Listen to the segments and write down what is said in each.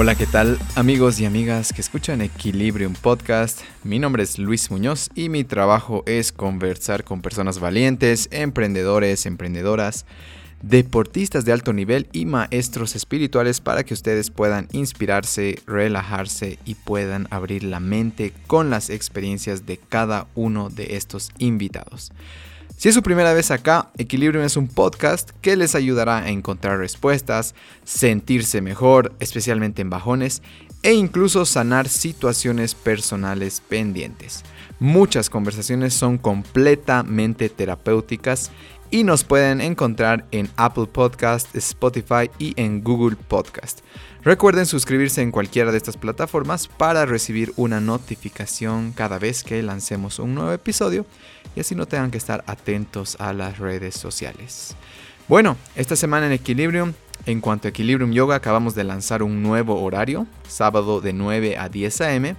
Hola, ¿qué tal amigos y amigas que escuchan Equilibrium Podcast? Mi nombre es Luis Muñoz y mi trabajo es conversar con personas valientes, emprendedores, emprendedoras, deportistas de alto nivel y maestros espirituales para que ustedes puedan inspirarse, relajarse y puedan abrir la mente con las experiencias de cada uno de estos invitados. Si es su primera vez acá, Equilibrium es un podcast que les ayudará a encontrar respuestas, sentirse mejor, especialmente en bajones, e incluso sanar situaciones personales pendientes. Muchas conversaciones son completamente terapéuticas y nos pueden encontrar en Apple Podcast, Spotify y en Google Podcast. Recuerden suscribirse en cualquiera de estas plataformas para recibir una notificación cada vez que lancemos un nuevo episodio y así no tengan que estar atentos a las redes sociales. Bueno, esta semana en Equilibrium, en cuanto a Equilibrium Yoga, acabamos de lanzar un nuevo horario, sábado de 9 a 10 am.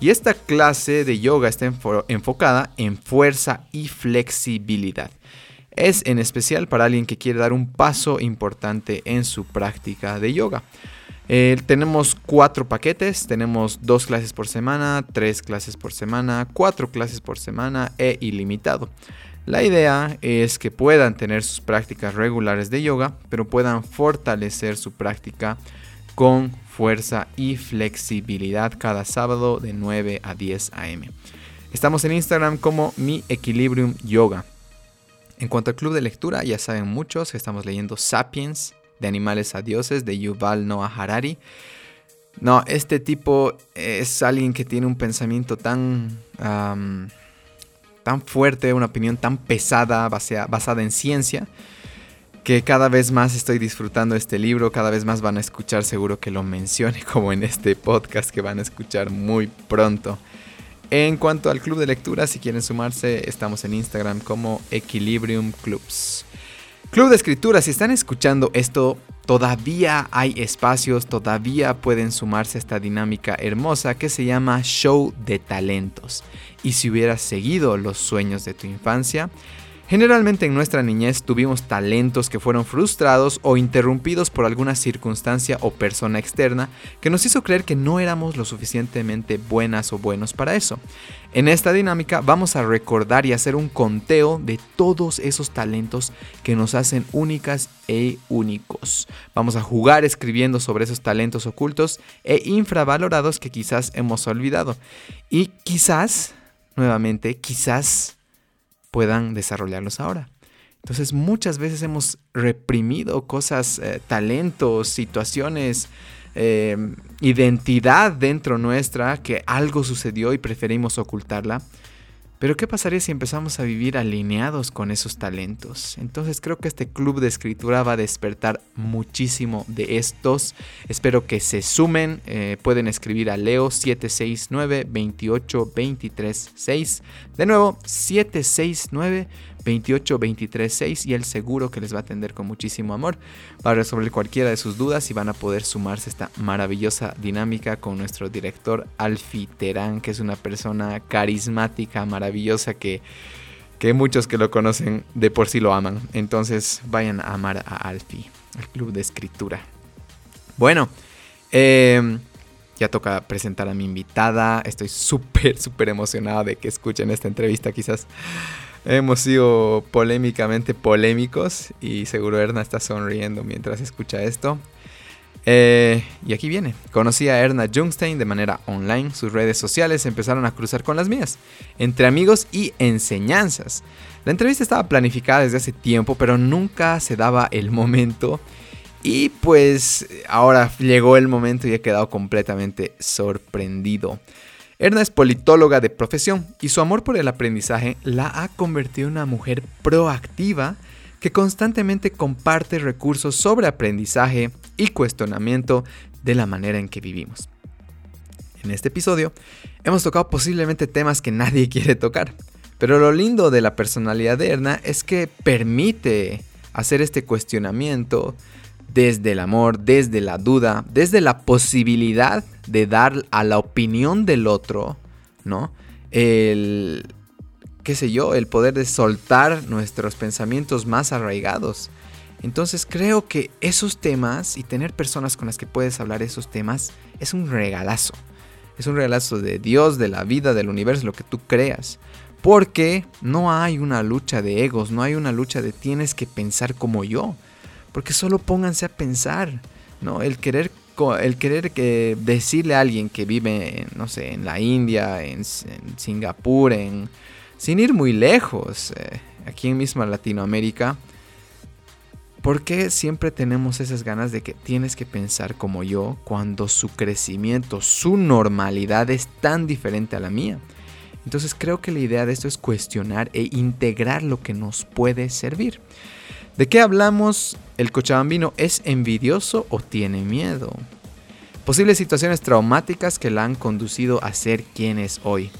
Y esta clase de yoga está enfocada en fuerza y flexibilidad. Es en especial para alguien que quiere dar un paso importante en su práctica de yoga. Eh, tenemos cuatro paquetes, tenemos dos clases por semana, tres clases por semana, cuatro clases por semana e ilimitado. La idea es que puedan tener sus prácticas regulares de yoga, pero puedan fortalecer su práctica con fuerza y flexibilidad cada sábado de 9 a 10 am. Estamos en Instagram como Mi Equilibrium Yoga. En cuanto al club de lectura, ya saben muchos que estamos leyendo Sapiens de animales a dioses de Yuval Noah Harari. No, este tipo es alguien que tiene un pensamiento tan, tan fuerte, una opinión tan pesada, basada en ciencia, que cada vez más estoy disfrutando este libro, cada vez más van a escuchar, seguro que lo mencione como en este podcast que van a escuchar muy pronto. En cuanto al club de lectura, si quieren sumarse, estamos en Instagram como Equilibrium Clubs. Club de Escritura, si están escuchando esto, todavía hay espacios, todavía pueden sumarse a esta dinámica hermosa que se llama Show de Talentos. Y si hubieras seguido los sueños de tu infancia, Generalmente en nuestra niñez tuvimos talentos que fueron frustrados o interrumpidos por alguna circunstancia o persona externa que nos hizo creer que no éramos lo suficientemente buenas o buenos para eso. En esta dinámica vamos a recordar y hacer un conteo de todos esos talentos que nos hacen únicas e únicos. Vamos a jugar escribiendo sobre esos talentos ocultos e infravalorados que quizás hemos olvidado. Y quizás, nuevamente, quizás puedan desarrollarlos ahora. Entonces muchas veces hemos reprimido cosas, eh, talentos, situaciones, eh, identidad dentro nuestra, que algo sucedió y preferimos ocultarla. Pero ¿qué pasaría si empezamos a vivir alineados con esos talentos? Entonces creo que este club de escritura va a despertar muchísimo de estos. Espero que se sumen. Eh, pueden escribir a Leo 769 28 23 6. De nuevo, 769 28 23 6 y el seguro que les va a atender con muchísimo amor para resolver cualquiera de sus dudas y van a poder sumarse a esta maravillosa dinámica con nuestro director Alfi Terán, que es una persona carismática, maravillosa que que muchos que lo conocen de por sí lo aman. Entonces vayan a amar a Alfi, el club de escritura. Bueno, em, ya toca presentar a mi invitada. Estoy súper, súper emocionado de que escuchen esta entrevista quizás. Hemos sido polémicamente polémicos y seguro Erna está sonriendo mientras escucha esto. Eh, y aquí viene. Conocí a Erna Jungstein de manera online. Sus redes sociales empezaron a cruzar con las mías, entre amigos y enseñanzas. La entrevista estaba planificada desde hace tiempo, pero nunca se daba el momento. Y pues ahora llegó el momento y he quedado completamente sorprendido. Erna es politóloga de profesión y su amor por el aprendizaje la ha convertido en una mujer proactiva que constantemente comparte recursos sobre aprendizaje y cuestionamiento de la manera en que vivimos. En este episodio hemos tocado posiblemente temas que nadie quiere tocar, pero lo lindo de la personalidad de Erna es que permite hacer este cuestionamiento desde el amor, desde la duda, desde la posibilidad de dar a la opinión del otro, ¿no? El, qué sé yo, el poder de soltar nuestros pensamientos más arraigados. Entonces creo que esos temas y tener personas con las que puedes hablar esos temas es un regalazo. Es un regalazo de Dios, de la vida, del universo, lo que tú creas. Porque no hay una lucha de egos, no hay una lucha de tienes que pensar como yo. Porque solo pónganse a pensar, ¿no? El querer, el querer que decirle a alguien que vive, no sé, en la India, en, Singapur, sin ir muy lejos, eh, aquí en misma Latinoamérica, ¿Por qué siempre tenemos esas ganas de que tienes que pensar como yo cuando su crecimiento, su normalidad es tan diferente a la mía? Entonces creo que la idea de esto es cuestionar e integrar lo que nos puede servir. ¿De qué hablamos? ¿El cochabambino es envidioso o tiene miedo? Posibles situaciones traumáticas que la han conducido a ser quien es hoy.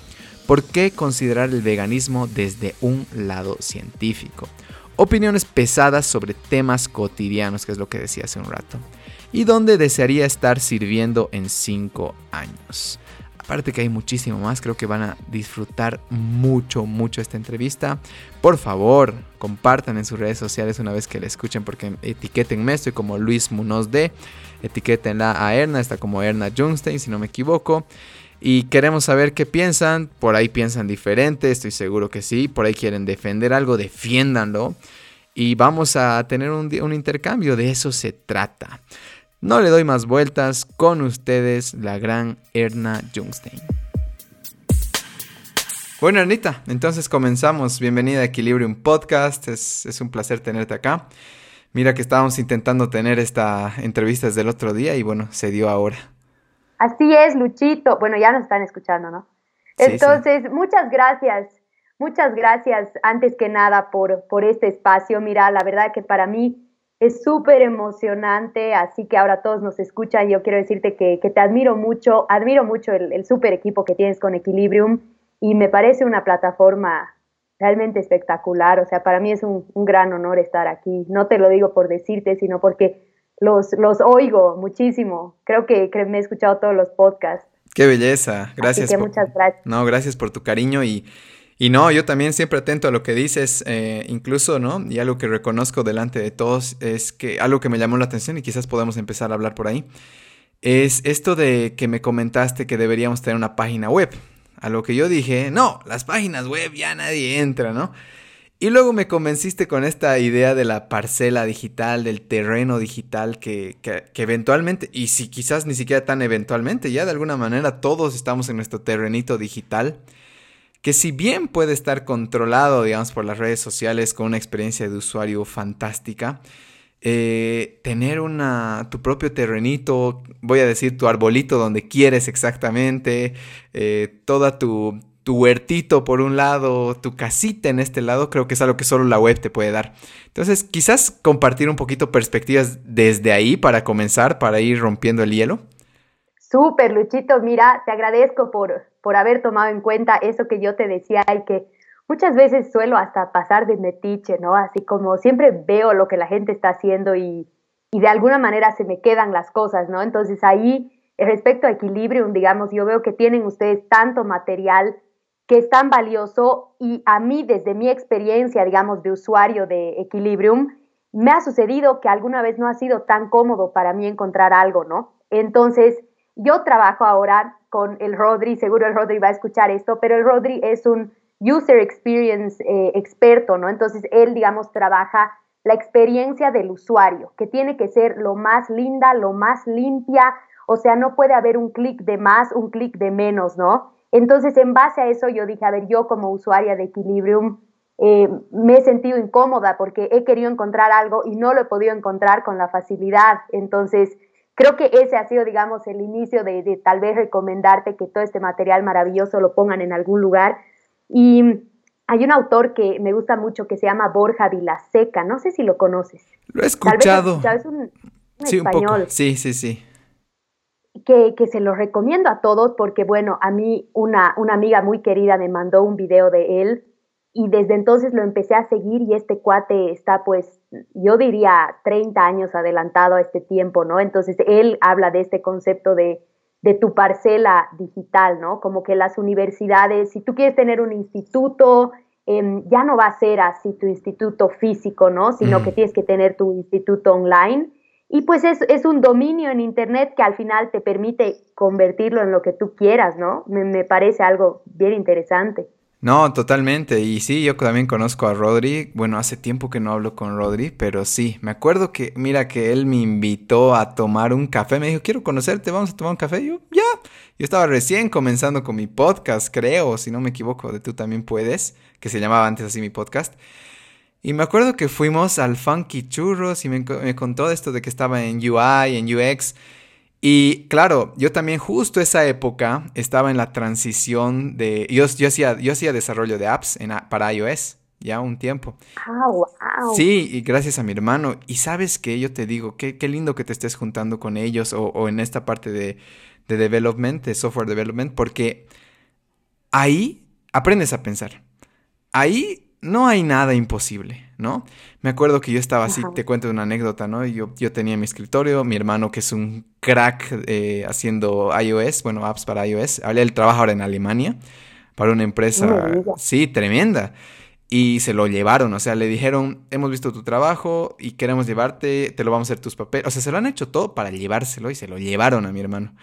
¿Por qué considerar el veganismo desde un lado científico? opiniones pesadas sobre temas cotidianos, que es lo que decía hace un rato, y dónde desearía estar sirviendo en 5 años. Aparte que hay muchísimo más, creo que van a disfrutar mucho, mucho esta entrevista. Por favor, compartan en sus redes sociales una vez que la escuchen, porque etiquétenme, estoy como Luis Munoz D. Etiquétenla a Erna, está como Erna Junstein, si no me equivoco. Y queremos saber qué piensan. Por ahí piensan diferente, estoy seguro que sí. Por ahí quieren defender algo, defiéndanlo. Y vamos a tener un intercambio, de eso se trata. No le doy más vueltas, con ustedes la gran Erna Jungstein. Bueno, Ernita, entonces comenzamos. Bienvenida a Equilibrium Podcast, es, es, un placer tenerte acá. Mira que estábamos intentando tener esta entrevista desde el otro día y bueno, se dio ahora. Así es, Luchito. Bueno, ya nos están escuchando, ¿no? Entonces, muchas gracias, muchas gracias antes que nada por, por este espacio. Mira, la verdad que para mí es súper emocionante, así que ahora todos nos escuchan. Yo quiero decirte que, te admiro mucho, admiro mucho el, el súper equipo que tienes con Equilibrium y me parece una plataforma realmente espectacular. O sea, para mí es un, un gran honor estar aquí. No te lo digo por decirte, sino porque los, los oigo muchísimo. Creo que, me he escuchado todos los podcasts. Qué belleza, gracias. Así que muchas gracias. No, gracias por tu cariño y, y no, yo también siempre atento a lo que dices, eh, incluso, ¿no? Y algo que reconozco delante de todos es que algo que me llamó la atención y quizás podemos empezar a hablar por ahí, es esto de que me comentaste que deberíamos tener una página web. A lo que yo dije, no, las páginas web ya nadie entra, ¿no? Y luego me convenciste con esta idea de la parcela digital, del terreno digital, que, eventualmente, y si quizás ni siquiera tan eventualmente, ya de alguna manera todos estamos en nuestro terrenito digital, que si bien puede estar controlado, digamos, por las redes sociales con una experiencia de usuario fantástica, eh, tener una, tu propio terrenito, voy a decir tu arbolito donde quieres exactamente, eh, toda tu, tu huertito por un lado, tu casita en este lado, creo que es algo que solo la web te puede dar. Entonces, quizás compartir un poquito perspectivas desde ahí para comenzar, para ir rompiendo el hielo. Súper, Luchito, mira, te agradezco por, por haber tomado en cuenta eso que yo te decía y que muchas veces suelo hasta pasar de metiche, ¿no? Así como siempre veo lo que la gente está haciendo y, y de alguna manera se me quedan las cosas, ¿no? Entonces ahí, respecto a Equilibrium, digamos, yo veo que tienen ustedes tanto material que es tan valioso y a mí desde mi experiencia, digamos, de usuario de Equilibrium, me ha sucedido que alguna vez no ha sido tan cómodo para mí encontrar algo, ¿no? Entonces, yo trabajo ahora con el Rodri, seguro el Rodri va a escuchar esto, pero el Rodri es un user experience eh, experto, ¿no? Entonces, él, digamos, trabaja la experiencia del usuario, que tiene que ser lo más linda, lo más limpia, o sea, no puede haber un clic de más, un clic de menos, ¿no? Entonces, en base a eso, yo dije, a ver, yo como usuaria de Equilibrium eh, me he sentido incómoda porque he querido encontrar algo y no lo he podido encontrar con la facilidad. Entonces, creo que ese ha sido, digamos, el inicio de, tal vez recomendarte que todo este material maravilloso lo pongan en algún lugar. Y hay un autor que me gusta mucho que se llama Borja Vilaseca, no sé si lo conoces. Lo he escuchado. Es un, sí, español. Sí, sí, sí que, se lo recomiendo a todos porque, bueno, a mí una, una amiga muy querida me mandó un video de él y desde entonces lo empecé a seguir y este cuate está pues, yo diría 30 años adelantado a este tiempo, ¿no? Entonces él habla de este concepto de, de tu parcela digital, ¿no? Como que las universidades, si tú quieres tener un instituto em, ya no va a ser así tu instituto físico, ¿no? Sino que tienes que tener tu instituto online. Y pues es, es, un dominio en Internet que al final te permite convertirlo en lo que tú quieras, ¿no? Me, me parece algo bien interesante. No, totalmente. Y sí, yo también conozco a Rodri. Bueno, hace tiempo que no hablo con Rodri, pero sí, me acuerdo que, mira, que él me invitó a tomar un café. Me dijo, quiero conocerte, vamos a tomar un café. Y yo, ya. Yo estaba recién comenzando con mi podcast, creo, si no me equivoco, de tú también puedes, que se llamaba antes así mi podcast. Y me acuerdo que fuimos al Funky Churros y me, me contó esto de que estaba en UI, en UX. Y claro, yo también justo esa época estaba en la transición de... Yo, yo, hacía, yo hacía desarrollo de apps en, para iOS ya un tiempo. Ah, wow. Sí, y gracias a mi hermano. Y sabes que yo te digo, qué, qué lindo que te estés juntando con ellos o, o en esta parte de, de development, de software development, porque ahí aprendes a pensar. Ahí no hay nada imposible, ¿no? Me acuerdo que yo estaba así, te cuento una anécdota, ¿no? Yo, yo tenía mi escritorio, mi hermano que es un crack eh, haciendo iOS, bueno, apps para iOS, él trabaja ahora en Alemania para una empresa, sí, tremenda. Y se lo llevaron, o sea, le dijeron, hemos visto tu trabajo y queremos llevarte, te lo vamos a hacer tus papeles. O sea, se lo han hecho todo para llevárselo y se lo llevaron a mi hermano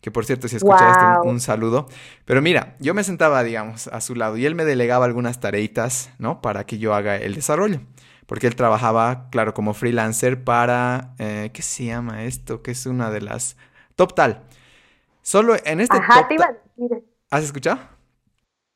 que por cierto, si escuchaste, un, saludo. Pero mira, yo me sentaba, digamos, a su lado y él me delegaba algunas tareitas, ¿no? Para que yo haga el desarrollo. Porque él trabajaba, claro, como freelancer para, eh, ¿qué se llama esto? Que es una de las... TopTal. Solo en este... Ajá, ¿Has escuchado?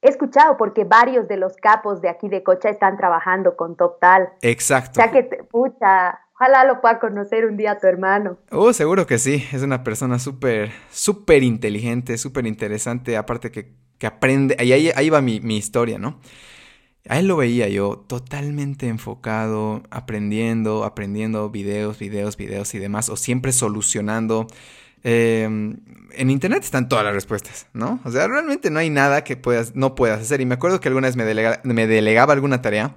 He escuchado porque varios de los capos de aquí de Cocha están trabajando con TopTal. Exacto. O sea que, pucha, Ojalá lo pueda conocer un día tu hermano. Oh, seguro que sí. Es una persona súper, súper inteligente, súper interesante. Aparte que, que aprende. Ahí, ahí, ahí va mi, mi, historia, ¿no? A él lo veía yo totalmente enfocado, aprendiendo, aprendiendo videos, videos, videos y demás. O siempre solucionando. Eh, en internet están todas las respuestas, ¿no? O sea, realmente no hay nada que puedas, no puedas hacer. Y me acuerdo que alguna vez me, delega, me delegaba alguna tarea.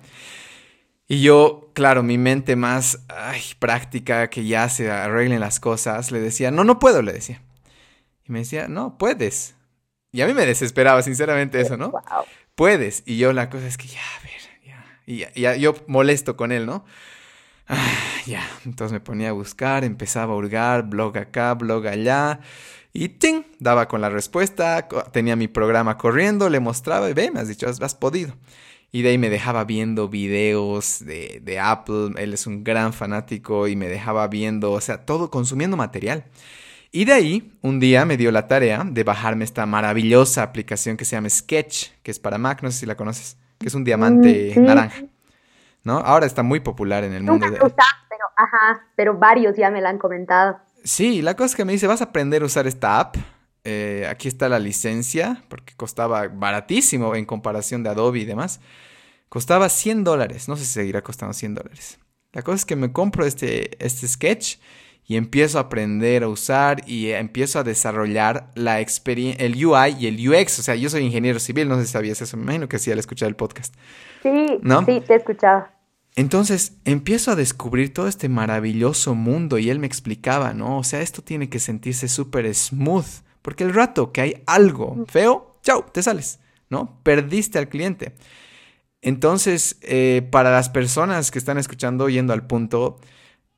Y yo, claro, mi mente más práctica, que ya se arreglen las cosas, le decía, no, no puedo, le decía. Y me decía, no, puedes. Y a mí me desesperaba, sinceramente, eso, ¿no? Puedes. Y yo la cosa es que ya, a ver, ya. Y ya, yo molesto con él, ¿no? Ah, ya. Entonces me ponía a buscar, empezaba a hurgar, blog acá, blog allá. Y ¡ting! Daba con la respuesta, tenía mi programa corriendo, le mostraba y ve, me has dicho, has, has podido. Y de ahí me dejaba viendo videos de, de, Apple, él es un gran fanático y me dejaba viendo, o sea, todo consumiendo material. Y de ahí, un día me dio la tarea de bajarme esta maravillosa aplicación que se llama Sketch, que es para Mac, no sé si la conoces, que es un diamante mm, naranja. ¿No? Ahora está muy popular en el mundo. De... pero, ajá, pero varios ya me la han comentado. Sí, la cosa es que me dice, vas a aprender a usar esta app. Eh, aquí está la licencia, porque costaba baratísimo en comparación de Adobe y demás. Costaba 100 dólares. No sé si seguirá costando 100 dólares. La cosa es que me compro este, este sketch y empiezo a aprender a usar y empiezo a desarrollar la el UI y el UX. O sea, yo soy ingeniero civil, no sé si sabías eso, me imagino que sí al escuchar el podcast. Sí, sí, te he escuchado. Entonces empiezo a descubrir todo este maravilloso mundo y él me explicaba, ¿no? O sea, esto tiene que sentirse súper smooth, porque el rato que hay algo feo, chao, te sales, ¿no? Perdiste al cliente. Entonces, eh, para las personas que están escuchando, yendo al punto,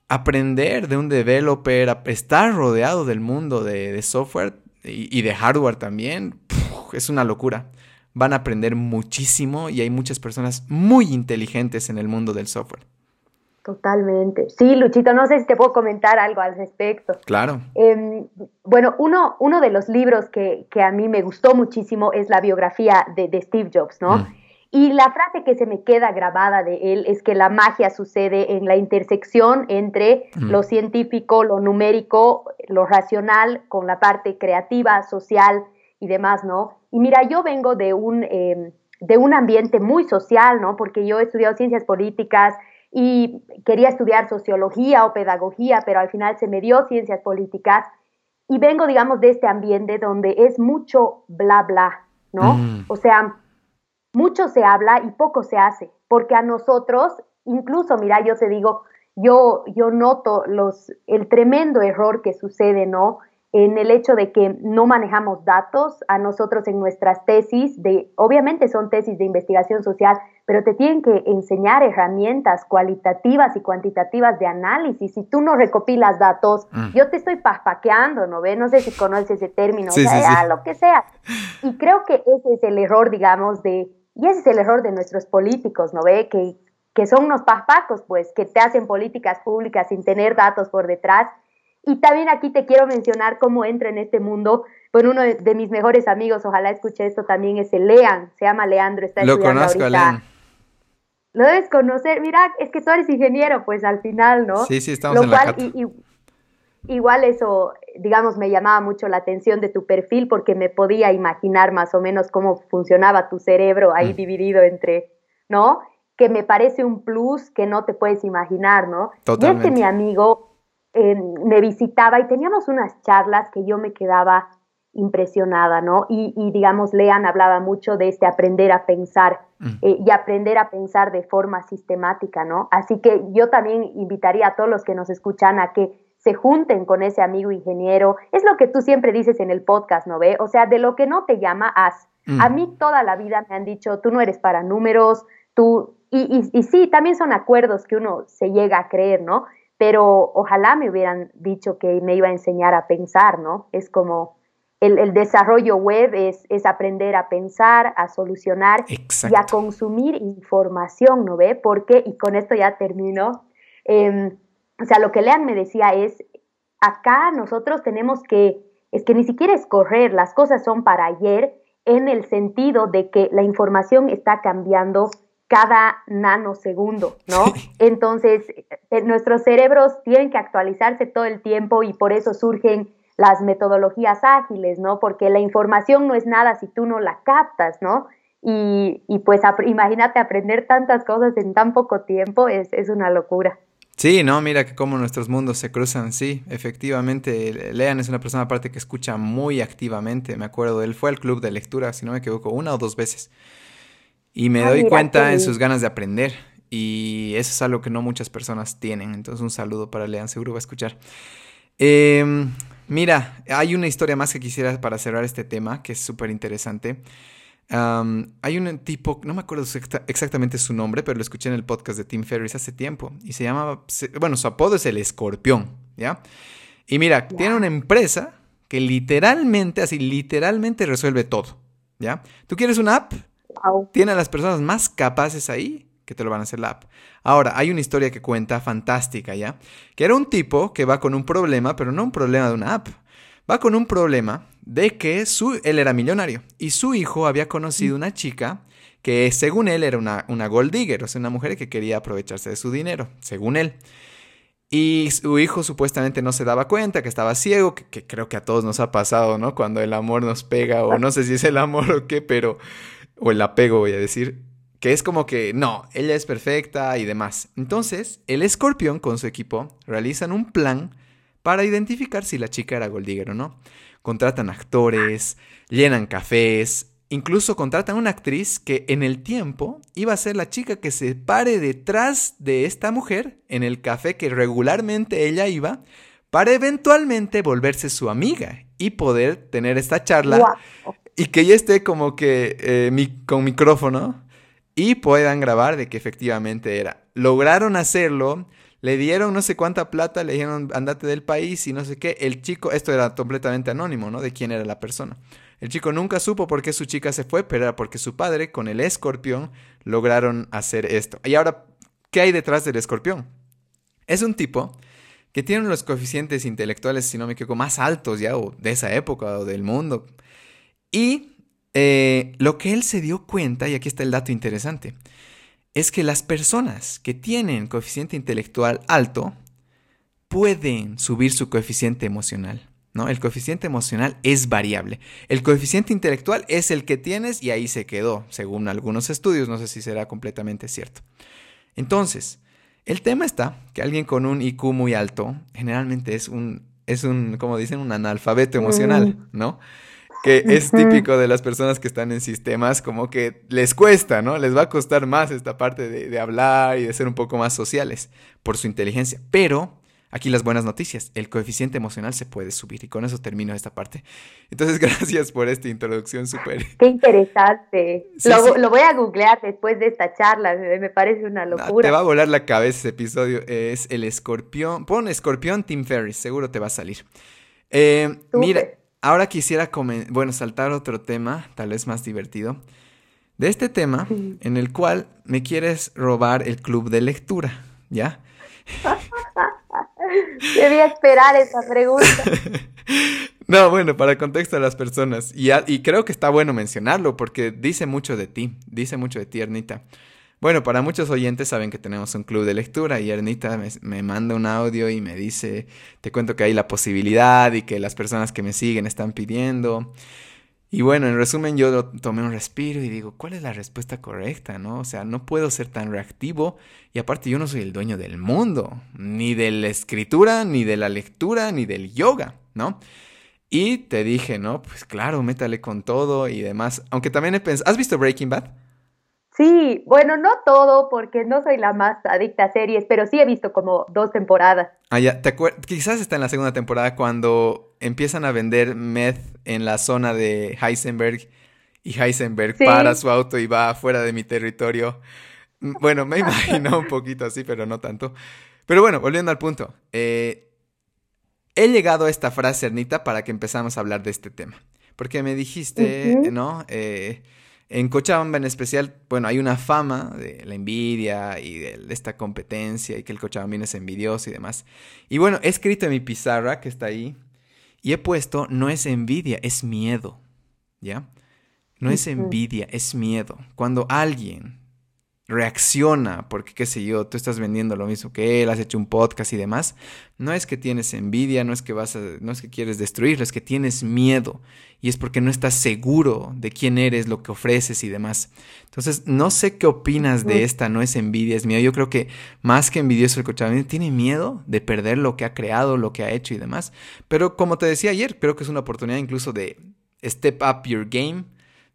aprender de un developer, estar rodeado del mundo de, software y, de hardware también, es una locura. Van a aprender muchísimo y hay muchas personas muy inteligentes en el mundo del software. Totalmente. Sí, Luchito, no sé si te puedo comentar algo al respecto. Claro. Em, bueno, uno, uno de los libros que, a mí me gustó muchísimo es la biografía de, Steve Jobs, ¿no? Mm. Y la frase que se me queda grabada de él es que la magia sucede en la intersección entre lo científico, lo numérico, lo racional, con la parte creativa, social y demás, ¿no? Y mira, yo vengo de un, em, de un ambiente muy social, ¿no? Porque yo he estudiado ciencias políticas y quería estudiar sociología o pedagogía, pero al final se me dio ciencias políticas. Y vengo, digamos, de este ambiente donde es mucho bla, bla, ¿no? Mm. O sea, mucho se habla y poco se hace, porque a nosotros, incluso, mira, yo te digo, yo, yo noto los, el tremendo error que sucede, ¿no? En el hecho de que no manejamos datos a nosotros en nuestras tesis, de, obviamente son tesis de investigación social, pero te tienen que enseñar herramientas cualitativas y cuantitativas de análisis. Si tú no recopilas datos, mm. yo te estoy paspaqueando, ¿no ve? No sé si conoces ese término, o sea, lo que sea. Y creo que ese es el error, digamos, de, y ese es el error de nuestros políticos, ¿no ve? Que, que son unos paspacos, pues, que te hacen políticas públicas sin tener datos por detrás y también aquí te quiero mencionar cómo entra en este mundo. Bueno, uno de, mis mejores amigos, ojalá escuche esto también, es el Lean, se llama Leandro, está Lo conozco, ahorita. Lean. Lo debes conocer, mira, es que tú eres ingeniero, pues al final, ¿no? Sí, sí, estamos en la igual eso, digamos, me llamaba mucho la atención de tu perfil porque me podía imaginar más o menos cómo funcionaba tu cerebro ahí mm. dividido entre, ¿no? Que me parece un plus que no te puedes imaginar, ¿no? Totalmente. Y este mi amigo me visitaba y teníamos unas charlas que yo me quedaba impresionada, ¿no? Y, digamos, Lean hablaba mucho de este aprender a pensar mm. eh, y aprender a pensar de forma sistemática, ¿no? Así que yo también invitaría a todos los que nos escuchan a que se junten con ese amigo ingeniero. Es lo que tú siempre dices en el podcast, ¿no ve? O sea, de lo que no te llama, haz. Mm. A mí toda la vida me han dicho, tú no eres para números, tú... Y, y, y sí, también son acuerdos que uno se llega a creer, ¿no? Pero ojalá me hubieran dicho que me iba a enseñar a pensar, ¿no? Es como el, desarrollo web es, es, aprender a pensar, a solucionar y a consumir información, ¿no ve? Porque, y con esto ya termino, em, o sea, lo que Lean me decía es, acá nosotros tenemos que, es que ni siquiera es correr, las cosas son para ayer en el sentido de que la información está cambiando cada nanosegundo, ¿no? Entonces, eh, nuestros cerebros tienen que actualizarse todo el tiempo y por eso surgen las metodologías ágiles, ¿no? Porque la información no es nada si tú no la captas, ¿no? Y, pues imagínate aprender tantas cosas en tan poco tiempo, es, es una locura. Sí, no, mira que cómo nuestros mundos se cruzan, sí, efectivamente, Lean es una persona aparte que escucha muy activamente, me acuerdo, él fue al club de lectura, si no me equivoco, una o dos veces. Y me ah, doy cuenta en sus ganas de aprender. Y eso es algo que no muchas personas tienen. Entonces un saludo para Lean, seguro va a escuchar. Em, mira, hay una historia más que quisiera para cerrar este tema, que es súper interesante. hay un tipo, no me acuerdo exactamente su nombre, pero lo escuché en el podcast de Tim Ferriss hace tiempo. Y se llama, bueno, su apodo es el escorpión, ¿ya? Y mira, tiene una empresa que literalmente, así, literalmente resuelve todo, ¿ya? ¿Tú quieres una app? Tiene a las personas más capaces ahí que te lo van a hacer la app. Ahora, hay una historia que cuenta fantástica, ¿ya? Que era un tipo que va con un problema, pero no un problema de una app. Va con un problema de que su, él era millonario y su hijo había conocido una chica que según él era una, una gold digger, o sea, una mujer que quería aprovecharse de su dinero, según él. Y su hijo supuestamente no se daba cuenta que estaba ciego, que, que, creo que a todos nos ha pasado, ¿no? Cuando el amor nos pega, o no sé si es el amor o qué, pero o el apego voy a decir, que es como que no, ella es perfecta y demás. Entonces, el escorpión con su equipo realizan un plan para identificar si la chica era Goldigger o no. Contratan actores, llenan cafés, incluso contratan una actriz que en el tiempo iba a ser la chica que se pare detrás de esta mujer en el café que regularmente ella iba para eventualmente volverse su amiga y poder tener esta charla y que ya esté como que eh, con micrófono y puedan grabar de que efectivamente era. Lograron hacerlo, le dieron no sé cuánta plata, le dijeron andate del país y no sé qué. El chico, esto era completamente anónimo, ¿no? De quién era la persona. El chico nunca supo por qué su chica se fue, pero era porque su padre, con el escorpión, lograron hacer esto. Y ahora, ¿qué hay detrás del escorpión? Es un tipo que tiene los coeficientes intelectuales, si no me equivoco, más altos ya, o de esa época, o del mundo. Y eh, lo que él se dio cuenta, y aquí está el dato interesante, es que las personas que tienen coeficiente intelectual alto pueden subir su coeficiente emocional. ¿no? El coeficiente emocional es variable. El coeficiente intelectual es el que tienes y ahí se quedó, según algunos estudios, no sé si será completamente cierto. Entonces, el tema está que alguien con un IQ muy alto generalmente es un, es un, como dicen, un analfabeto emocional. ¿no? Que es típico de las personas que están en sistemas, como que les cuesta, ¿no? Les va a costar más esta parte de, hablar y de ser un poco más sociales por su inteligencia. Pero Aquí las buenas noticias, el coeficiente emocional se puede subir y con eso termino esta parte. Entonces, gracias por esta introducción súper. Qué interesante. lo, voy a googlear después de esta charla, me parece una locura. te va a volar la cabeza ese episodio. Es el escorpión. Pon escorpión Tim Ferris, seguro te va a salir. Eh, mira, ahora quisiera bueno, saltar otro tema, tal vez más divertido. De este tema en el cual me quieres robar el club de lectura, ¿ya? Debía esperar esa pregunta. No, bueno, para el contexto de las personas. Y, y, creo que está bueno mencionarlo porque dice mucho de ti, dice mucho de ti, Ernita. Bueno, para muchos oyentes saben que tenemos un club de lectura y Ernita me, manda un audio y me dice, te cuento que hay la posibilidad y que las personas que me siguen están pidiendo. Y bueno, en resumen yo tomé un respiro y digo, ¿cuál es la respuesta correcta? ¿No? O sea, no puedo ser tan reactivo y aparte yo no soy el dueño del mundo, ni de la escritura, ni de la lectura, ni del yoga, ¿no? Y te dije, ¿no? Pues claro, métale con todo y demás. Aunque también he pensado, ¿has visto Breaking Bad? Sí, bueno, no todo, porque no soy la más adicta a series, pero sí he visto como dos temporadas. Ah, ya, ¿te quizás está en la segunda temporada cuando empiezan a vender meth en la zona de Heisenberg y Heisenberg para su auto y va fuera de mi territorio. Mm, bueno, me imagino un poquito así, pero no tanto. Pero bueno, volviendo al punto. Eh, he llegado a esta frase, Ernita, para que empezamos a hablar de este tema. Porque me dijiste, ¿no? Eh, en Cochabamba en especial, bueno, hay una fama de la envidia y de esta competencia y que el cochabambino es envidioso y demás. Y bueno, he escrito en mi pizarra que está ahí y he puesto, no es envidia, es miedo, ¿ya? No es envidia, es miedo. Cuando alguien reacciona porque, qué sé yo, tú estás vendiendo lo mismo que él, has hecho un podcast y demás, no es que tienes envidia, no es que vas a, no es que quieres destruirlo, es que tienes miedo y es porque no estás seguro de quién eres, lo que ofreces y demás. Entonces, no sé qué opinas de esta, no es envidia, es miedo. Yo creo que más que envidioso el coche tiene miedo de perder lo que ha creado, lo que ha hecho y demás. Pero como te decía ayer, creo que es una oportunidad incluso de step up your game,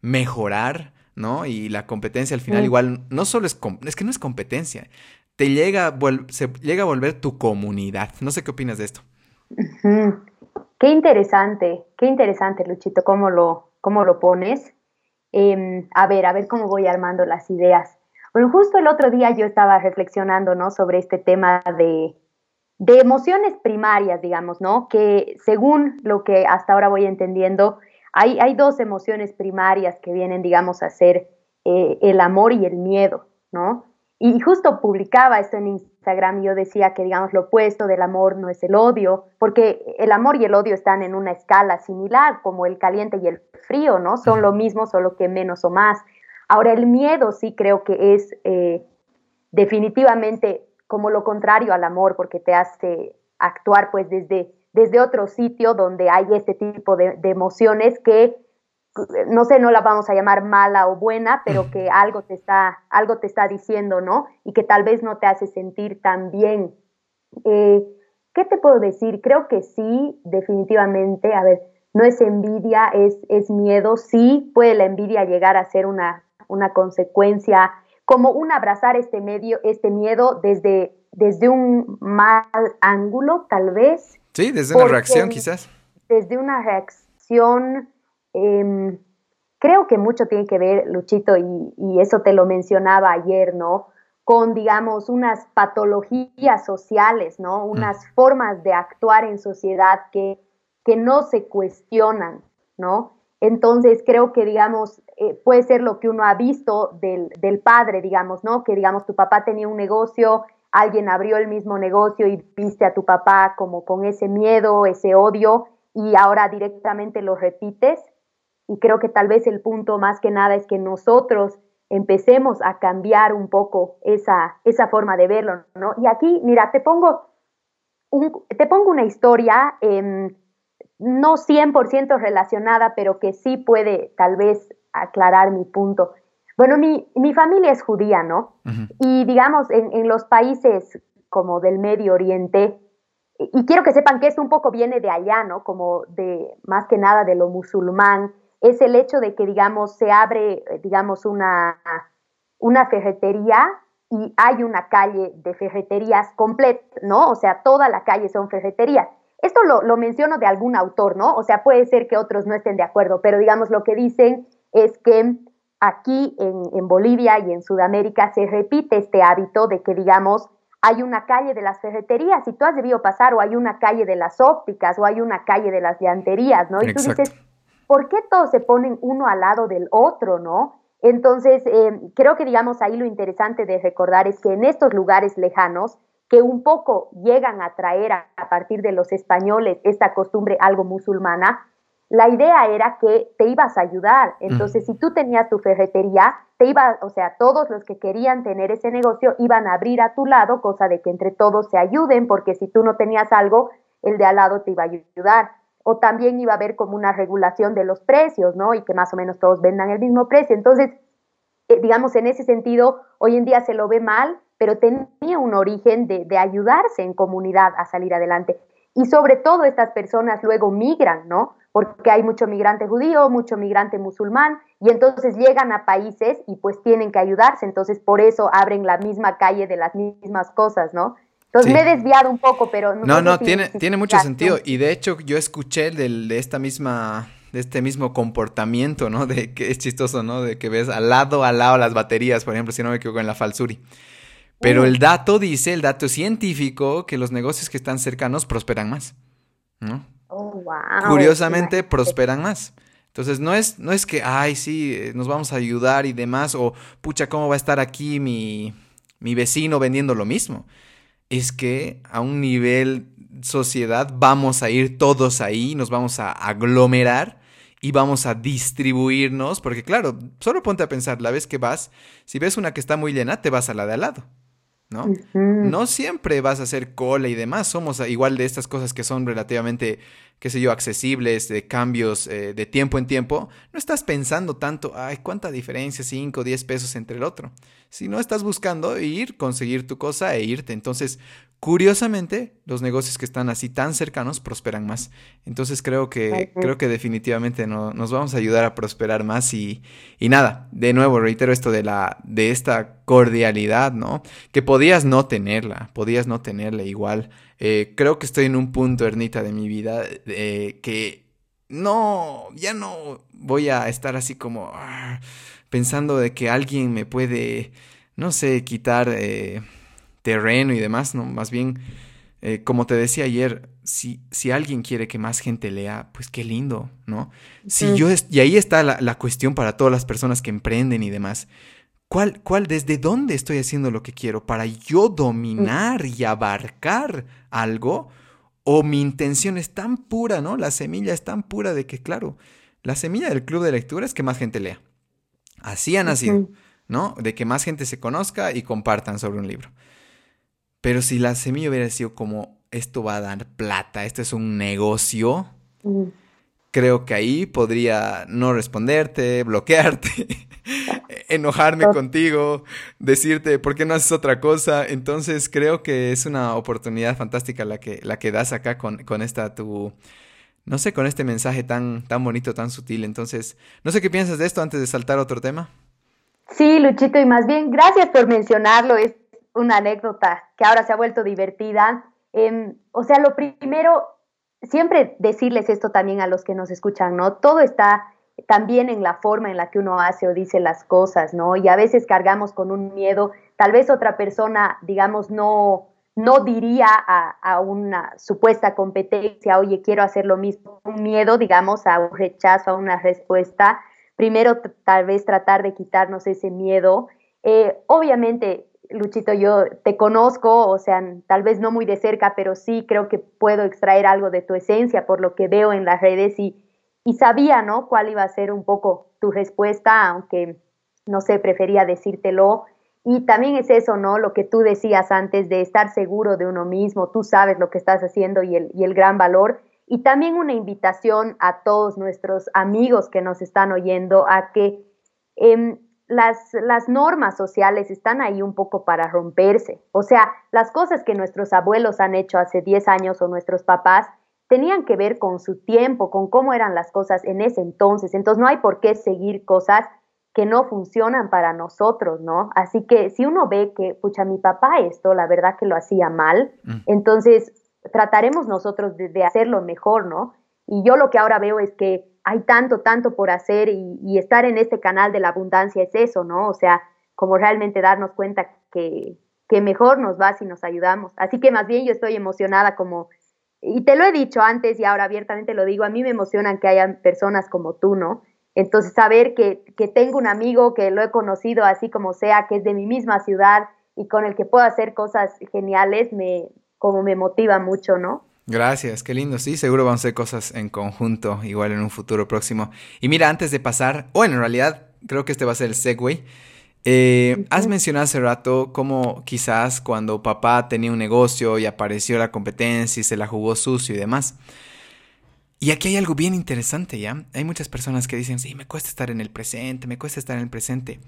mejorar, ¿no? Y la competencia al final igual no solo es, es que no es competencia, te llega, se llega a volver tu comunidad. No sé qué opinas de esto. Qué interesante, qué interesante, Luchito, cómo lo, cómo lo pones. Em, a ver, a ver cómo voy armando las ideas. Bueno, justo el otro día yo estaba reflexionando, ¿no? Sobre este tema de, de emociones primarias, digamos, ¿no? Que según lo que hasta ahora voy entendiendo, hay, dos emociones primarias que vienen, digamos, a ser eh, el amor y el miedo, ¿no? Y justo publicaba esto en Instagram y yo decía que, digamos, lo opuesto del amor no es el odio, porque el amor y el odio están en una escala similar, como el caliente y el frío, ¿no? Son lo mismo, solo que menos o más. Ahora, el miedo sí creo que es eh, definitivamente como lo contrario al amor, porque te hace actuar pues desde desde otro sitio donde hay este tipo de, emociones que, no sé, no la vamos a llamar mala o buena, pero que algo te está, algo te está diciendo, ¿no? Y que tal vez no te hace sentir tan bien. Eh, ¿Qué te puedo decir? Creo que sí, definitivamente, a ver, no es envidia, es, es miedo. Sí puede la envidia llegar a ser una, una consecuencia, como un abrazar este, medio, este miedo desde, desde un mal ángulo, tal vez. Sí, desde una reacción quizás. Desde una reacción, em, creo que mucho tiene que ver, Luchito, y, eso te lo mencionaba ayer, ¿no? Con, digamos, unas patologías sociales, ¿no? Mm. Unas formas de actuar en sociedad que, que no se cuestionan, ¿no? Entonces, creo que, digamos, eh, puede ser lo que uno ha visto del, del padre, digamos, ¿no? Que, digamos, tu papá tenía un negocio alguien abrió el mismo negocio y viste a tu papá como con ese miedo, ese odio y ahora directamente lo repites. Y creo que tal vez el punto más que nada es que nosotros empecemos a cambiar un poco esa, esa forma de verlo, ¿no? Y aquí, mira, te pongo, un, te pongo una historia, eh, no 100% relacionada, pero que sí puede tal vez aclarar mi punto. Bueno, mi, mi familia es judía, ¿no? Y digamos, en, en, los países como del Medio Oriente, y quiero que sepan que esto un poco viene de allá, ¿no? Como de, más que nada de lo musulmán, es el hecho de que, digamos, se abre, digamos, una, una ferretería y hay una calle de ferreterías completa, ¿no? O sea, toda la calle son ferreterías. Esto lo, menciono de algún autor, ¿no? O sea, puede ser que otros no estén de acuerdo, pero digamos lo que dicen es que aquí en, en Bolivia y en Sudamérica se repite este hábito de que, digamos, hay una calle de las ferreterías y tú has debido pasar, o hay una calle de las ópticas, o hay una calle de las llanterías, ¿no? Y tú dices, ¿por qué todos se ponen uno al lado del otro, no? Entonces, eh, creo que, digamos, ahí lo interesante de recordar es que en estos lugares lejanos, que un poco llegan a traer a, partir de los españoles esta costumbre algo musulmana, la idea era que te ibas a ayudar. Entonces, si tú tenías tu ferretería, te iba, o sea, todos los que querían tener ese negocio iban a abrir a tu lado, cosa de que entre todos se ayuden, porque si tú no tenías algo, el de al lado te iba a ayudar o también iba a haber como una regulación de los precios, ¿no? Y que más o menos todos vendan el mismo precio. Entonces, eh, digamos, en ese sentido, hoy en día se lo ve mal, pero tenía un origen de, de, ayudarse en comunidad a salir adelante. Y sobre todo estas personas luego migran, ¿no? Porque hay mucho migrante judío, mucho migrante musulmán, y entonces llegan a países y pues tienen que ayudarse, entonces por eso abren la misma calle de las mismas cosas, ¿no? Entonces me he desviado un poco, pero no. No, tiene, tiene mucho sentido. Y de hecho, yo escuché del, de esta misma, de este mismo comportamiento, ¿no? De que es chistoso, ¿no? De que ves al lado, al lado las baterías, por ejemplo, si no me equivoco, en la Falsuri. Pero el dato dice, el dato científico, que los negocios que están cercanos prosperan más. ¿no? Oh, wow. Curiosamente, prosperan más. Entonces, no es, no es que, ay, sí, eh, nos vamos a ayudar y demás, o pucha, ¿cómo va a estar aquí mi, mi vecino vendiendo lo mismo? es que a un nivel sociedad vamos a ir todos ahí, nos vamos a aglomerar y vamos a distribuirnos, porque claro, solo ponte a pensar, la vez que vas, si ves una que está muy llena, te vas a la de al lado. ¿No? No siempre vas a hacer cola y demás, somos igual de estas cosas que son relativamente, qué sé yo, accesibles, de cambios eh, de tiempo en tiempo, no estás pensando tanto, ay, cuánta diferencia, 5, 10 pesos entre el otro si no estás buscando ir, conseguir tu cosa e irte. Entonces, curiosamente, los negocios que están así tan cercanos prosperan más. Entonces, creo que, creo que definitivamente no, nos vamos a ayudar a prosperar más y, y nada, de nuevo, reitero esto de, la, de esta cordialidad, ¿no? Que podías no tenerla, podías no tenerla igual. Eh, creo que estoy en un punto, Ernita, de mi vida eh, que no, ya no voy a estar así como... Ah, pensando de que alguien me puede, no sé, quitar eh, terreno y demás, ¿no? Más bien, eh, como te decía ayer, si, si alguien quiere que más gente lea, pues qué lindo, ¿no? Si yo y ahí está la, cuestión para todas las personas que emprenden y demás. ¿Cuál, ¿Cuál, desde dónde estoy haciendo lo que quiero? ¿Para yo dominar y abarcar algo? ¿O mi intención es tan pura, ¿no? La semilla es tan pura de que, claro, la semilla del club de lectura es que más gente lea. Así ha nacido, ¿no? De que más gente se conozca y compartan sobre un libro. Pero si la semilla hubiera sido como, esto va a dar plata, esto es un negocio, creo que ahí podría no responderte, bloquearte, enojarme contigo, decirte, ¿por qué no haces otra cosa? Entonces creo que es una oportunidad fantástica la que, la que das acá con, con esta tu no sé, con este mensaje tan, tan bonito, tan sutil. Entonces, no sé qué piensas de esto antes de saltar a otro tema. Sí, Luchito, y más bien, gracias por mencionarlo. Es una anécdota que ahora se ha vuelto divertida. Em, o sea, lo primero, siempre decirles esto también a los que nos escuchan, ¿no? Todo está también en la forma en la que uno hace o dice las cosas, ¿no? Y a veces cargamos con un miedo, tal vez otra persona, digamos, no, no diría a, una supuesta competencia, oye, quiero hacer lo mismo, un miedo, digamos, a un rechazo, a una respuesta. Primero, tal vez tratar de quitarnos ese miedo. Eh, obviamente, Luchito, yo te conozco, o sea, tal vez no muy de cerca, pero sí creo que puedo extraer algo de tu esencia por lo que veo en las redes y, y sabía, ¿no? Cuál iba a ser un poco tu respuesta, aunque no sé, prefería decírtelo. Y también es eso, ¿no? Lo que tú decías antes de estar seguro de uno mismo, tú sabes lo que estás haciendo y el, y el gran valor. Y también una invitación a todos nuestros amigos que nos están oyendo a que em, las, las normas sociales están ahí un poco para romperse. O sea, las cosas que nuestros abuelos han hecho hace 10 años o nuestros papás tenían que ver con su tiempo, con cómo eran las cosas en ese entonces. Entonces no hay por qué seguir cosas que no funcionan para nosotros, ¿no? Así que si uno ve que, pucha, mi papá esto, la verdad que lo hacía mal, mm. entonces trataremos nosotros de, hacerlo mejor, ¿no? Y yo lo que ahora veo es que hay tanto, tanto por hacer y, estar en este canal de la abundancia es eso, ¿no? O sea, como realmente darnos cuenta que, que mejor nos va si nos ayudamos. Así que más bien yo estoy emocionada como, y te lo he dicho antes y ahora abiertamente lo digo, a mí me emocionan que hayan personas como tú, ¿no? Entonces, saber que, que, tengo un amigo que lo he conocido así como sea, que es de mi misma ciudad y con el que puedo hacer cosas geniales, me, como me motiva mucho, ¿no? Gracias, qué lindo. Sí, seguro vamos a hacer cosas en conjunto, igual en un futuro próximo. Y mira, antes de pasar, bueno, en realidad creo que este va a ser el segue. Eh, has mencionado hace rato cómo quizás cuando papá tenía un negocio y apareció la competencia y se la jugó sucio y demás. Y aquí hay algo bien interesante, ¿ya? Hay muchas personas que dicen, sí, me cuesta estar en el presente, me cuesta estar en el presente.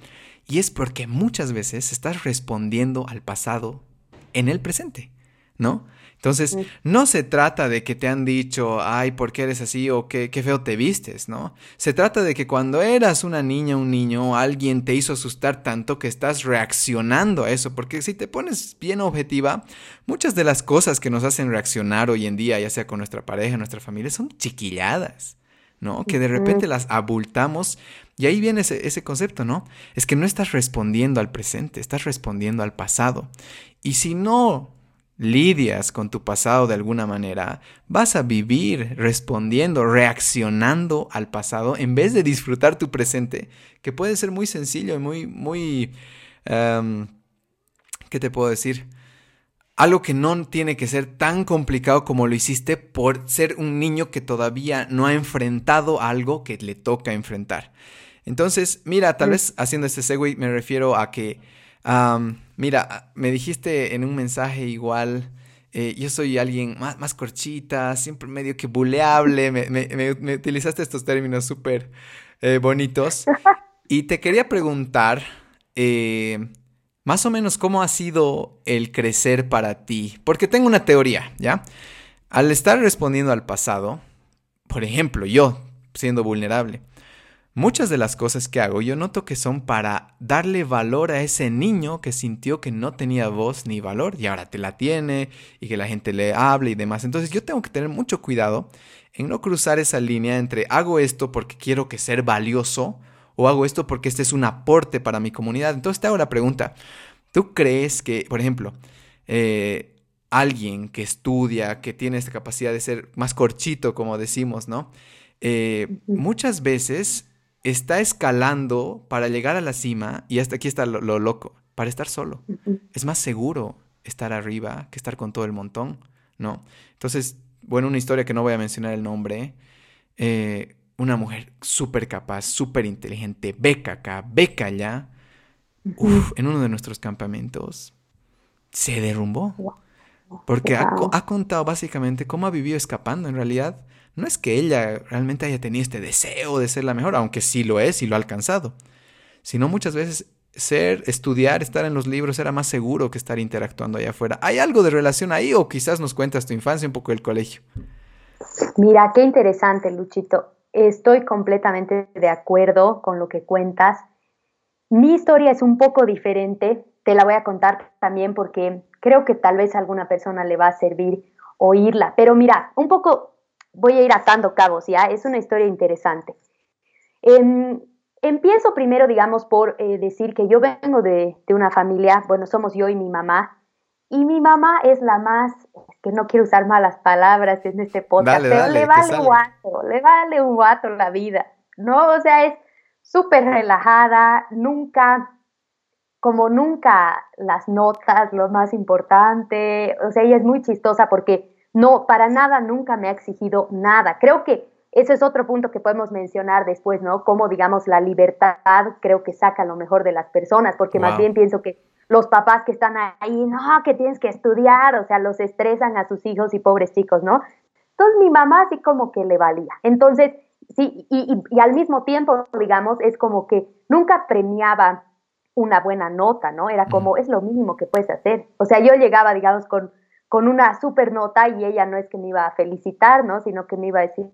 Y es porque muchas veces estás respondiendo al pasado en el presente, ¿no? Entonces, no se trata de que te han dicho, ay, ¿por qué eres así? o qué, qué feo te vistes, ¿no? Se trata de que cuando eras una niña, un niño, alguien te hizo asustar tanto que estás reaccionando a eso, porque si te pones bien objetiva, muchas de las cosas que nos hacen reaccionar hoy en día, ya sea con nuestra pareja, nuestra familia, son chiquilladas. ¿no? Que de repente las abultamos y ahí viene ese, ese, concepto, ¿no? Es que no estás respondiendo al presente, estás respondiendo al pasado. Y si no lidias con tu pasado de alguna manera, vas a vivir respondiendo, reaccionando al pasado en vez de disfrutar tu presente, que puede ser muy sencillo y muy, muy, em, ¿qué te puedo decir? Algo que no tiene que ser tan complicado como lo hiciste por ser un niño que todavía no ha enfrentado algo que le toca enfrentar. Entonces, mira, tal vez haciendo este segue me refiero a que mira, me dijiste en un mensaje igual, eh, yo soy alguien más, más, corchita, siempre medio que buleable, me, utilizaste estos términos súper eh, bonitos. Y te quería preguntar, eh, más o menos, ¿cómo ha sido el crecer para ti? Porque tengo una teoría, ¿ya? Al estar respondiendo al pasado, por ejemplo, yo siendo vulnerable, Muchas de las cosas que hago yo noto que son para darle valor a ese niño que sintió que no tenía voz ni valor y ahora te la tiene y que la gente le hable y demás. Entonces yo tengo que tener mucho cuidado en no cruzar esa línea entre hago esto porque quiero que ser valioso o hago esto porque este es un aporte para mi comunidad. Entonces te hago la pregunta, ¿tú crees que, por ejemplo, eh, alguien que estudia, que tiene esta capacidad de ser más corchito, como decimos, ¿no? Eh, muchas veces está escalando para llegar a la cima y hasta aquí está lo, loco, para estar solo. Es más seguro estar arriba que estar con todo el montón, ¿no? Entonces, bueno, una historia que no voy a mencionar el nombre, eh, una mujer súper capaz, súper inteligente, beca acá, beca allá, en uno de nuestros campamentos, se derrumbó. Porque ha, ha, contado básicamente cómo ha vivido escapando en realidad no es que ella realmente haya tenido este deseo de ser la mejor, aunque sí lo es y lo ha alcanzado, sino muchas veces ser, estudiar, estar en los libros era más seguro que estar interactuando allá afuera. ¿Hay algo de relación ahí o quizás nos cuentas tu infancia, un poco del colegio? Mira, qué interesante, Luchito. Estoy completamente de acuerdo con lo que cuentas. Mi historia es un poco diferente, te la voy a contar también porque creo que tal vez a alguna persona le va a servir oírla. Pero mira, un poco voy a ir atando cabos, ¿ya? Es una historia interesante. Em, empiezo primero, digamos, por eh, decir que yo vengo de, una familia, bueno, somos yo y mi mamá, y mi mamá es la más, que no quiero usar malas palabras en este podcast, pero le vale un guato, le vale un guato la vida, ¿no? O sea, es súper relajada, nunca, como nunca las notas, lo más importante, o sea, ella es muy chistosa porque no, para nada, nunca me ha exigido nada. Creo que ese es otro punto que podemos mencionar después, ¿no? Cómo, digamos, la libertad creo que saca lo mejor de las personas, porque más bien pienso que los papás que están ahí, no, que tienes que estudiar, o sea, los estresan a sus hijos y pobres chicos, ¿no? Entonces mi mamá así como que le valía. Entonces, sí, y, y al mismo tiempo, digamos, es como que nunca premiaba una buena nota, ¿no? Era como, es lo mínimo que puedes hacer. O sea, yo llegaba, digamos, con con una super nota y ella no es que me iba a felicitar, ¿no? Sino que me iba a decir,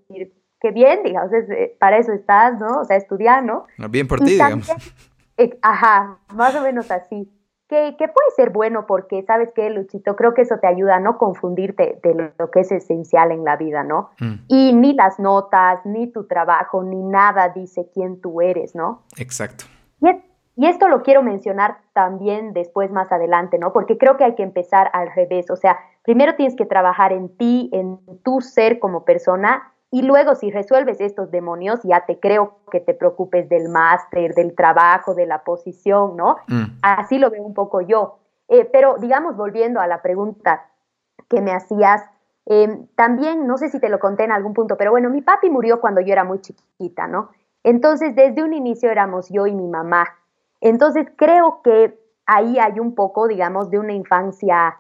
qué bien, digamos, eh, para eso estás, ¿no? O sea, estudiar, ¿no? Bien por ti, digamos. ajá, más o menos así. Que, que, puede ser bueno porque, ¿sabes qué, Luchito? Creo que eso te ayuda a no confundirte de lo, que es esencial en la vida, ¿no? Mm. Y ni las notas, ni tu trabajo, ni nada dice quién tú eres, ¿no? Exacto. Y, esto lo quiero mencionar también después, más adelante, ¿no? Porque creo que hay que empezar al revés. O sea, primero tienes que trabajar en ti, en tu ser como persona, y luego si resuelves estos demonios, ya te creo que te preocupes del máster, del trabajo, de la posición, ¿no? Mm. Así lo veo un poco yo. Eh, pero digamos, volviendo a la pregunta que me hacías, em, también, no sé si te lo conté en algún punto, pero bueno, mi papi murió cuando yo era muy chiquita, ¿no? Entonces, desde un inicio éramos yo y mi mamá. Entonces, creo que ahí hay un poco, digamos, de una infancia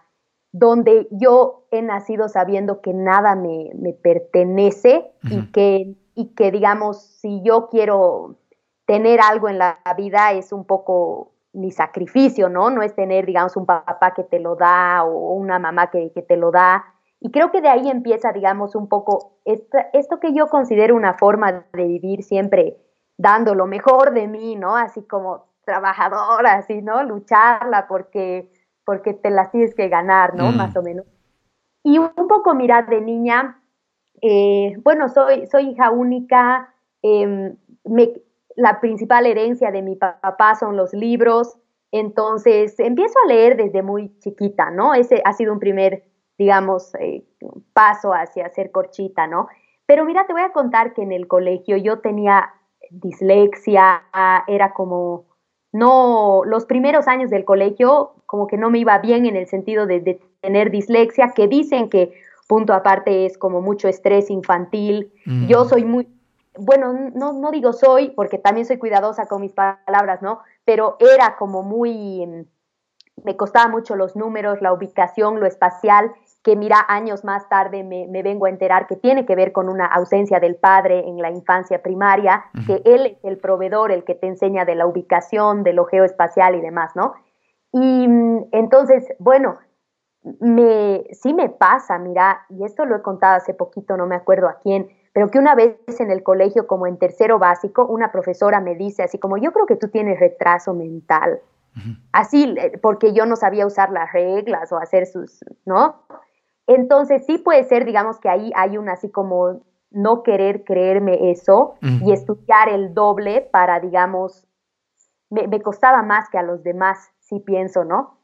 donde yo he nacido sabiendo que nada me, pertenece y, que, y que, digamos, si yo quiero tener algo en la vida es un poco mi sacrificio, ¿no? No es tener, digamos, un papá que te lo da o una mamá que, te lo da. Y creo que de ahí empieza, digamos, un poco esto que yo considero una forma de vivir siempre dando lo mejor de mí, ¿no? Así como trabajadora, así, ¿no? Lucharla porque porque te las tienes que ganar, ¿no? Mm. Más o menos. Y un poco, mira, de niña, eh, bueno, soy, soy hija única, em, la principal herencia de mi papá son los libros, entonces empiezo a leer desde muy chiquita, ¿no? Ese ha sido un primer, digamos, eh, paso hacia ser corchita, ¿no? Pero mira, te voy a contar que en el colegio yo tenía dislexia, era como no, los primeros años del colegio como que no me iba bien en el sentido de, tener dislexia, que dicen que punto aparte es como mucho estrés infantil. Yo mm. soy muy, bueno, no, no digo soy, porque también soy cuidadosa con mis palabras, ¿no? Pero era como muy, me costaba mucho los números, la ubicación, lo espacial, que mira, años más tarde me, vengo a enterar que tiene que ver con una ausencia del padre en la infancia primaria, que él es el proveedor, el que te enseña de la ubicación, de lo geoespacial y demás, ¿no? Y mm, entonces, bueno, me, sí me pasa, mira, y esto lo he contado hace poquito, no me acuerdo a quién, pero que una vez en el colegio, como en tercero básico, una profesora me dice así como, yo creo que tú tienes retraso mental. Así, eh, porque yo no sabía usar las reglas o hacer sus, ¿no? Entonces sí puede ser, digamos que ahí hay un así como no querer creerme eso y estudiar el doble para, digamos, me, costaba más que a los demás, sí pienso, ¿no?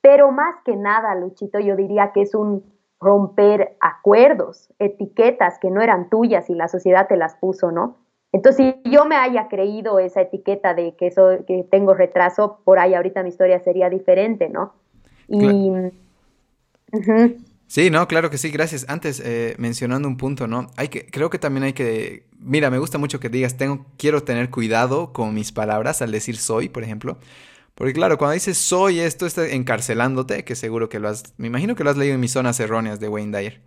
Pero más que nada, Luchito, yo diría que es un romper acuerdos, etiquetas que no eran tuyas y la sociedad te las puso, ¿no? Entonces, si yo me haya creído esa etiqueta de que, soy, que tengo retraso, por ahí ahorita mi historia sería diferente, ¿no? Y... Sí, no, claro que sí, gracias. Antes, eh, mencionando un punto, ¿no? Hay que, creo que también hay que, mira, me gusta mucho que digas, tengo, quiero tener cuidado con mis palabras al decir soy, por ejemplo. Porque claro, cuando dices soy esto, está encarcelándote, que seguro que lo has, me imagino que lo has leído en mis zonas erróneas de Wayne Dyer.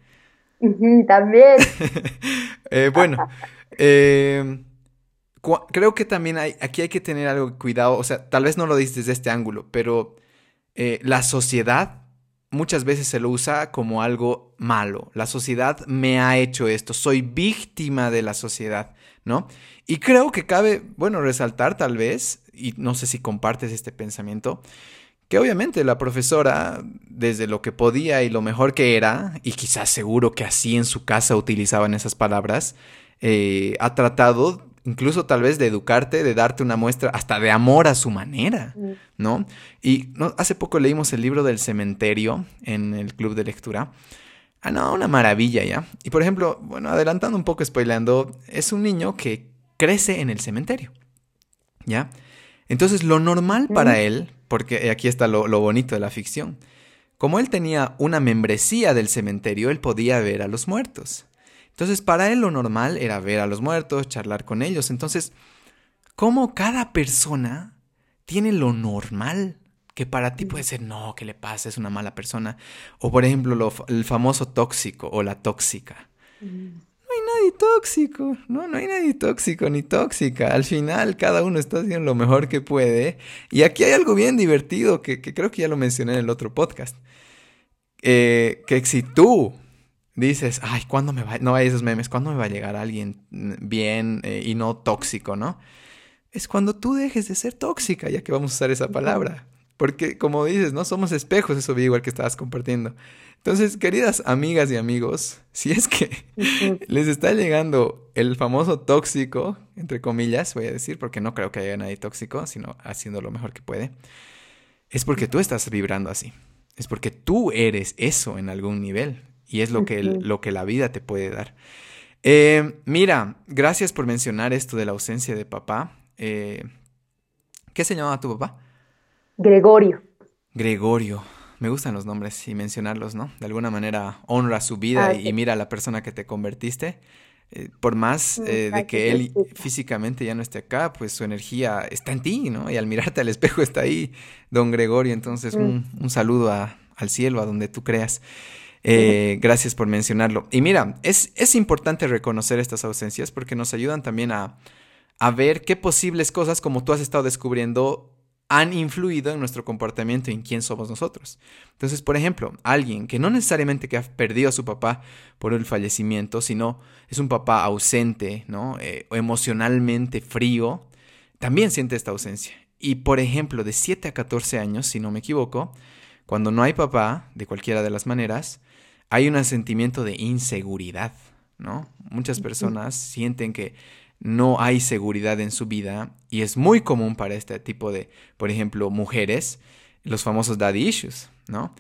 también. Eh, bueno, eh, creo que también hay, aquí hay que tener algo cuidado, o sea, tal vez no lo dices desde este ángulo, pero la sociedad muchas veces se lo usa como algo malo. La sociedad me ha hecho esto, soy víctima de la sociedad, ¿no? Y creo que cabe, bueno, resaltar tal vez, y no sé si compartes este pensamiento, que obviamente la profesora, desde lo que podía y lo mejor que era, y quizás seguro que así en su casa utilizaban esas palabras, eh, ha tratado incluso tal vez de educarte, de darte una muestra hasta de amor a su manera, mm. ¿no? Y ¿no? hace poco leímos el libro del cementerio en el club de lectura. Ah, no, una maravilla ya. Y por ejemplo, bueno, adelantando un poco, spoilando, es un niño que crece en el cementerio, ¿ya? Entonces lo normal para él, porque aquí está lo, lo bonito de la ficción, como él tenía una membresía del cementerio, él podía ver a los muertos. Entonces, para él lo normal era ver a los muertos, charlar con ellos. Entonces, ¿cómo cada persona tiene lo normal? Que para ti puede ser, no, ¿qué le pasa? Es una mala persona. O, por ejemplo, el famoso tóxico o la tóxica. No hay nadie tóxico, no, no hay nadie tóxico ni tóxica. Al final, cada uno está haciendo lo mejor que puede. Y aquí hay algo bien divertido que, creo que ya lo mencioné en el otro podcast. Eh, que si tú dices, ay, ¿cuándo me va? No hay esos memes, ¿cuándo me va a llegar alguien bien eh, y no tóxico, no? Es cuando tú dejes de ser tóxica, ya que vamos a usar esa palabra. Porque, como dices, no somos espejos, eso vi igual que estabas compartiendo. Entonces, queridas amigas y amigos, si es que les está llegando el famoso tóxico, entre comillas, voy a decir, porque no creo que haya nadie tóxico, sino haciendo lo mejor que puede, es porque tú estás vibrando así. Es porque tú eres eso en algún nivel y es lo que, lo que la vida te puede dar. Eh, mira, gracias por mencionar esto de la ausencia de papá. Eh, ¿Qué se llamaba tu papá? Gregorio. Gregorio. Me gustan los nombres y mencionarlos, ¿no? De alguna manera honra su vida y, mira a la persona que te convertiste. Eh, por más eh, de que él físicamente ya no esté acá, pues su energía está en ti, ¿no? Y al mirarte al espejo está ahí, don Gregorio. Entonces, un, mm. saludo al cielo, a donde tú creas. Eh, gracias por mencionarlo. Y mira, es, es, importante reconocer estas ausencias porque nos ayudan también a, a ver qué posibles cosas, como tú has estado descubriendo, han influido en nuestro comportamiento y en quién somos nosotros. Entonces, por ejemplo, alguien que no necesariamente que ha perdido a su papá por el fallecimiento, sino es un papá ausente, ¿no? Eh, emocionalmente frío, también siente esta ausencia. Y, por ejemplo, de 7 a 14 años, si no me equivoco, cuando no hay papá, de cualquiera de las maneras, hay un sentimiento de inseguridad, ¿no? Muchas personas sienten que no hay seguridad en su vida y es muy común para este tipo de, por ejemplo, mujeres, los famosos daddy issues, ¿no?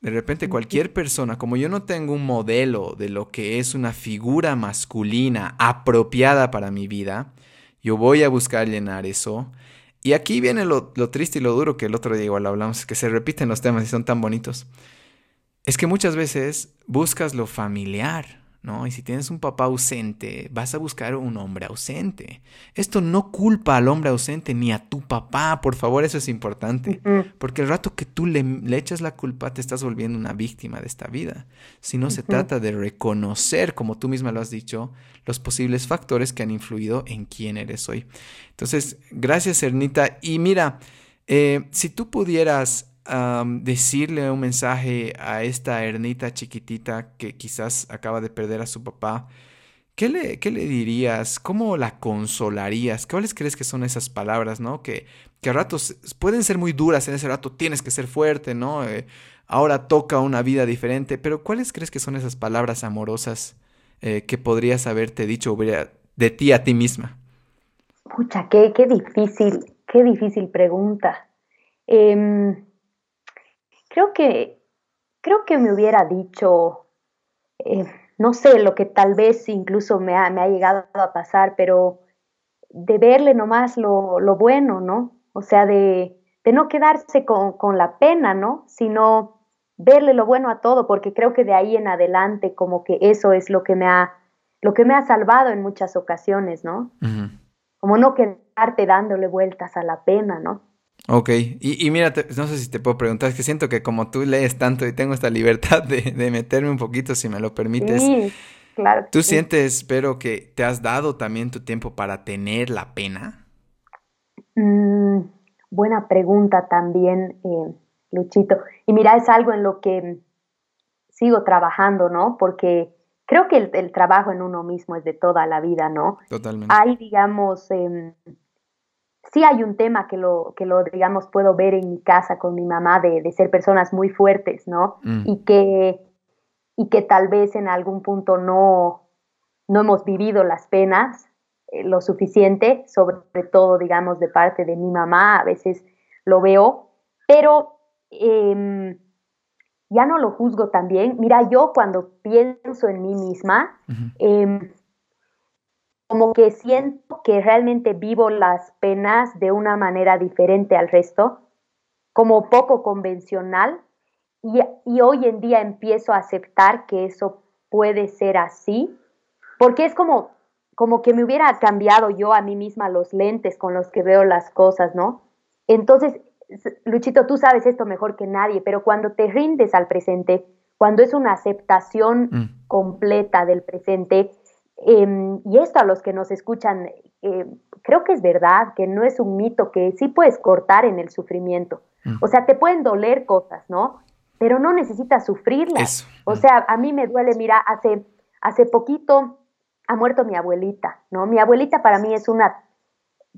De repente cualquier persona, como yo no tengo un modelo de lo que es una figura masculina apropiada para mi vida, yo voy a buscar llenar eso. Y aquí viene lo, lo triste y lo duro que el otro día igual hablamos, que se repiten los temas y son tan bonitos. Es que muchas veces buscas lo familiar, ¿no? Y si tienes un papá ausente, vas a buscar un hombre ausente. Esto no culpa al hombre ausente ni a tu papá, por favor, eso es importante. Porque el rato que tú le, echas la culpa, te estás volviendo una víctima de esta vida. Si no se trata de reconocer, como tú misma lo has dicho, los posibles factores que han influido en quién eres hoy. Entonces, gracias, Ernita. Y mira, eh, si tú pudieras decirle un mensaje a esta Ernita chiquitita que quizás acaba de perder a su papá, ¿qué le, qué le dirías? ¿Cómo la consolarías? ¿Cuáles crees que son esas palabras, no? Que, a ratos pueden ser muy duras, en ese rato tienes que ser fuerte, ¿no? Eh, ahora toca una vida diferente, pero ¿cuáles crees que son esas palabras amorosas eh, que podrías haberte dicho de ti a ti misma? Pucha, qué, qué difícil, qué difícil pregunta. Eh, creo que, creo que me hubiera dicho, eh, no sé, lo que tal vez incluso me ha, me ha llegado a pasar, pero de verle nomás lo, lo bueno, ¿no? O sea, de, de no quedarse con, con, la pena, ¿no? Sino verle lo bueno a todo, porque creo que de ahí en adelante como que eso es lo que me ha, lo que me ha salvado en muchas ocasiones, ¿no? Como no quedarte dándole vueltas a la pena, ¿no? Ok, y, y mira, no sé si te puedo preguntar, es que siento que como tú lees tanto y tengo esta libertad de, meterme un poquito, si me lo permites. Sí, claro. ¿Tú sientes, espero, que te has dado también tu tiempo para tener la pena? Mm, buena pregunta también, eh, Luchito. Y mira, es algo en lo que sigo trabajando, ¿no? Porque creo que el, trabajo en uno mismo es de toda la vida, ¿no? Totalmente. Hay, digamos... Eh, sí hay un tema que lo, que lo, digamos, puedo ver en mi casa con mi mamá de, de ser personas muy fuertes, ¿no? Mm. Y, que, y que tal vez en algún punto no, no hemos vivido las penas eh, lo suficiente, sobre todo, digamos, de parte de mi mamá, a veces lo veo, pero em, ya no lo juzgo también. Mira, yo cuando pienso en mí misma, como que siento que realmente vivo las penas de una manera diferente al resto, como poco convencional, y, hoy en día empiezo a aceptar que eso puede ser así, porque es como, como que me hubiera cambiado yo a mí misma los lentes con los que veo las cosas, ¿no? Entonces, Luchito, tú sabes esto mejor que nadie, pero cuando te rindes al presente, cuando es una aceptación mm. completa del presente, Em, y esto a los que nos escuchan, eh, creo que es verdad, que no es un mito, que sí puedes cortar en el sufrimiento. Mm. O sea, te pueden doler cosas, ¿no? pero no necesitas sufrirlas. O sea, a mí me duele, mira, hace, hace poquito ha muerto mi abuelita, ¿no? Mi abuelita para mí es una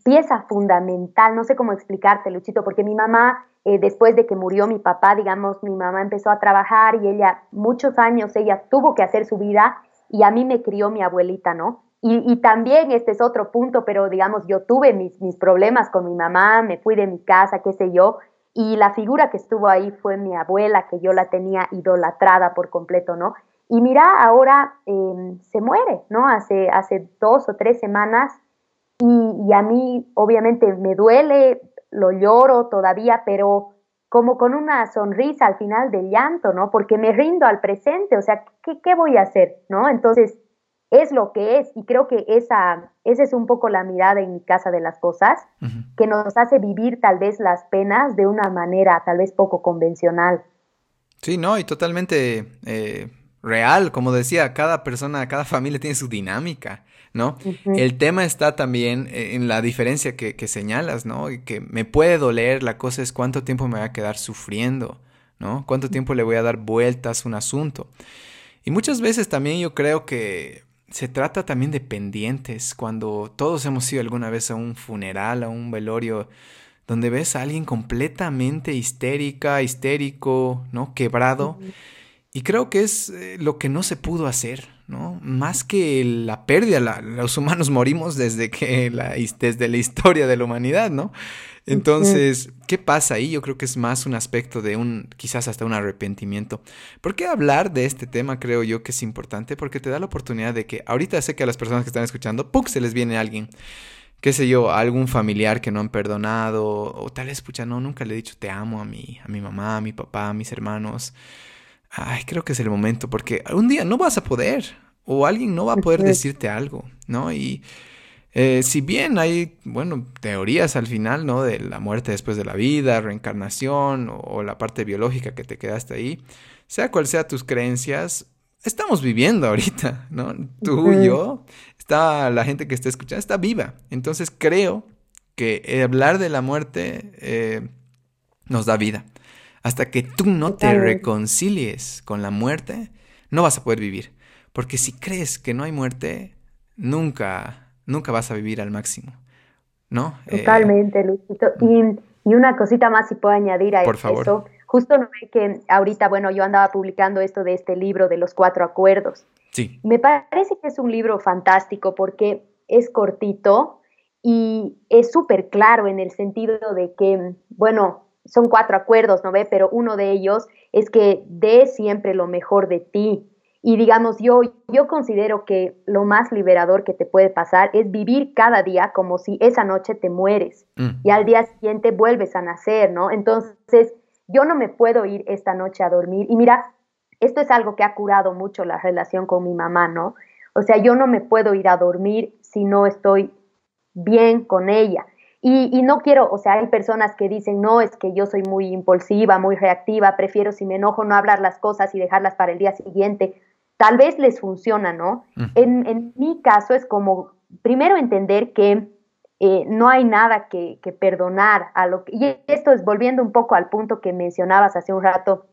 pieza fundamental, no sé cómo explicarte, Luchito, porque mi mamá, eh, después de que murió mi papá, digamos, mi mamá empezó a trabajar y ella, muchos años, ella tuvo que hacer su vida y a mí me crió mi abuelita, ¿no? Y, también este es otro punto, pero digamos, yo tuve mis, mis problemas con mi mamá, me fui de mi casa, qué sé yo, y la figura que estuvo ahí fue mi abuela, que yo la tenía idolatrada por completo, ¿no? Y mira, ahora em, se muere, ¿no? Hace, hace dos o tres semanas y, a mí obviamente me duele, lo lloro todavía, pero como con una sonrisa al final del llanto, ¿no? Porque me rindo al presente, o sea, ¿qué, qué voy a hacer, ¿no? Entonces, es lo que es y creo que esa, esa es un poco la mirada en mi casa de las cosas que nos hace vivir tal vez las penas de una manera tal vez poco convencional. Sí, no, y totalmente eh, real, como decía, cada persona, cada familia tiene su dinámica, ¿no? El tema está también eh, en la diferencia que, que señalas, ¿no? Y que me puede doler, la cosa es cuánto tiempo me voy a quedar sufriendo, ¿no? Cuánto tiempo le voy a dar vueltas a un asunto. Y muchas veces también yo creo que se trata también de pendientes. Cuando todos hemos ido alguna vez a un funeral, a un velorio, donde ves a alguien completamente histérica, histérico, ¿no? Quebrado. Y creo que es eh, lo que no se pudo hacer, ¿no? Más que la pérdida, los humanos morimos desde que la, desde la historia de la humanidad, ¿no? Entonces, ¿qué pasa ahí? Yo creo que es más un aspecto de un, quizás hasta un arrepentimiento. ¿Por qué hablar de este tema creo yo que es importante? Porque te da la oportunidad de que ahorita sé que a las personas que están escuchando, ¡puc! se les viene alguien, qué sé yo, algún familiar que no han perdonado, o tal vez, escucha, no, nunca le he dicho te amo a mi, a mi mamá, a mi papá, a mis hermanos. Ay, creo que es el momento, porque un día no vas a poder, o alguien no va a poder decirte algo, ¿no? Y eh, si bien hay, bueno, teorías al final, ¿no? De la muerte después de la vida, reencarnación o, la parte biológica que te quedaste ahí, sea cual sea tus creencias, estamos viviendo ahorita, ¿no? Tú y yo, está, la gente que está escuchando está viva. Entonces creo que hablar de la muerte eh, nos da vida. Hasta que tú no te reconcilies con la muerte, no vas a poder vivir. Porque si crees que no hay muerte, nunca nunca vas a vivir al máximo, ¿no? Eh, Totalmente, Luisito. Y, una cosita más si puedo añadir a por favor. Justo no ve que ahorita, bueno, yo andaba publicando esto de este libro de los cuatro acuerdos. Sí. Me parece que es un libro fantástico porque es cortito y es súper claro en el sentido de que, bueno, son cuatro acuerdos, ¿no ve? Pero uno de ellos es que dé siempre lo mejor de ti, y digamos, yo, yo considero que lo más liberador que te puede pasar es vivir cada día como si esa noche te mueres mm. y al día siguiente vuelves a nacer, ¿no? Entonces, yo no me puedo ir esta noche a dormir. Y mira, esto es algo que ha curado mucho la relación con mi mamá, ¿no? O sea, yo no me puedo ir a dormir si no estoy bien con ella. Y, y, no quiero, o sea, hay personas que dicen, no, es que yo soy muy impulsiva, muy reactiva, prefiero si me enojo no hablar las cosas y dejarlas para el día siguiente tal vez les funciona, ¿no? en, mi caso es como, primero entender que eh, no hay nada que, perdonar a lo que, y esto es volviendo un poco al punto que mencionabas hace un rato,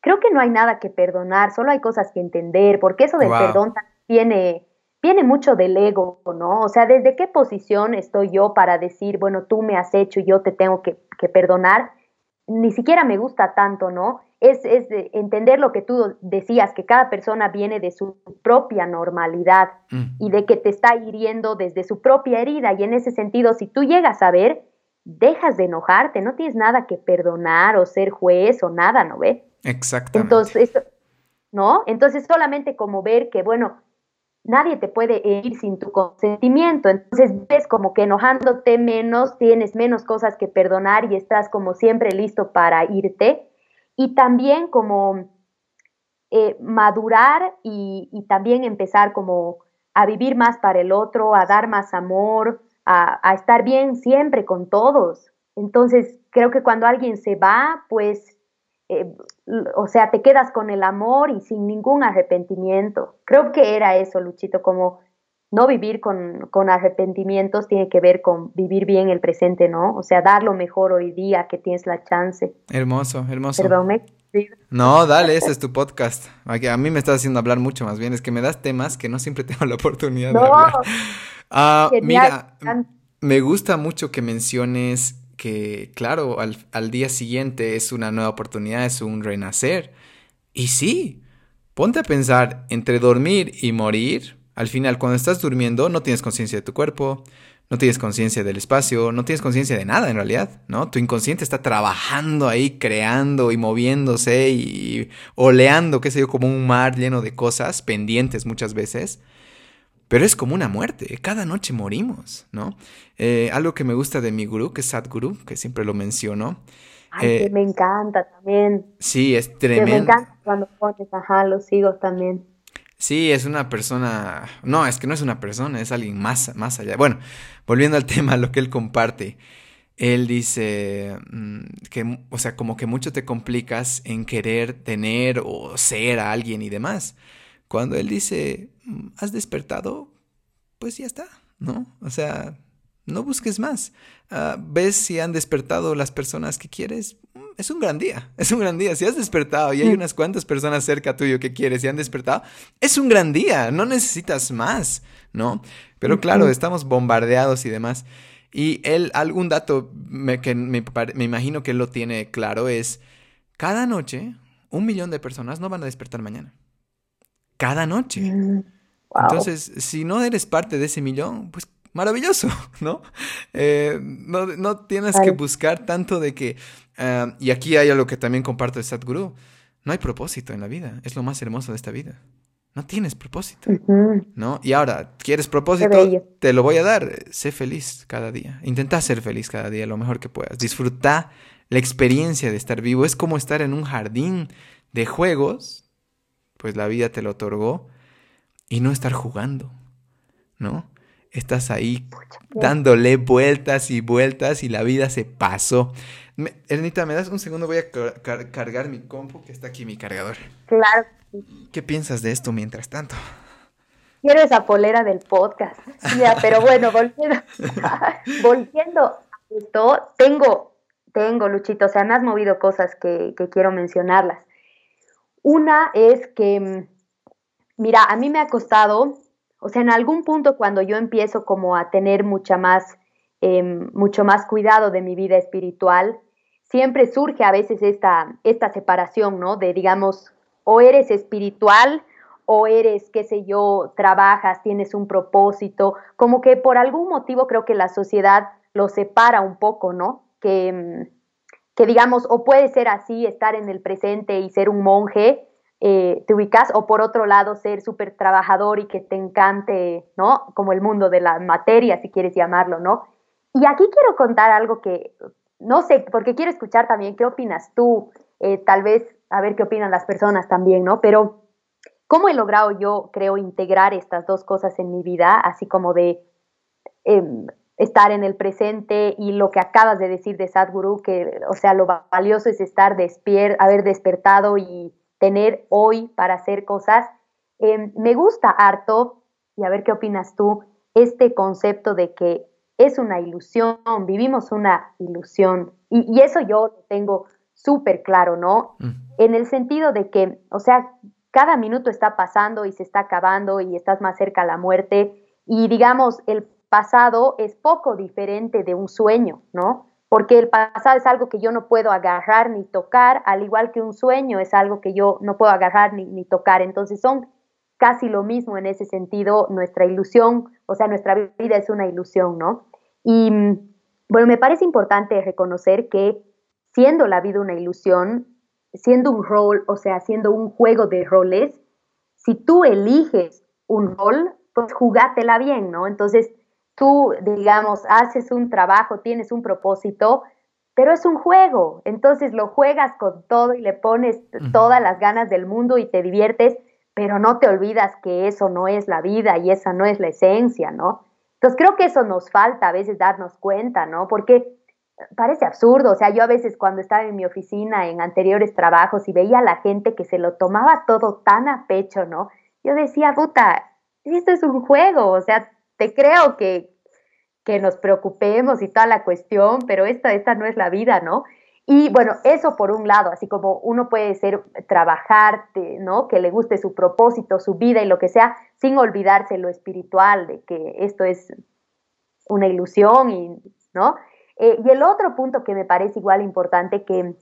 creo que no hay nada que perdonar, solo hay cosas que entender, porque eso del perdón viene, viene mucho del ego, ¿no? O sea, ¿desde qué posición estoy yo para decir, bueno, tú me has hecho y yo te tengo que, que perdonar? Ni siquiera me gusta tanto, ¿no? es, entender lo que tú decías, que cada persona viene de su propia normalidad mm. y de que te está hiriendo desde su propia herida. Y en ese sentido, si tú llegas a ver, dejas de enojarte, no tienes nada que perdonar o ser juez o nada, ¿no ve? Exactamente. Entonces, ¿no? Entonces solamente como ver que, bueno, nadie te puede herir sin tu consentimiento. Entonces ves como que enojándote menos, tienes menos cosas que perdonar y estás como siempre listo para irte y también como eh, madurar y, también empezar como a vivir más para el otro, a dar más amor, a, estar bien siempre con todos. Entonces, creo que cuando alguien se va, pues, eh, o sea, te quedas con el amor y sin ningún arrepentimiento. Creo que era eso, Luchito, como no vivir con, con, arrepentimientos tiene que ver con vivir bien el presente, ¿no? O sea, dar lo mejor hoy día que tienes la chance. Hermoso, hermoso. Perdón, No, dale, ese es tu podcast. A mí me estás haciendo hablar mucho más bien. Es que me das temas que no siempre tengo la oportunidad de hablar. Ah, mira, me gusta mucho que menciones que, claro, al, al día siguiente es una nueva oportunidad, es un renacer. Y sí, ponte a pensar entre dormir y morir. Al final, cuando estás durmiendo, no tienes conciencia de tu cuerpo, no tienes conciencia del espacio, no tienes conciencia de nada en realidad, ¿no? Tu inconsciente está trabajando ahí, creando y moviéndose y oleando, qué sé yo, como un mar lleno de cosas pendientes muchas veces. Pero es como una muerte, cada noche morimos, ¿no? Eh, algo que me gusta de mi gurú, que es Sadhguru, que siempre lo menciono. Ay, que eh, me encanta también. Sí, es tremendo. me encanta cuando pones, ajá, lo sigo también. Sí, es una persona. No, es que no es una persona, es alguien más, más allá. Bueno, volviendo al tema, lo que él comparte. Él dice mm, que, o sea, como que mucho te complicas en querer tener o ser a alguien y demás. Cuando él dice, has despertado, pues ya está, ¿no? O sea, no busques más. Ah, ves si han despertado las personas que quieres. Mm, es un gran día, es un gran día. Si has despertado y hay unas cuantas personas cerca tuyo que quieres y han despertado, es un gran día, no necesitas más, ¿no? Pero claro, estamos bombardeados y demás. Y él, algún dato que me, me imagino que él lo tiene claro es, cada noche un millón de personas no van a despertar mañana. Cada noche. Entonces, si no eres parte de ese millón, pues maravilloso, ¿no? Eh, no, tienes que buscar tanto de que, ah, y aquí hay algo que también comparto de Sadhguru, no hay propósito en la vida, es lo más hermoso de esta vida. No tienes propósito, ¿no? Y ahora, ¿quieres propósito? Te lo voy a dar. Sé feliz cada día. Intenta ser feliz cada día lo mejor que puedas. Disfruta la experiencia de estar vivo. Es como estar en un jardín de juegos, pues la vida te lo otorgó, y no estar jugando, ¿no? estás ahí dándole vueltas y vueltas y la vida se pasó. Ernita, ¿me das un segundo? Voy a cargar mi compu, que está aquí mi cargador. Claro. ¿Qué piensas de esto mientras tanto? Quiero esa polera del podcast. pero bueno, volviendo, volviendo a esto, tengo, tengo, Luchito, o sea, me has movido cosas que, que quiero mencionarlas. Una es que, mm, mira, a mí me ha costado o sea, en algún punto cuando yo empiezo como a tener mucha más, em, mucho más cuidado de mi vida espiritual, siempre surge a veces esta, esta separación, ¿no? De, digamos, o eres espiritual o eres, qué sé yo, trabajas, tienes un propósito, como que por algún motivo creo que la sociedad lo separa un poco, ¿no? Que, em, que digamos, o puede ser así, estar en el presente y ser un monje, eh, te ubicas, o por otro lado ser súper trabajador y que te encante, ¿no? Como el mundo de la materia, si quieres llamarlo, ¿no? Y aquí quiero contar algo que, no sé, porque quiero escuchar también qué opinas tú, eh, tal vez a ver qué opinan las personas también, ¿no? Pero, ¿cómo he logrado yo, creo, integrar estas dos cosas en mi vida, así como de em, estar en el presente y lo que acabas de decir de Sadhguru, que, o sea, lo valioso es estar despierto, haber despertado y tener hoy para hacer cosas. Em, me gusta harto, y a ver qué opinas tú, este concepto de que es una ilusión, vivimos una ilusión. Y, eso yo lo tengo súper claro, ¿no? Mm. En el sentido de que, o sea, cada minuto está pasando y se está acabando y estás más cerca a la muerte. Y digamos, el pasado es poco diferente de un sueño, ¿no? Porque el pasado es algo que yo no puedo agarrar ni tocar, al igual que un sueño es algo que yo no puedo agarrar ni, tocar. Entonces son casi lo mismo en ese sentido, nuestra ilusión, o sea, nuestra vida es una ilusión, ¿no? Y bueno, me parece importante reconocer que siendo la vida una ilusión, siendo un rol, o sea, siendo un juego de roles, si tú eliges un rol, pues jugátela bien, ¿no? Entonces, tú, digamos, haces un trabajo, tienes un propósito, pero es un juego, entonces lo juegas con todo y le pones todas las ganas del mundo y te diviertes, pero no te olvidas que eso no es la vida y esa no es la esencia, ¿no? Entonces creo que eso nos falta a veces darnos cuenta, ¿no? Porque parece absurdo, o sea, yo a veces cuando estaba en mi oficina en anteriores trabajos y veía a la gente que se lo tomaba todo tan a pecho, ¿no? Yo decía, puta, esto es un juego, o sea, te creo que, que nos preocupemos y toda la cuestión, pero esta, esta no es la vida, ¿no? Y bueno, eso por un lado, así como uno puede ser, trabajarte, ¿no? Que le guste su propósito, su vida y lo que sea, sin olvidarse lo espiritual, de que esto es una ilusión, ¿no? Eh, y el otro punto que me parece igual importante, que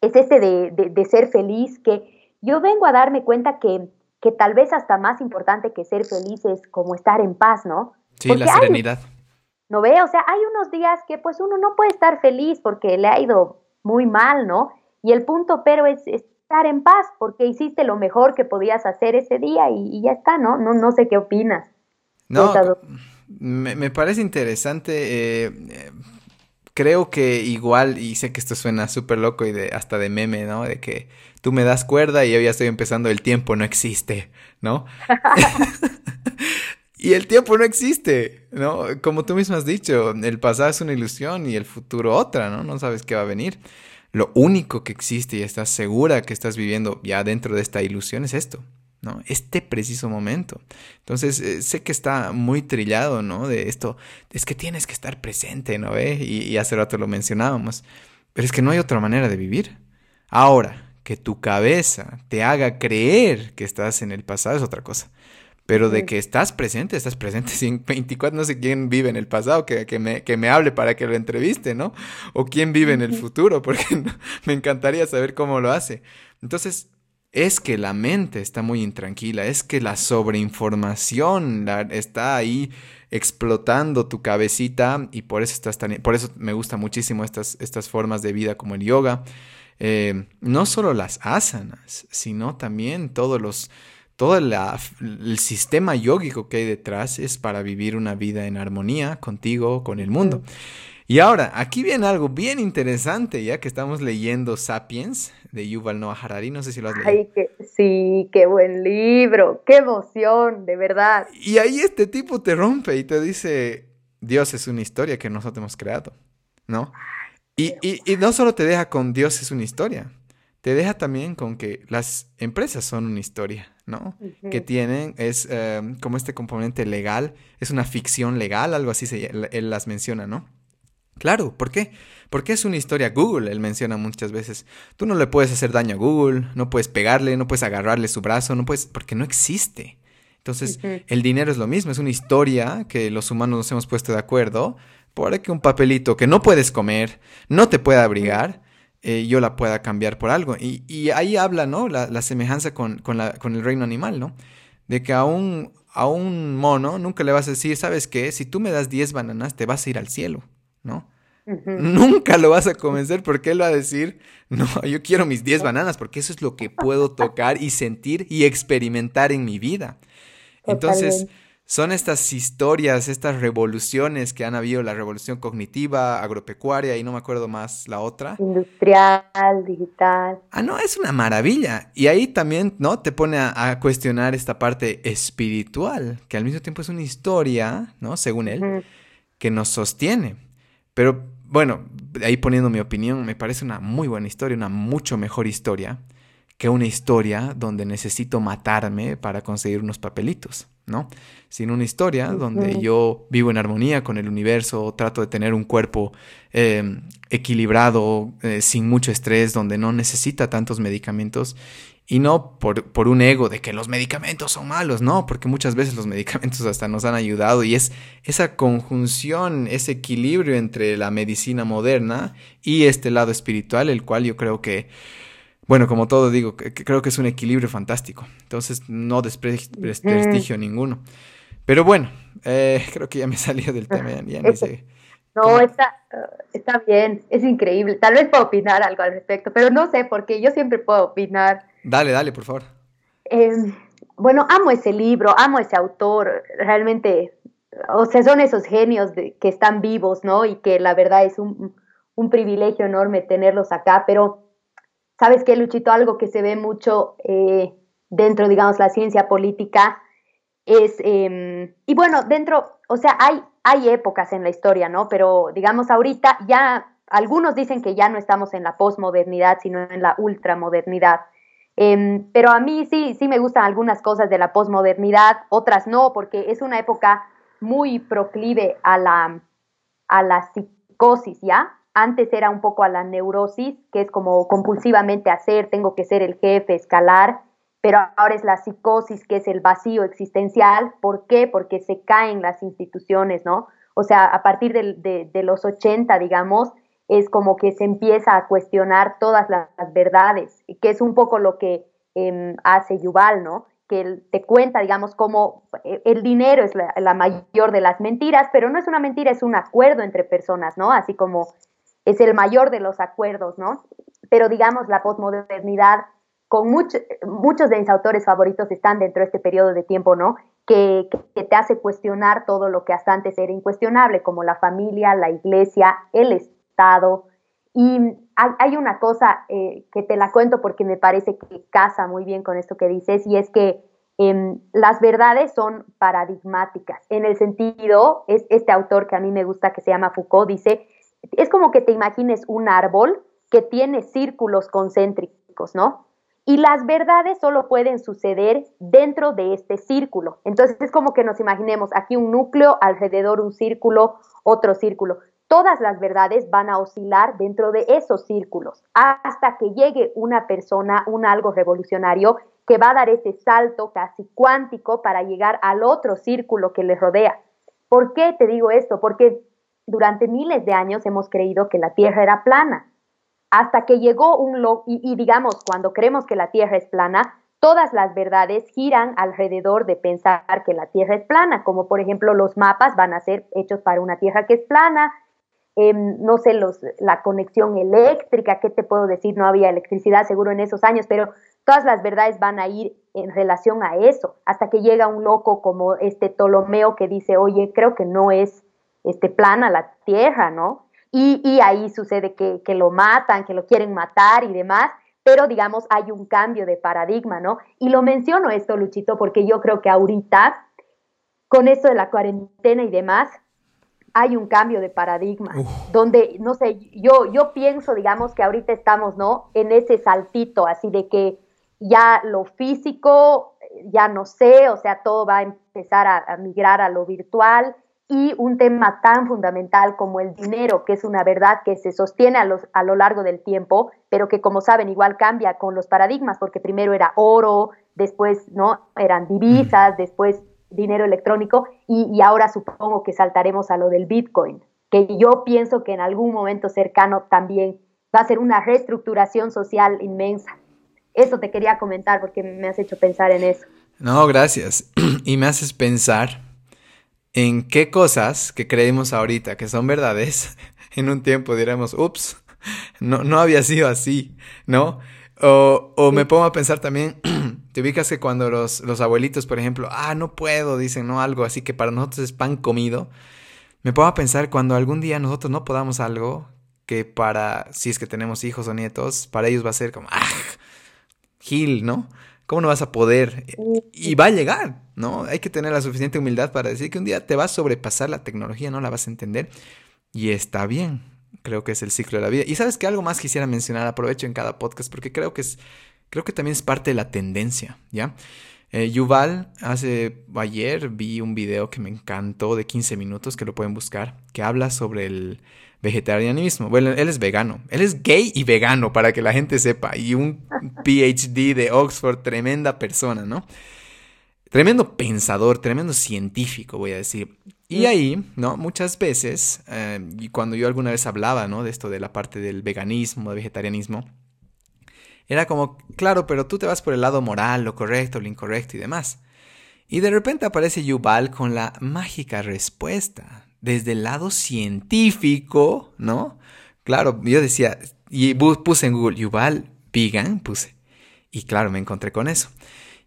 es este de, de, ser feliz, que yo vengo a darme cuenta que, que, tal vez hasta más importante que ser feliz es como estar en paz, ¿no? Sí, la serenidad. ¿No ve? O sea, hay unos días que pues uno no puede estar feliz porque le ha ido muy mal, ¿no? Y el punto pero es, estar en paz porque hiciste lo mejor que podías hacer ese día y, ya está, ¿no? ¿no? No sé qué opinas. No, me, parece interesante. Eh, creo que igual, y sé que esto suena súper loco y de, hasta de meme, ¿no? De que tú me das cuerda y yo ya estoy empezando, el tiempo no existe, ¿no? y el tiempo no existe, ¿no? Como tú mismo has dicho, el pasado es una ilusión y el futuro otra, ¿no? No sabes qué va a venir. Lo único que existe y estás segura que estás viviendo ya dentro de esta ilusión es esto, ¿no? Este preciso momento. Entonces, eh, sé que está muy trillado, ¿no? De esto, es que tienes que estar presente, ¿no? ¿Eh? Y, y, hace rato lo mencionábamos, pero es que no hay otra manera de vivir. Ahora, que tu cabeza te haga creer que estás en el pasado es otra cosa. Pero de que estás presente, estás presente. 24, no sé quién vive en el pasado, que, que, me, que me hable para que lo entreviste, ¿no? O quién vive en el futuro, porque me encantaría saber cómo lo hace. Entonces, es que la mente está muy intranquila, es que la sobreinformación está ahí explotando tu cabecita y por eso estás tan, por eso me gusta muchísimo estas, estas formas de vida como el yoga. Eh, no solo las asanas, sino también todos los, todo el sistema yógico que hay detrás es para vivir una vida en armonía contigo, con el mundo. Y ahora, aquí viene algo bien interesante, ya que estamos leyendo Sapiens de Yuval Noah Harari, no sé si lo has leído. Ay, que, sí, qué buen libro, qué emoción, de verdad. Y ahí este tipo te rompe y te dice, Dios es una historia que nosotros hemos creado, ¿no? Y, y, no solo te deja con Dios es una historia, te deja también con que las empresas son una historia, ¿no? Que tienen, es eh, como este componente legal, es una ficción legal, algo así se, él las menciona, ¿no? Claro, ¿por qué? Porque es una historia Google, él menciona muchas veces. Tú no le puedes hacer daño a Google, no puedes pegarle, no puedes agarrarle su brazo, no puedes, porque no existe. Entonces, el dinero es lo mismo, es una historia que los humanos nos hemos puesto de acuerdo para que un papelito que no puedes comer, no te pueda abrigar, eh, yo la pueda cambiar por algo. Y, ahí habla, ¿no? La, semejanza con, la, con, el reino animal, ¿no? De que a un, a un mono nunca le vas a decir, ¿sabes qué? Si tú me das 10 bananas, te vas a ir al cielo, ¿no? Nunca lo vas a convencer porque él va a decir, no, yo quiero mis 10 bananas porque eso es lo que puedo tocar y sentir y experimentar en mi vida. Entonces, son estas historias, estas revoluciones que han habido, la revolución cognitiva, agropecuaria y no me acuerdo más la otra. Industrial, digital. Ah, no, es una maravilla. Y ahí también, ¿no? Te pone a, cuestionar esta parte espiritual, que al mismo tiempo es una historia, ¿no? Según él, que nos sostiene. Pero bueno, ahí poniendo mi opinión, me parece una muy buena historia, una mucho mejor historia que una historia donde necesito matarme para conseguir unos papelitos, ¿no? Sino una historia donde yo vivo en armonía con el universo, trato de tener un cuerpo em, equilibrado, eh, sin mucho estrés, donde no necesita tantos medicamentos y no por, por, un ego de que los medicamentos son malos, no, porque muchas veces los medicamentos hasta nos han ayudado y es esa conjunción, ese equilibrio entre la medicina moderna y este lado espiritual, el cual yo creo que, bueno, como todo digo, creo que es un equilibrio fantástico. Entonces no desprestigio ninguno. Pero bueno, eh, creo que ya me salí del tema, ya, ni sé. No, está, está bien, es increíble. Tal vez puedo opinar algo al respecto, pero no sé, porque yo siempre puedo opinar Dale, dale, por favor. Em, bueno, amo ese libro, amo ese autor, realmente, o sea, son esos genios de, que están vivos, ¿no? Y que la verdad es un, privilegio enorme tenerlos acá, pero, ¿sabes qué, Luchito? Algo que se ve mucho eh, dentro, digamos, la ciencia política es, em, y bueno, dentro, o sea, hay, hay épocas en la historia, ¿no? Pero, digamos, ahorita ya, algunos dicen que ya no estamos en la posmodernidad, sino en la ultramodernidad. Em, pero a mí sí, sí me gustan algunas cosas de la posmodernidad, otras no, porque es una época muy proclive a la, a la psicosis, ¿ya? Antes era un poco a la neurosis, que es como compulsivamente hacer, tengo que ser el jefe, escalar, pero ahora es la psicosis, que es el vacío existencial. ¿Por qué? Porque se caen las instituciones, ¿no? O sea, a partir de, los 80, digamos, es como que se empieza a cuestionar todas las, verdades, que es un poco lo que em, hace Yuval, ¿no? Que te cuenta, digamos, cómo eh, el dinero es la, la, mayor de las mentiras, pero no es una mentira, es un acuerdo entre personas, ¿no? Así como es el mayor de los acuerdos, ¿no? Pero digamos, la posmodernidad, con muchos de mis autores favoritos están dentro de este periodo de tiempo, ¿no? Que, te hace cuestionar todo lo que hasta antes era incuestionable, como la familia, la iglesia, el Estado. Y hay una cosa eh, que te la cuento porque me parece que casa muy bien con esto que dices, y es que em, las verdades son paradigmáticas, en el sentido, es este autor que a mí me gusta, que se llama Foucault, dice, es como que te imagines un árbol que tiene círculos concéntricos, ¿no? Y las verdades solo pueden suceder dentro de este círculo. Entonces es como que nos imaginemos aquí un núcleo, alrededor un círculo, otro círculo. Todas las verdades van a oscilar dentro de esos círculos hasta que llegue una persona, un algo revolucionario que va a dar ese salto casi cuántico para llegar al otro círculo que le rodea. ¿Por qué te digo esto? Porque durante miles de años hemos creído que la Tierra era plana, hasta que llegó un lo y digamos, cuando creemos que la Tierra es plana, todas las verdades giran alrededor de pensar que la Tierra es plana, como por ejemplo los mapas van a ser hechos para una Tierra que es plana, no sé, los, la conexión eléctrica, ¿qué te puedo decir? No había electricidad seguro en esos años, pero todas las verdades van a ir en relación a eso, hasta que llega un loco como este Ptolomeo que dice, oye, creo que no es este, plana la tierra, ¿no? Y, ahí sucede que, lo matan, que lo quieren matar y demás, pero digamos hay un cambio de paradigma, ¿no? Y lo menciono esto, Luchito, porque yo creo que ahorita, con esto de la cuarentena y demás, hay un cambio de paradigma, donde, no sé, yo, yo pienso, digamos, que ahorita estamos, ¿no? En ese saltito, así de que ya lo físico, ya no sé, o sea, todo va a empezar a migrar a lo virtual, y un tema tan fundamental como el dinero, que es una verdad que se sostiene a, los, a lo largo del tiempo, pero que como saben igual cambia con los paradigmas, porque primero era oro, después no eran divisas, después dinero electrónico y, ahora supongo que saltaremos a lo del Bitcoin, que yo pienso que en algún momento cercano también va a ser una reestructuración social inmensa. Eso te quería comentar porque me has hecho pensar en eso. No, gracias. Y me haces pensar en qué cosas que creemos ahorita que son verdades, en un tiempo diremos, ups, no, no había sido así, ¿no? O, o me pongo a pensar también, te ubicas que cuando los, los abuelitos, por ejemplo, ah, no puedo, dicen, ¿no? Algo así que para nosotros es pan comido. Me pongo a pensar cuando algún día nosotros no podamos algo que para, si es que tenemos hijos o nietos, para ellos va a ser como, ah, Gil, ¿no? ¿Cómo no vas a poder? Y va a llegar, ¿no? Hay que tener la suficiente humildad para decir que un día te va a sobrepasar la tecnología, no la vas a entender. Y está bien. Creo que es el ciclo de la vida. Y sabes que algo más quisiera mencionar, aprovecho en cada podcast, porque creo que es, creo que también es parte de la tendencia, ¿ya? Eh, Yuval, hace ayer vi un video que me encantó de 15 minutos, que lo pueden buscar, que habla sobre el, vegetarianismo. Bueno, él es vegano. Él es gay y vegano, para que la gente sepa. Y un PhD de Oxford, tremenda persona, ¿no? Tremendo pensador, tremendo científico, voy a decir. Y ahí, ¿no? Muchas veces, eh, y cuando yo alguna vez hablaba, ¿no? De esto de la parte del veganismo, del vegetarianismo, era como, claro, pero tú te vas por el lado moral, lo correcto, lo incorrecto y demás. Y de repente aparece Yuval con la mágica respuesta desde el lado científico, ¿no? Claro, yo decía, y puse en Google, Yuval Vegan, puse. Y claro, me encontré con eso.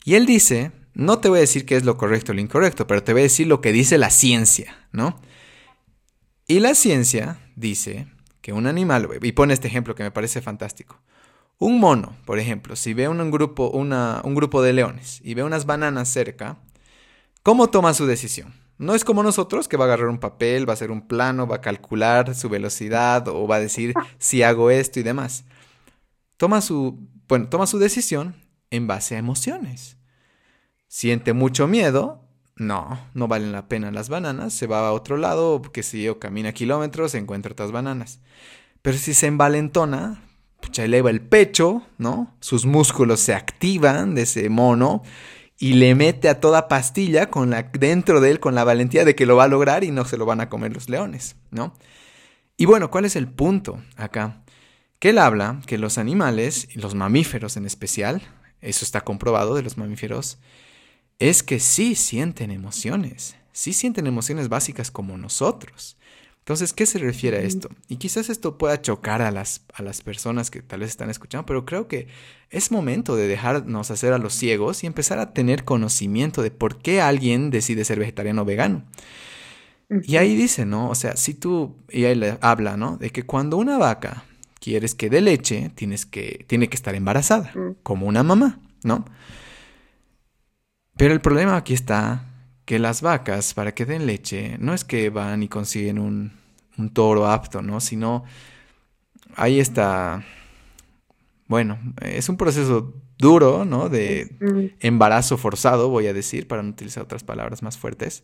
Y él dice, no te voy a decir qué es lo correcto o lo incorrecto, pero te voy a decir lo que dice la ciencia, ¿no? Y la ciencia dice que un animal, y pone este ejemplo que me parece fantástico. Un mono, por ejemplo, si ve un grupo, un grupo de leones y ve unas bananas cerca, ¿cómo toma su decisión? No es como nosotros que va a agarrar un papel, va a hacer un plano, va a calcular su velocidad o va a decir si hago esto y demás. Toma su, bueno, toma su decisión en base a emociones. Siente mucho miedo, no, no valen la pena las bananas, se va a otro lado, que si yo camina kilómetros, encuentra otras bananas. Pero si se envalentona, pucha, eleva el pecho, ¿no? Sus músculos se activan de ese mono y le mete a toda pastilla con la, dentro de él con la valentía de que lo va a lograr y no se lo van a comer los leones, ¿no? Y bueno, ¿cuál es el punto acá? Que él habla que los animales, los mamíferos en especial, eso está comprobado de los mamíferos, es que sí sienten emociones, sí sienten emociones básicas como nosotros. Entonces, ¿qué se refiere a esto? Y quizás esto pueda chocar a las, a las personas que tal vez están escuchando, pero creo que es momento de dejarnos hacer a los ciegos y empezar a tener conocimiento de por qué alguien decide ser vegetariano o vegano. Y ahí dice, ¿no? O sea, si tú, y ahí le habla, ¿no? De que cuando una vaca quieres que dé leche, tienes que, tiene que estar embarazada, como una mamá, ¿no? Pero el problema aquí está que las vacas, para que den leche, no es que van y consiguen un, un toro apto, ¿no? Sino ahí está, bueno, es un proceso duro, ¿no? De embarazo forzado, voy a decir, para no utilizar otras palabras más fuertes.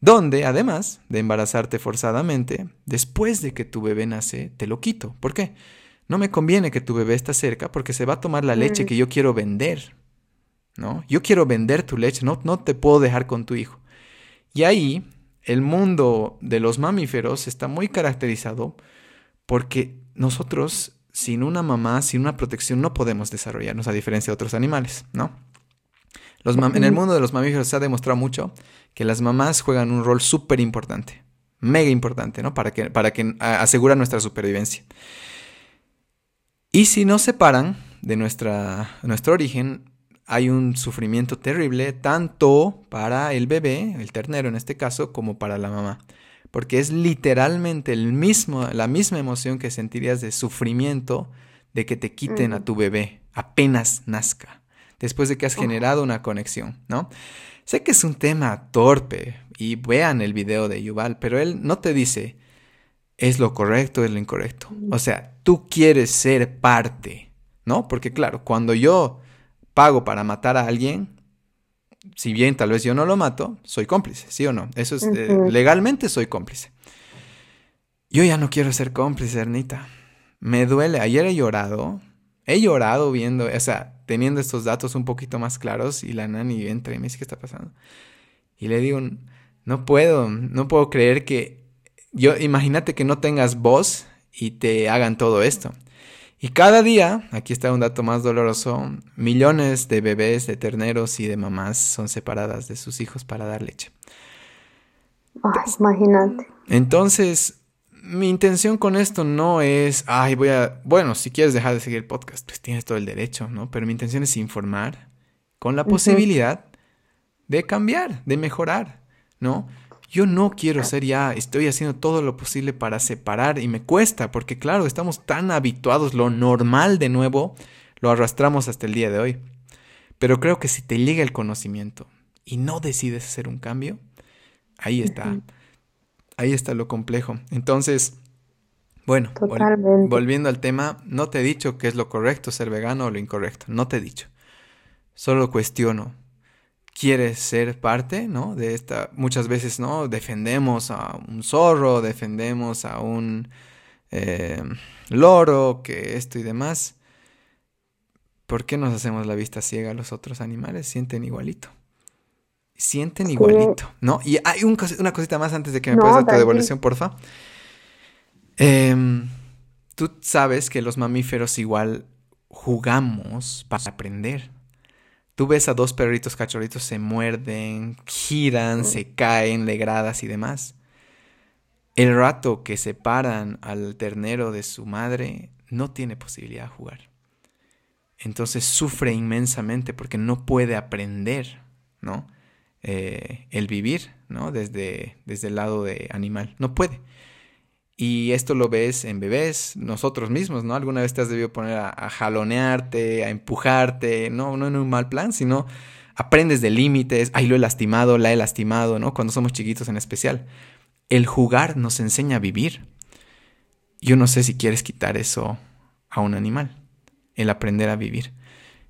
Donde, además de embarazarte forzadamente, después de que tu bebé nace, te lo quito. ¿Por qué? No me conviene que tu bebé esté cerca porque se va a tomar la leche que yo quiero vender. ¿No? Yo quiero vender tu leche, no, no te puedo dejar con tu hijo. Y ahí el mundo de los mamíferos está muy caracterizado porque nosotros sin una mamá, sin una protección, no podemos desarrollarnos a diferencia de otros animales, ¿no? Los en el mundo de los mamíferos se ha demostrado mucho que las mamás juegan un rol súper importante, mega importante, ¿no? Para que, para que asegura nuestra supervivencia. Y si nos separan de nuestra, nuestro origen, hay un sufrimiento terrible tanto para el bebé, el ternero en este caso, como para la mamá. Porque es literalmente el mismo, la misma emoción que sentirías de sufrimiento de que te quiten a tu bebé apenas nazca, después de que has generado una conexión, ¿no? Sé que es un tema torpe y vean el video de Yuval, pero él no te dice es lo correcto, es lo incorrecto. O sea, tú quieres ser parte, ¿no? Porque claro, cuando yo pago para matar a alguien, si bien tal vez yo no lo mato, soy cómplice, ¿sí o no? Eso es, eh, legalmente soy cómplice. Yo ya no quiero ser cómplice, Ernita. Me duele. Ayer he llorado. He llorado viendo, o sea, teniendo estos datos un poquito más claros y la nani entra y me dice qué está pasando. Y le digo, no puedo, no puedo creer que yo, imagínate que no tengas voz y te hagan todo esto. Y cada día, aquí está un dato más doloroso, millones de bebés, de terneros y de mamás son separadas de sus hijos para dar leche. Ay, imagínate. Entonces, mi intención con esto no es, ay, voy a, bueno, si quieres dejar de seguir el podcast, pues tienes todo el derecho, ¿no? Pero mi intención es informar con la posibilidad de cambiar, de mejorar, ¿no? Yo no quiero ser ya, estoy haciendo todo lo posible para separar y me cuesta, porque claro, estamos tan habituados, lo normal de nuevo, lo arrastramos hasta el día de hoy. Pero creo que si te llega el conocimiento y no decides hacer un cambio, ahí está, ahí está lo complejo. Entonces, bueno, volviendo al tema, no te he dicho qué es lo correcto ser vegano o lo incorrecto, no te he dicho. Solo cuestiono quieres ser parte, ¿no? De esta, muchas veces, ¿no? Defendemos a un zorro, defendemos a un eh, loro, que esto y demás. ¿Por qué nos hacemos la vista ciega a los otros animales? Sienten igualito. Sienten igualito, ¿no? Y hay una cosita más antes de que me no, tu devolución, porfa. Em, Tú sabes que los mamíferos igual jugamos para aprender. Tú ves a dos perritos cachorritos, se muerden, giran, se caen, legradas y demás. El rato que separan al ternero de su madre, no tiene posibilidad de jugar. Entonces sufre inmensamente porque no puede aprender, ¿no? Eh, el vivir, ¿no? Desde, desde el lado de animal. No puede. Y esto lo ves en bebés, nosotros mismos, ¿no? Alguna vez te has debido poner a, jalonearte, a empujarte, no, no en un mal plan, sino aprendes de límites, ay, lo he lastimado, la he lastimado, ¿no? Cuando somos chiquitos en especial. El jugar nos enseña a vivir. Yo no sé si quieres quitar eso a un animal, el aprender a vivir.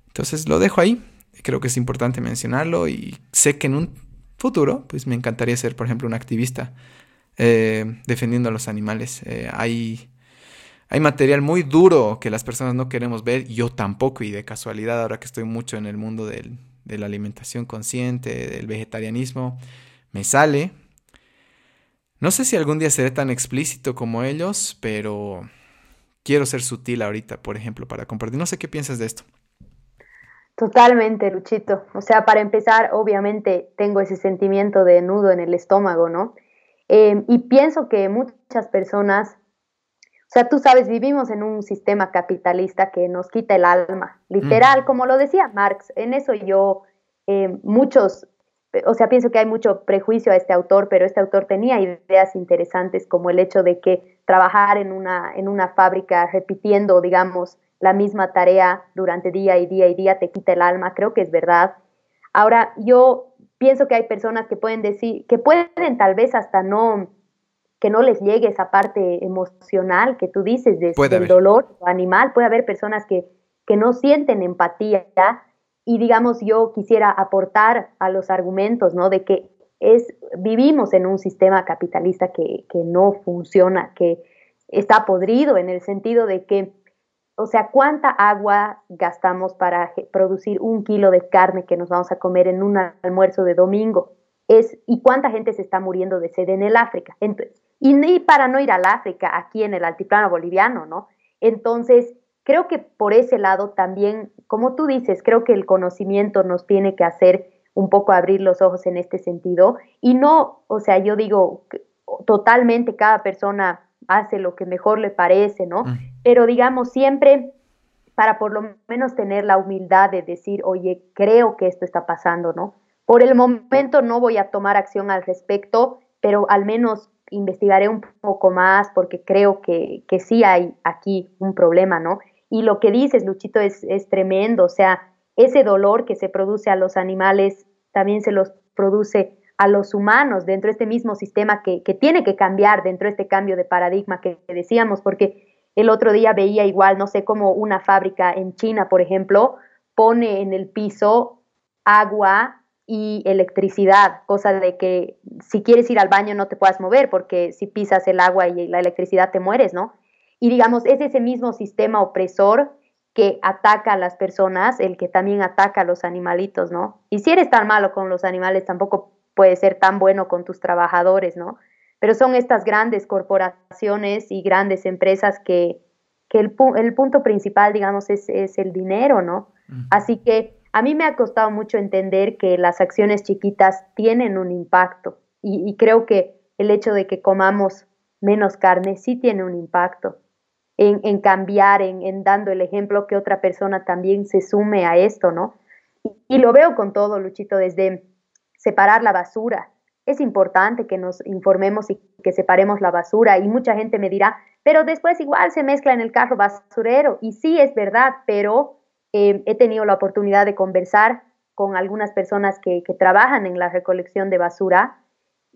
Entonces lo dejo ahí, creo que es importante mencionarlo y sé que en un futuro, pues me encantaría ser, por ejemplo, un activista eh, defendiendo a los animales. Eh, hay, Hay material muy duro que las personas no queremos ver, yo tampoco, y de casualidad, ahora que estoy mucho en el mundo del, de la alimentación consciente, del vegetarianismo, me sale. No sé si algún día seré tan explícito como ellos, pero quiero ser sutil ahorita, por ejemplo, para compartir. No sé qué piensas de esto. Totalmente, Luchito. O sea, para empezar, obviamente tengo ese sentimiento de nudo en el estómago, ¿no? Eh, y pienso que muchas personas o sea, tú sabes, vivimos en un sistema capitalista que nos quita el alma, literal, como lo decía Marx. En eso yo, eh, muchos, o sea, pienso que hay mucho prejuicio a este autor, pero este autor tenía ideas interesantes como el hecho de que trabajar en una, en una fábrica repitiendo, digamos, la misma tarea durante día y día y día te quita el alma, creo que es verdad. Ahora, yo pienso que hay personas que pueden decir, que pueden tal vez hasta no que no les llegue esa parte emocional que tú dices de, del dolor animal. Puede haber personas que, que no sienten empatía y digamos yo quisiera aportar a los argumentos, ¿no? De que es, vivimos en un sistema capitalista que, que no funciona, que está podrido en el sentido de que, o sea, ¿cuánta agua gastamos para producir un kilo de carne que nos vamos a comer en un almuerzo de domingo? Es, ¿Y cuánta gente se está muriendo de sed en el África? Entonces, y, para no ir al África, aquí en el altiplano boliviano, ¿no? Entonces, creo que por ese lado también, como tú dices, creo que el conocimiento nos tiene que hacer un poco abrir los ojos en este sentido y no, o sea, yo digo, totalmente cada persona hace lo que mejor le parece, ¿no? Pero digamos, siempre para por lo menos tener la humildad de decir, oye, creo que esto está pasando, ¿no? Por el momento no voy a tomar acción al respecto, pero al menos investigaré un poco más porque creo que, que sí hay aquí un problema, ¿no? Y lo que dices, Luchito, es, es tremendo, o sea, ese dolor que se produce a los animales también se los produce a los humanos dentro de este mismo sistema que, que, tiene que cambiar dentro de este cambio de paradigma que decíamos, porque el otro día veía igual, no sé, cómo una fábrica en China, por ejemplo, pone en el piso agua y electricidad, cosa de que si quieres ir al baño no te puedas mover porque si pisas el agua y la electricidad te mueres, ¿no? Y digamos, es ese mismo sistema opresor que ataca a las personas, el que también ataca a los animalitos, ¿no? Y si eres tan malo con los animales, tampoco puedes ser tan bueno con tus trabajadores, ¿no? Pero son estas grandes corporaciones y grandes empresas que, que el, el, punto principal, digamos, es, es el dinero, ¿no? Así que a mí me ha costado mucho entender que las acciones chiquitas tienen un impacto y, creo que el hecho de que comamos menos carne sí tiene un impacto en, cambiar, en, dando el ejemplo que otra persona también se sume a esto, ¿no? Y, lo veo con todo, Luchito, desde separar la basura. Es importante que nos informemos y que separemos la basura y mucha gente me dirá, pero después igual se mezcla en el carro basurero. Y sí, es verdad, pero eh, he tenido la oportunidad de conversar con algunas personas que, trabajan en la recolección de basura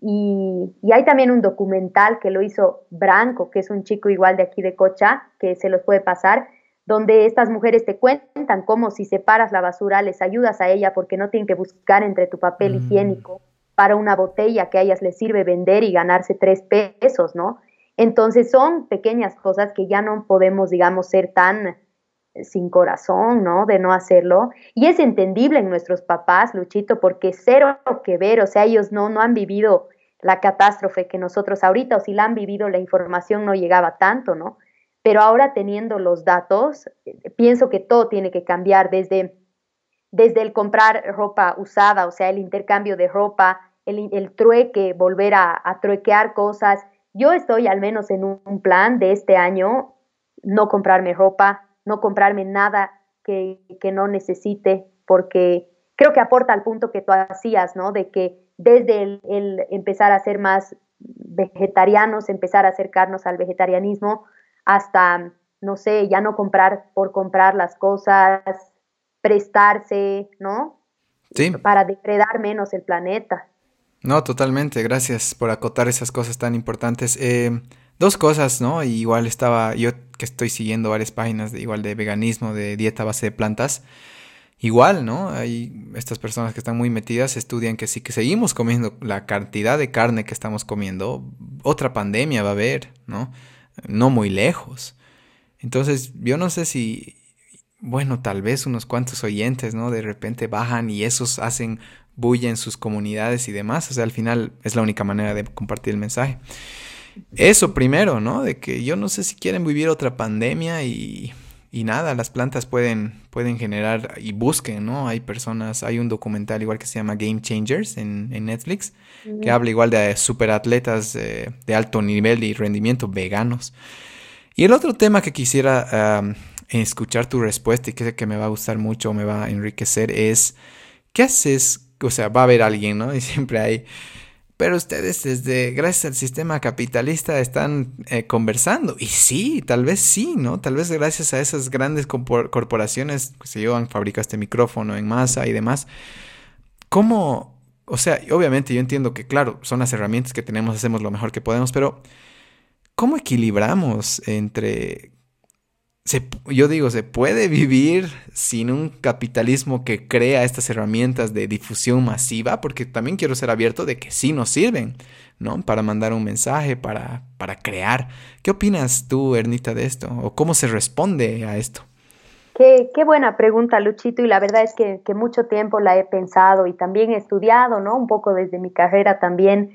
y, hay también un documental que lo hizo Branco, que es un chico igual de aquí de Cocha, que se los puede pasar, donde estas mujeres te cuentan cómo si separas la basura les ayudas a ella porque no tienen que buscar entre tu papel mm. higiénico para una botella que a ellas les sirve vender y ganarse tres pesos, ¿no? Entonces son pequeñas cosas que ya no podemos, digamos, ser tan sin corazón, ¿no? De no hacerlo. Y es entendible en nuestros papás, Luchito, porque cero que ver, o sea, ellos no, no han vivido la catástrofe que nosotros ahorita, o si la han vivido, la información no llegaba tanto, ¿no? Pero ahora teniendo los datos, pienso que todo tiene que cambiar desde, desde el comprar ropa usada, o sea, el intercambio de ropa, el, trueque, volver a, a truequear cosas. Yo estoy al menos en un plan de este año, no comprarme ropa, no comprarme nada que, no necesite, porque creo que aporta al punto que tú hacías, ¿no? De que desde el, empezar a ser más vegetarianos, empezar a acercarnos al vegetarianismo, hasta, no sé, ya no comprar por comprar las cosas, prestarse, ¿no? Sí. Para depredar menos el planeta. No, totalmente. Gracias por acotar esas cosas tan importantes. Eh, dos cosas, ¿no? igual estaba, yo que estoy siguiendo varias páginas de igual de veganismo, de dieta a base de plantas, igual, ¿no? Hay estas personas que están muy metidas, estudian que si que seguimos comiendo la cantidad de carne que estamos comiendo, otra pandemia va a haber, ¿no? No muy lejos. Entonces, yo no sé si, bueno, tal vez unos cuantos oyentes, ¿no? De repente bajan y esos hacen bulla en sus comunidades y demás. O sea, al final es la única manera de compartir el mensaje. Eso primero, ¿no? De que yo no sé si quieren vivir otra pandemia y, y nada, las plantas pueden, pueden generar y busquen, ¿no? Hay personas, hay un documental igual que se llama Game Changers en, en Netflix, que habla igual de superatletas eh, de alto nivel y rendimiento veganos. Y el otro tema que quisiera escuchar tu respuesta y que sé que me va a gustar mucho, me va a enriquecer, es, ¿qué haces? O sea, va a haber alguien, ¿no? Y siempre hay pero ustedes desde, gracias al sistema capitalista, están eh, conversando. Y sí, tal vez sí, ¿no? Tal vez gracias a esas grandes corporaciones que se llevan, fabrica este micrófono en masa y demás. ¿Cómo? O sea, obviamente yo entiendo que, claro, son las herramientas que tenemos, hacemos lo mejor que podemos, pero ¿cómo equilibramos entre yo digo, se puede vivir sin un capitalismo que crea estas herramientas de difusión masiva, porque también quiero ser abierto de que sí nos sirven, ¿no? Para mandar un mensaje, para, para crear. ¿Qué opinas tú, Ernita, de esto? ¿O cómo se responde a esto? Qué, qué buena pregunta, Luchito, y la verdad es que, que mucho tiempo la he pensado y también he estudiado, ¿no? Un poco desde mi carrera también,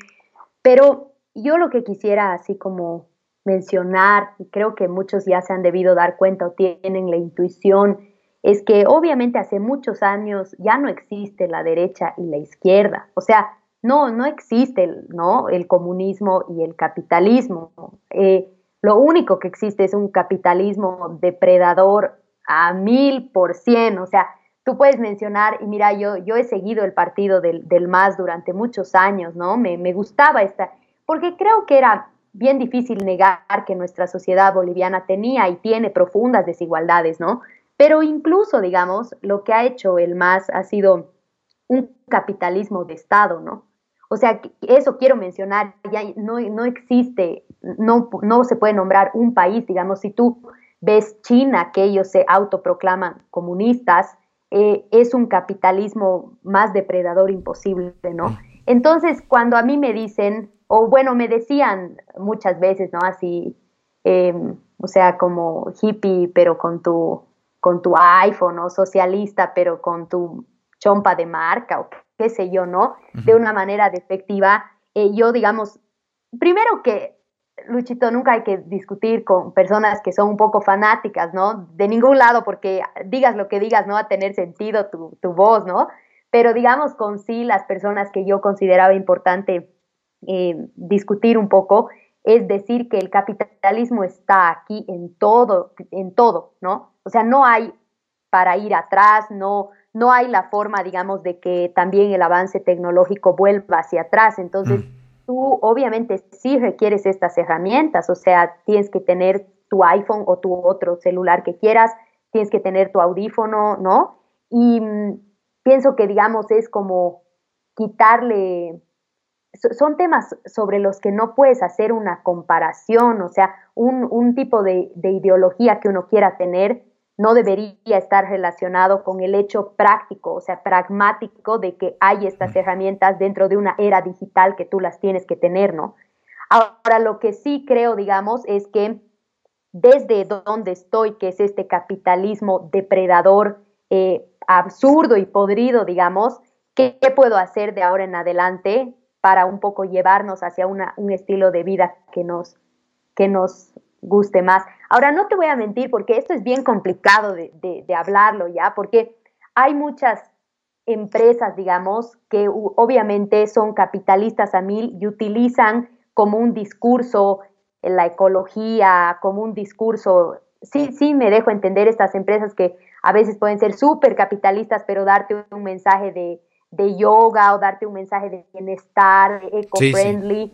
pero yo lo que quisiera así como mencionar, y creo que muchos ya se han debido dar cuenta o tienen la intuición, es que obviamente hace muchos años ya no existe la derecha y la izquierda. O sea, no, no existe ¿no? el comunismo y el capitalismo. Eh, lo único que existe es un capitalismo depredador a mil por cien. O sea, tú puedes mencionar, y mira, yo, yo he seguido el partido del, del MAS durante muchos años, ¿no? Me, me gustaba esta, porque creo que era bien difícil negar que nuestra sociedad boliviana tenía y tiene profundas desigualdades, ¿no? Pero incluso, digamos, lo que ha hecho el MAS ha sido un capitalismo de Estado, ¿no? O sea, eso quiero mencionar, ya no, no existe, no, no se puede nombrar un país, digamos, si tú ves China, que ellos se autoproclaman comunistas, eh, es un capitalismo más depredador imposible, ¿no? Mm. Entonces, cuando a mí me dicen, o bueno, me decían muchas veces, ¿no? Así, em, o sea, como hippie, pero con tu, con tu iPhone, o socialista, pero con tu chompa de marca, o qué sé yo, ¿no? De una manera despectiva. Eh, yo, digamos, primero que, Luchito, nunca hay que discutir con personas que son un poco fanáticas, ¿no? De ningún lado, porque digas lo que digas, no va a tener sentido tu, tu voz, ¿no? Pero digamos con sí las personas que yo consideraba importante eh, discutir un poco, es decir que el capitalismo está aquí en todo, en todo, ¿no? O sea, no hay para ir atrás, no, no hay la forma, digamos, de que también el avance tecnológico vuelva hacia atrás. Entonces, mm. tú obviamente sí requieres estas herramientas, o sea, tienes que tener tu iPhone o tu otro celular que quieras, tienes que tener tu audífono, ¿no? Y mm, pienso que, digamos, es como quitarle son temas sobre los que no puedes hacer una comparación, o sea, un, tipo de, ideología que uno quiera tener no debería estar relacionado con el hecho práctico, o sea, pragmático de que hay estas herramientas dentro de una era digital que tú las tienes que tener, ¿no? Ahora, lo que sí creo, digamos, es que desde donde estoy, que es este capitalismo depredador, eh, absurdo y podrido, digamos, ¿qué puedo hacer de ahora en adelante para un poco llevarnos hacia un estilo de vida que nos, que nos guste más. Ahora, no te voy a mentir porque esto es bien complicado de, de, hablarlo ya, porque hay muchas empresas, digamos, que obviamente son capitalistas a mil y utilizan como un discurso la ecología, como un discurso, sí, sí me dejo entender estas empresas que a veces pueden ser súper capitalistas, pero darte un mensaje de, de yoga o darte un mensaje de bienestar, eco-friendly,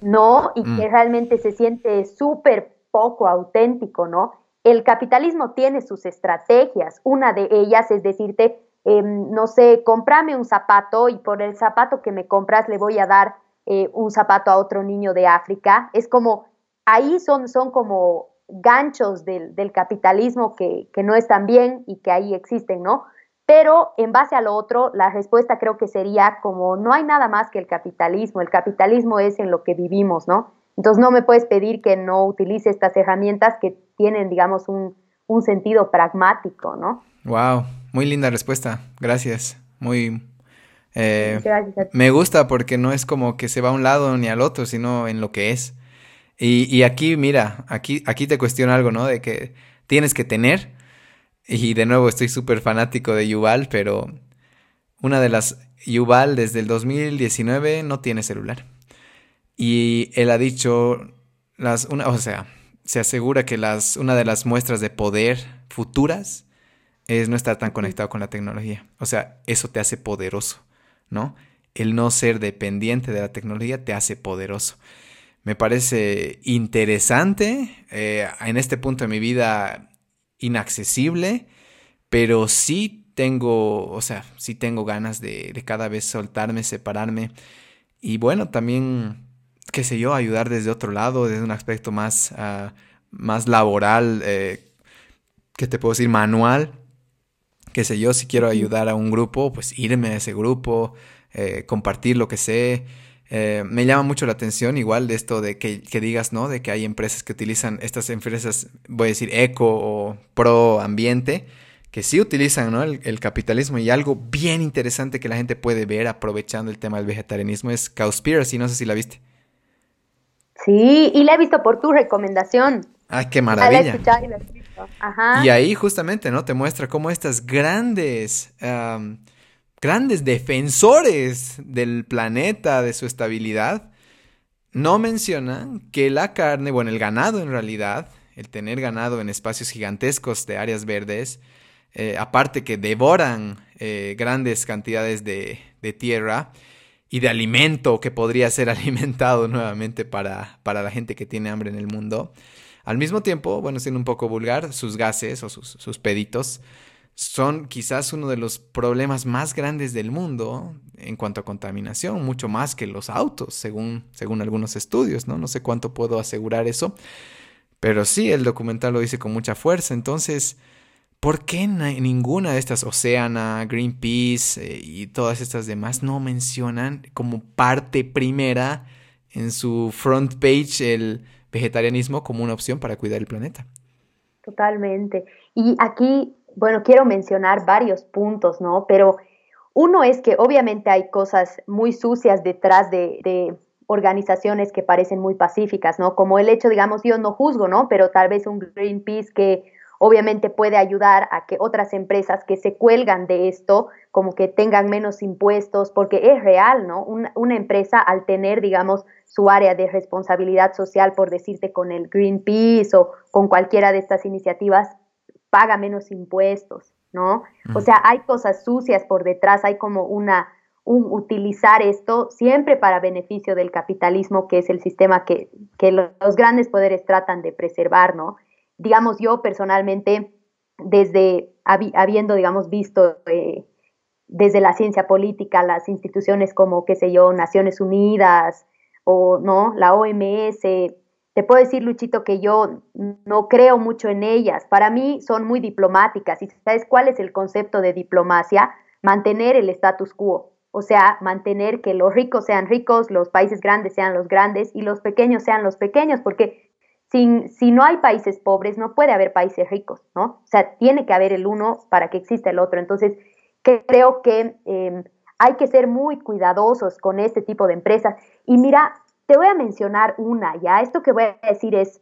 ¿no? Y que mm. realmente se siente súper poco auténtico, ¿no? El capitalismo tiene sus estrategias. Una de ellas es decirte, em, no sé, cómprame un zapato y por el zapato que me compras le voy a dar eh, un zapato a otro niño de África. Es como, ahí son, son como ganchos del, del capitalismo que, que no están bien y que ahí existen, ¿no? Pero en base a lo otro, la respuesta creo que sería como no hay nada más que el capitalismo. El capitalismo es en lo que vivimos, ¿no? Entonces no me puedes pedir que no utilice estas herramientas que tienen, digamos, un, un sentido pragmático, ¿no? Wow, muy linda respuesta. Gracias. Muy, eh, me gusta porque no es como que se va a un lado ni al otro, sino en lo que es. Y, y, aquí, mira, aquí, aquí te cuestiono algo, ¿no? De que tienes que tener. Y de nuevo estoy súper fanático de Yuval, pero una de las... Yuval desde el 2019 no tiene celular. Y él ha dicho, las, una, o sea, se asegura que las, una de las muestras de poder futuras es no estar tan conectado con la tecnología. O sea, eso te hace poderoso, ¿no? El no ser dependiente de la tecnología te hace poderoso. Me parece interesante, eh, en este punto de mi vida inaccesible, pero sí tengo, o sea, sí tengo ganas de, cada vez soltarme, separarme y bueno, también, qué sé yo, ayudar desde otro lado, desde un aspecto más, ah, más laboral, eh, que te puedo decir, manual, qué sé yo, si quiero ayudar a un grupo, pues irme a ese grupo, eh, compartir lo que sé. Eh, me llama mucho la atención igual de esto de que, digas, ¿no? De que hay empresas que utilizan estas empresas, voy a decir, eco o pro ambiente, que sí utilizan, ¿no? El, capitalismo y algo bien interesante que la gente puede ver aprovechando el tema del vegetarianismo es Cowspiracy, no sé si la viste. Sí, y la he visto por tu recomendación. Ay, qué maravilla. Y ahí justamente, ¿no? Te muestra cómo estas grandes, grandes defensores del planeta, de su estabilidad, no mencionan que la carne, bueno, el ganado en realidad, el tener ganado en espacios gigantescos de áreas verdes, eh, aparte que devoran eh, grandes cantidades de, tierra y de alimento que podría ser alimentado nuevamente para, para la gente que tiene hambre en el mundo, al mismo tiempo, bueno, siendo un poco vulgar, sus gases o sus, peditos son quizás uno de los problemas más grandes del mundo en cuanto a contaminación, mucho más que los autos, según, según algunos estudios, ¿no? No sé cuánto puedo asegurar eso, pero sí, el documental lo dice con mucha fuerza. Entonces, ¿por qué ninguna de estas, Oceana, Greenpeace eh, y todas estas demás, no mencionan como parte primera en su front page el vegetarianismo como una opción para cuidar el planeta. Totalmente. Y aquí, bueno, quiero mencionar varios puntos, ¿no? Pero uno es que obviamente hay cosas muy sucias detrás de, organizaciones que parecen muy pacíficas, ¿no? Como el hecho, digamos, yo no juzgo, ¿no? Pero tal vez un Greenpeace que obviamente puede ayudar a que otras empresas que se cuelgan de esto, como que tengan menos impuestos, porque es real, ¿no? Una, una empresa al tener, digamos, su área de responsabilidad social, por decirte, con el Greenpeace o con cualquiera de estas iniciativas, paga menos impuestos, ¿no? O sea, hay cosas sucias por detrás, hay como una, un utilizar esto siempre para beneficio del capitalismo, que es el sistema que, los grandes poderes tratan de preservar, ¿no? Digamos, yo personalmente, desde habiendo, digamos, visto eh, desde la ciencia política las instituciones como, qué sé yo, Naciones Unidas, o no, la OMS. Te puedo decir, Luchito, que yo no creo mucho en ellas. Para mí son muy diplomáticas. ¿Y sabes cuál es el concepto de diplomacia? Mantener el status quo. O sea, mantener que los ricos sean ricos, los países grandes sean los grandes y los pequeños sean los pequeños, porque sin, si no hay países pobres, no puede haber países ricos, ¿no? O sea, tiene que haber el uno para que exista el otro. Entonces, creo que em, hay que ser muy cuidadosos con este tipo de empresas. Y mira, te voy a mencionar una, ya, esto que voy a decir es,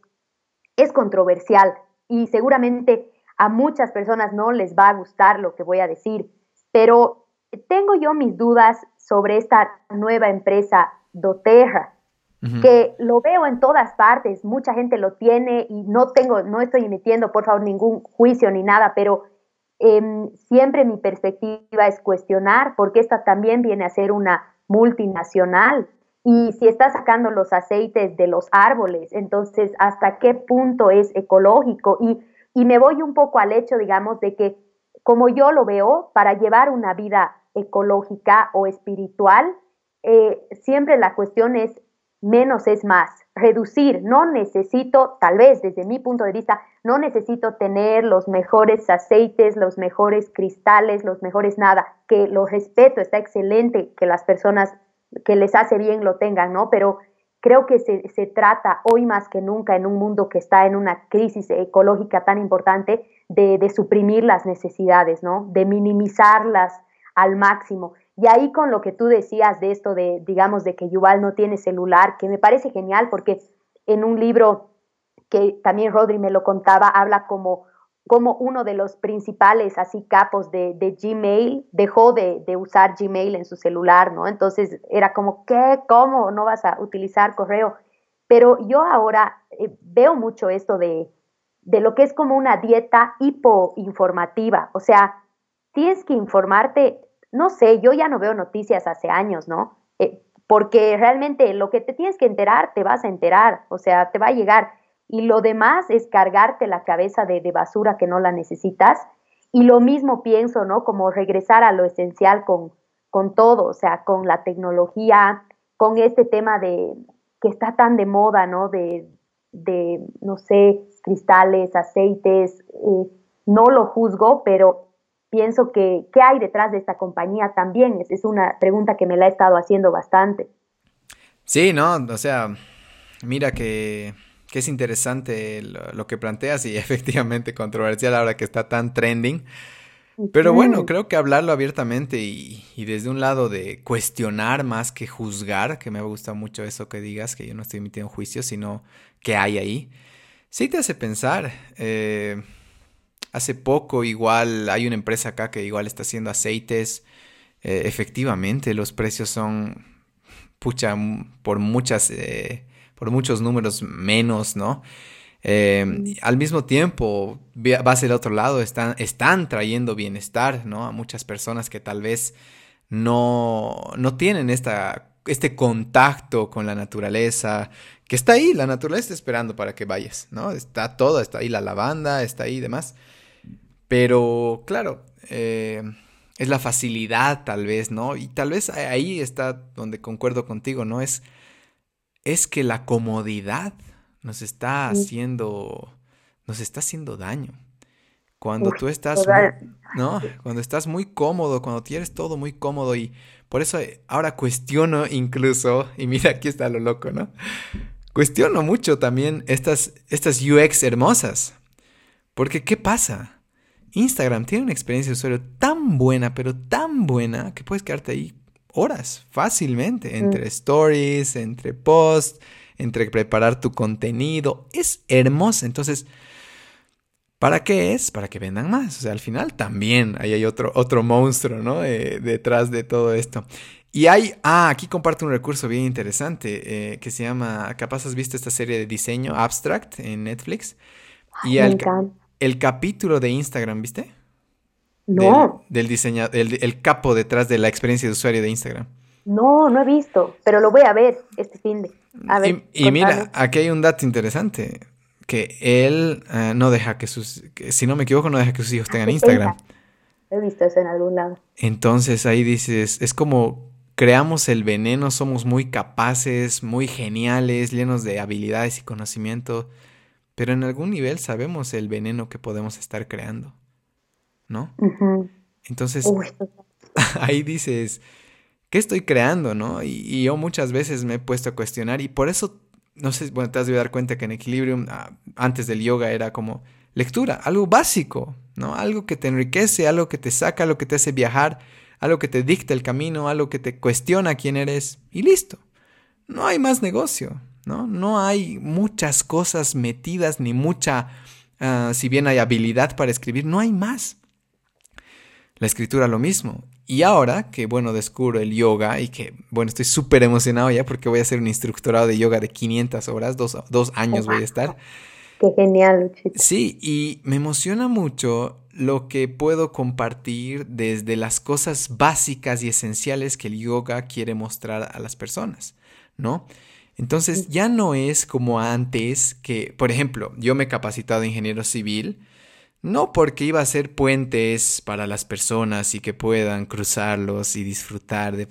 es controversial y seguramente a muchas personas no les va a gustar lo que voy a decir, pero tengo yo mis dudas sobre esta nueva empresa doTERRA, que lo veo en todas partes, mucha gente lo tiene y no tengo, no estoy emitiendo, por favor, ningún juicio ni nada, pero Em, siempre mi perspectiva es cuestionar, porque esta también viene a ser una multinacional. Y si está sacando los aceites de los árboles, entonces, ¿hasta qué punto es ecológico? Y, y me voy un poco al hecho, digamos, de que, como yo lo veo, para llevar una vida ecológica o espiritual, eh, siempre la cuestión es menos es más, reducir, no necesito, tal vez desde mi punto de vista, no necesito tener los mejores aceites, los mejores cristales, los mejores nada, que lo respeto, está excelente que las personas que les hace bien lo tengan, ¿no? Pero creo que se, se, trata hoy más que nunca en un mundo que está en una crisis ecológica tan importante de, de suprimir las necesidades, ¿no? De minimizarlas al máximo. Y ahí con lo que tú decías de esto de, digamos, de que Yuval no tiene celular, que me parece genial porque en un libro que también Rodri me lo contaba, habla como, como uno de los principales así capos de, de Gmail dejó de, usar Gmail en su celular, ¿no? Entonces era como, ¿qué? ¿Cómo no vas a utilizar correo? Pero yo ahora eh, veo mucho esto de, de lo que es como una dieta hipoinformativa, o sea, tienes que informarte no sé, yo ya no veo noticias hace años, ¿no? Eh, porque realmente lo que te tienes que enterar, te vas a enterar, o sea, te va a llegar. Y lo demás es cargarte la cabeza de, basura que no la necesitas. Y lo mismo pienso, ¿no? Como regresar a lo esencial con, con todo, o sea, con la tecnología, con este tema de que está tan de moda, ¿no? De, de no sé, cristales, aceites. Eh, no lo juzgo, pero pienso que qué hay detrás de esta compañía también. Es, es una pregunta que me la he estado haciendo bastante. Sí, no, o sea, mira que, que es interesante lo, que planteas y efectivamente controversial ahora que está tan trending. Pero bueno, creo que hablarlo abiertamente y, y, desde un lado de cuestionar más que juzgar, que me gusta mucho eso que digas, que yo no estoy emitiendo juicios, sino que hay ahí, sí te hace pensar. Eh, Hace poco igual hay una empresa acá que igual está haciendo aceites. Eh, efectivamente, los precios son, pucha, por muchas, eh, por muchos números menos, ¿no? Eh, al mismo tiempo, vas al otro lado, están, trayendo bienestar, ¿no? A muchas personas que tal vez no, no tienen esta, este contacto con la naturaleza, que está ahí, la naturaleza está esperando para que vayas, ¿no? Está todo, está ahí la lavanda, está ahí y demás. Pero, claro, eh, es la facilidad tal vez, ¿no? Y tal vez ahí está donde concuerdo contigo, ¿no? Es, es que la comodidad nos está haciendo, nos está haciendo daño. Cuando tú estás, muy, ¿no? Cuando estás muy cómodo, cuando tienes todo muy cómodo y por eso ahora cuestiono incluso, y mira, aquí está lo loco, ¿no? Cuestiono mucho también estas, estas UX hermosas. Porque, ¿qué pasa? Instagram tiene una experiencia de usuario tan buena, pero tan buena, que puedes quedarte ahí horas fácilmente, mm. entre stories, entre posts, entre preparar tu contenido. Es hermosa. Entonces, ¿para qué es? Para que vendan más. O sea, al final también ahí hay otro, otro monstruo, ¿no? Eh, detrás de todo esto. Y hay, ah, aquí comparto un recurso bien interesante eh, que se llama, capaz has visto esta serie de diseño Abstract en Netflix. Y al, el capítulo de Instagram, ¿viste? No. Del, diseño, el, capo detrás de la experiencia de usuario de Instagram. No, no he visto, pero lo voy a ver este fin de. A ver, y, mira, aquí hay un dato interesante, que él eh, no deja que sus, si no me equivoco, no deja que sus hijos tengan Instagram. He visto eso en algún lado. Entonces ahí dices, es como creamos el veneno, somos muy capaces, muy geniales, llenos de habilidades y conocimiento, pero en algún nivel sabemos el veneno que podemos estar creando, ¿no? Entonces, ahí dices, ¿qué estoy creando, no? Y, yo muchas veces me he puesto a cuestionar y por eso, no sé, bueno, te has de dar cuenta que en Equilibrium, ah, antes del yoga, era como lectura, algo básico, ¿no? Algo que te enriquece, algo que te saca, algo que te hace viajar, algo que te dicta el camino, algo que te cuestiona quién eres y listo. No hay más negocio. ¿no? No hay muchas cosas metidas ni mucha, ah, si bien hay habilidad para escribir, no hay más. La escritura lo mismo. Y ahora que, bueno, descubro el yoga y que, bueno, estoy súper emocionado ya porque voy a ser un instructorado de yoga de 500 horas, dos, dos años voy a estar. Qué genial, Sí, y me emociona mucho lo que puedo compartir desde las cosas básicas y esenciales que el yoga quiere mostrar a las personas, ¿no? Entonces ya no es como antes que, por ejemplo, yo me he capacitado ingeniero civil, no porque iba a ser puentes para las personas y que puedan cruzarlos y disfrutar de...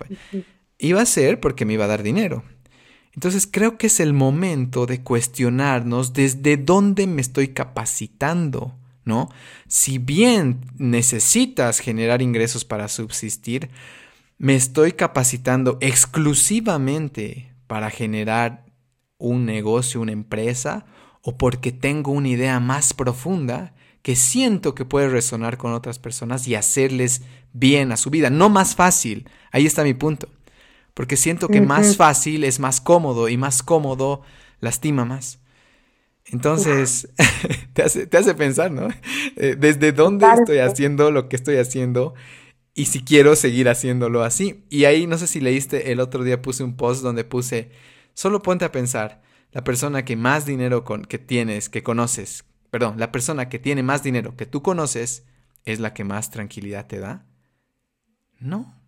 Iba a ser porque me iba a dar dinero. Entonces creo que es el momento de cuestionarnos desde dónde me estoy capacitando, ¿no? Si bien necesitas generar ingresos para subsistir, me estoy capacitando exclusivamente para generar un negocio, una empresa, o porque tengo una idea más profunda que siento que puede resonar con otras personas y hacerles bien a su vida. No más fácil. Ahí está mi punto. Porque siento que más fácil es más cómodo y más cómodo lastima más. Entonces, te, hace, pensar, ¿no? Eh, ¿Desde dónde estoy haciendo lo que estoy haciendo? Y si quiero seguir haciéndolo así. Y ahí, no sé si leíste, el otro día puse un post donde puse, solo ponte a pensar, la persona que más dinero con, que tienes, que conoces, perdón, la persona que tiene más dinero que tú conoces es la que más tranquilidad te da? No.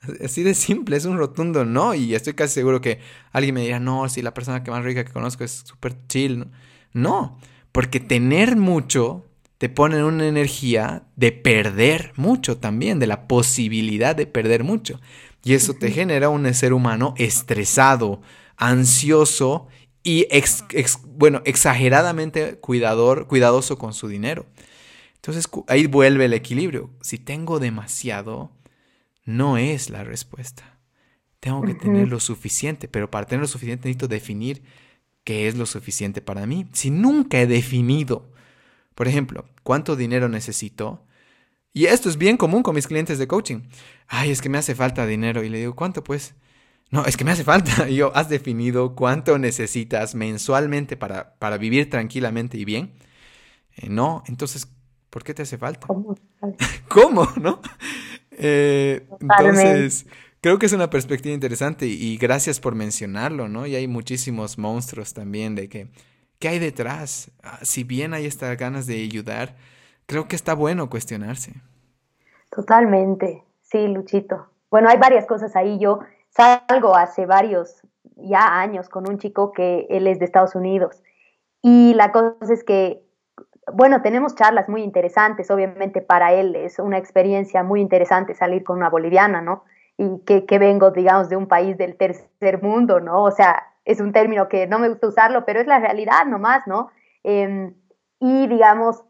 Así de simple, es un rotundo no. Y estoy casi seguro que alguien me dirá, no, si la persona que más rica que conozco es súper chill. No, porque tener mucho te pone en una energía de perder mucho también, de la posibilidad de perder mucho. Y eso te genera un ser humano estresado, ansioso y bueno, exageradamente cuidador, cuidadoso con su dinero. Entonces ahí vuelve el equilibrio. Si tengo demasiado, no es la respuesta. Tengo que tener lo suficiente, pero para tener lo suficiente necesito definir qué es lo suficiente para mí. Si nunca he definido, por ejemplo, cuánto dinero necesito, y esto es bien común con mis clientes de coaching. Ay, es que me hace falta dinero. Y le digo, ¿cuánto pues? No, es que me hace falta. Y yo, ¿has definido cuánto necesitas mensualmente para, para vivir tranquilamente y bien? Eh, no, entonces, ¿por qué te hace falta? ¿Cómo? ¿Cómo? ¿No? Eh, entonces, creo que es una perspectiva interesante y, gracias por mencionarlo, ¿no? Y hay muchísimos monstruos también de que, ¿qué hay detrás? Ah, si bien hay estas ganas de ayudar, creo que está bueno cuestionarse. Totalmente, sí, Luchito. Bueno, hay varias cosas ahí. Yo salgo hace varios ya años con un chico que él es de Estados Unidos. Y la cosa es que, bueno, tenemos charlas muy interesantes, obviamente para él es una experiencia muy interesante salir con una boliviana, ¿no? Y que, que vengo, digamos, de un país del tercer mundo, ¿no? O sea, es un término que no me gusta usarlo, pero es la realidad nomás, ¿no? Em, y digamos,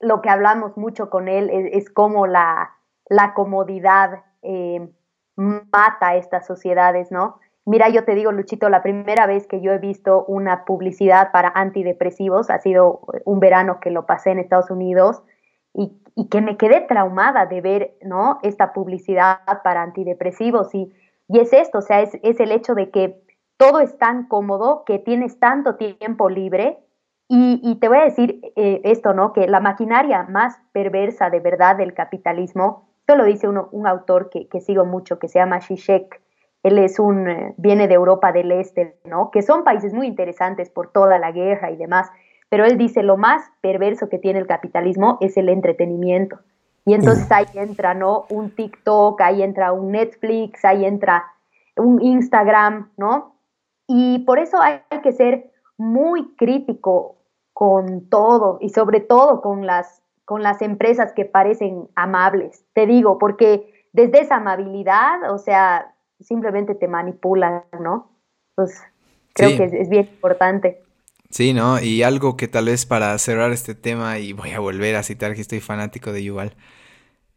lo que hablamos mucho con él es, es como la, la comodidad eh, mata estas sociedades, ¿no? Mira, yo te digo, Luchito, la primera vez que yo he visto una publicidad para antidepresivos ha sido un verano que lo pasé en Estados Unidos y, que me quedé traumada de ver, ¿no? Esta publicidad para antidepresivos y, y es esto, o sea, es, el hecho de que todo es tan cómodo, que tienes tanto tiempo libre y, te voy a decir eh, esto, ¿no? Que la maquinaria más perversa de verdad del capitalismo lo dice un autor que, sigo mucho, que se llama Shishek. Él es un, eh, viene de Europa del Este, ¿no? Que son países muy interesantes por toda la guerra y demás. Pero él dice, lo más perverso que tiene el capitalismo es el entretenimiento. Y entonces ahí entra, ¿no? Un TikTok, ahí entra un Netflix, ahí entra un Instagram, ¿no? Y por eso hay que ser muy crítico con todo y sobre todo con las con las empresas que parecen amables. Te digo, porque desde esa amabilidad, o sea, simplemente te manipulan, ¿no? Pues creo que es, bien importante. Sí, ¿no? Y algo que tal vez para cerrar este tema, y voy a volver a citar que estoy fanático de Yuval,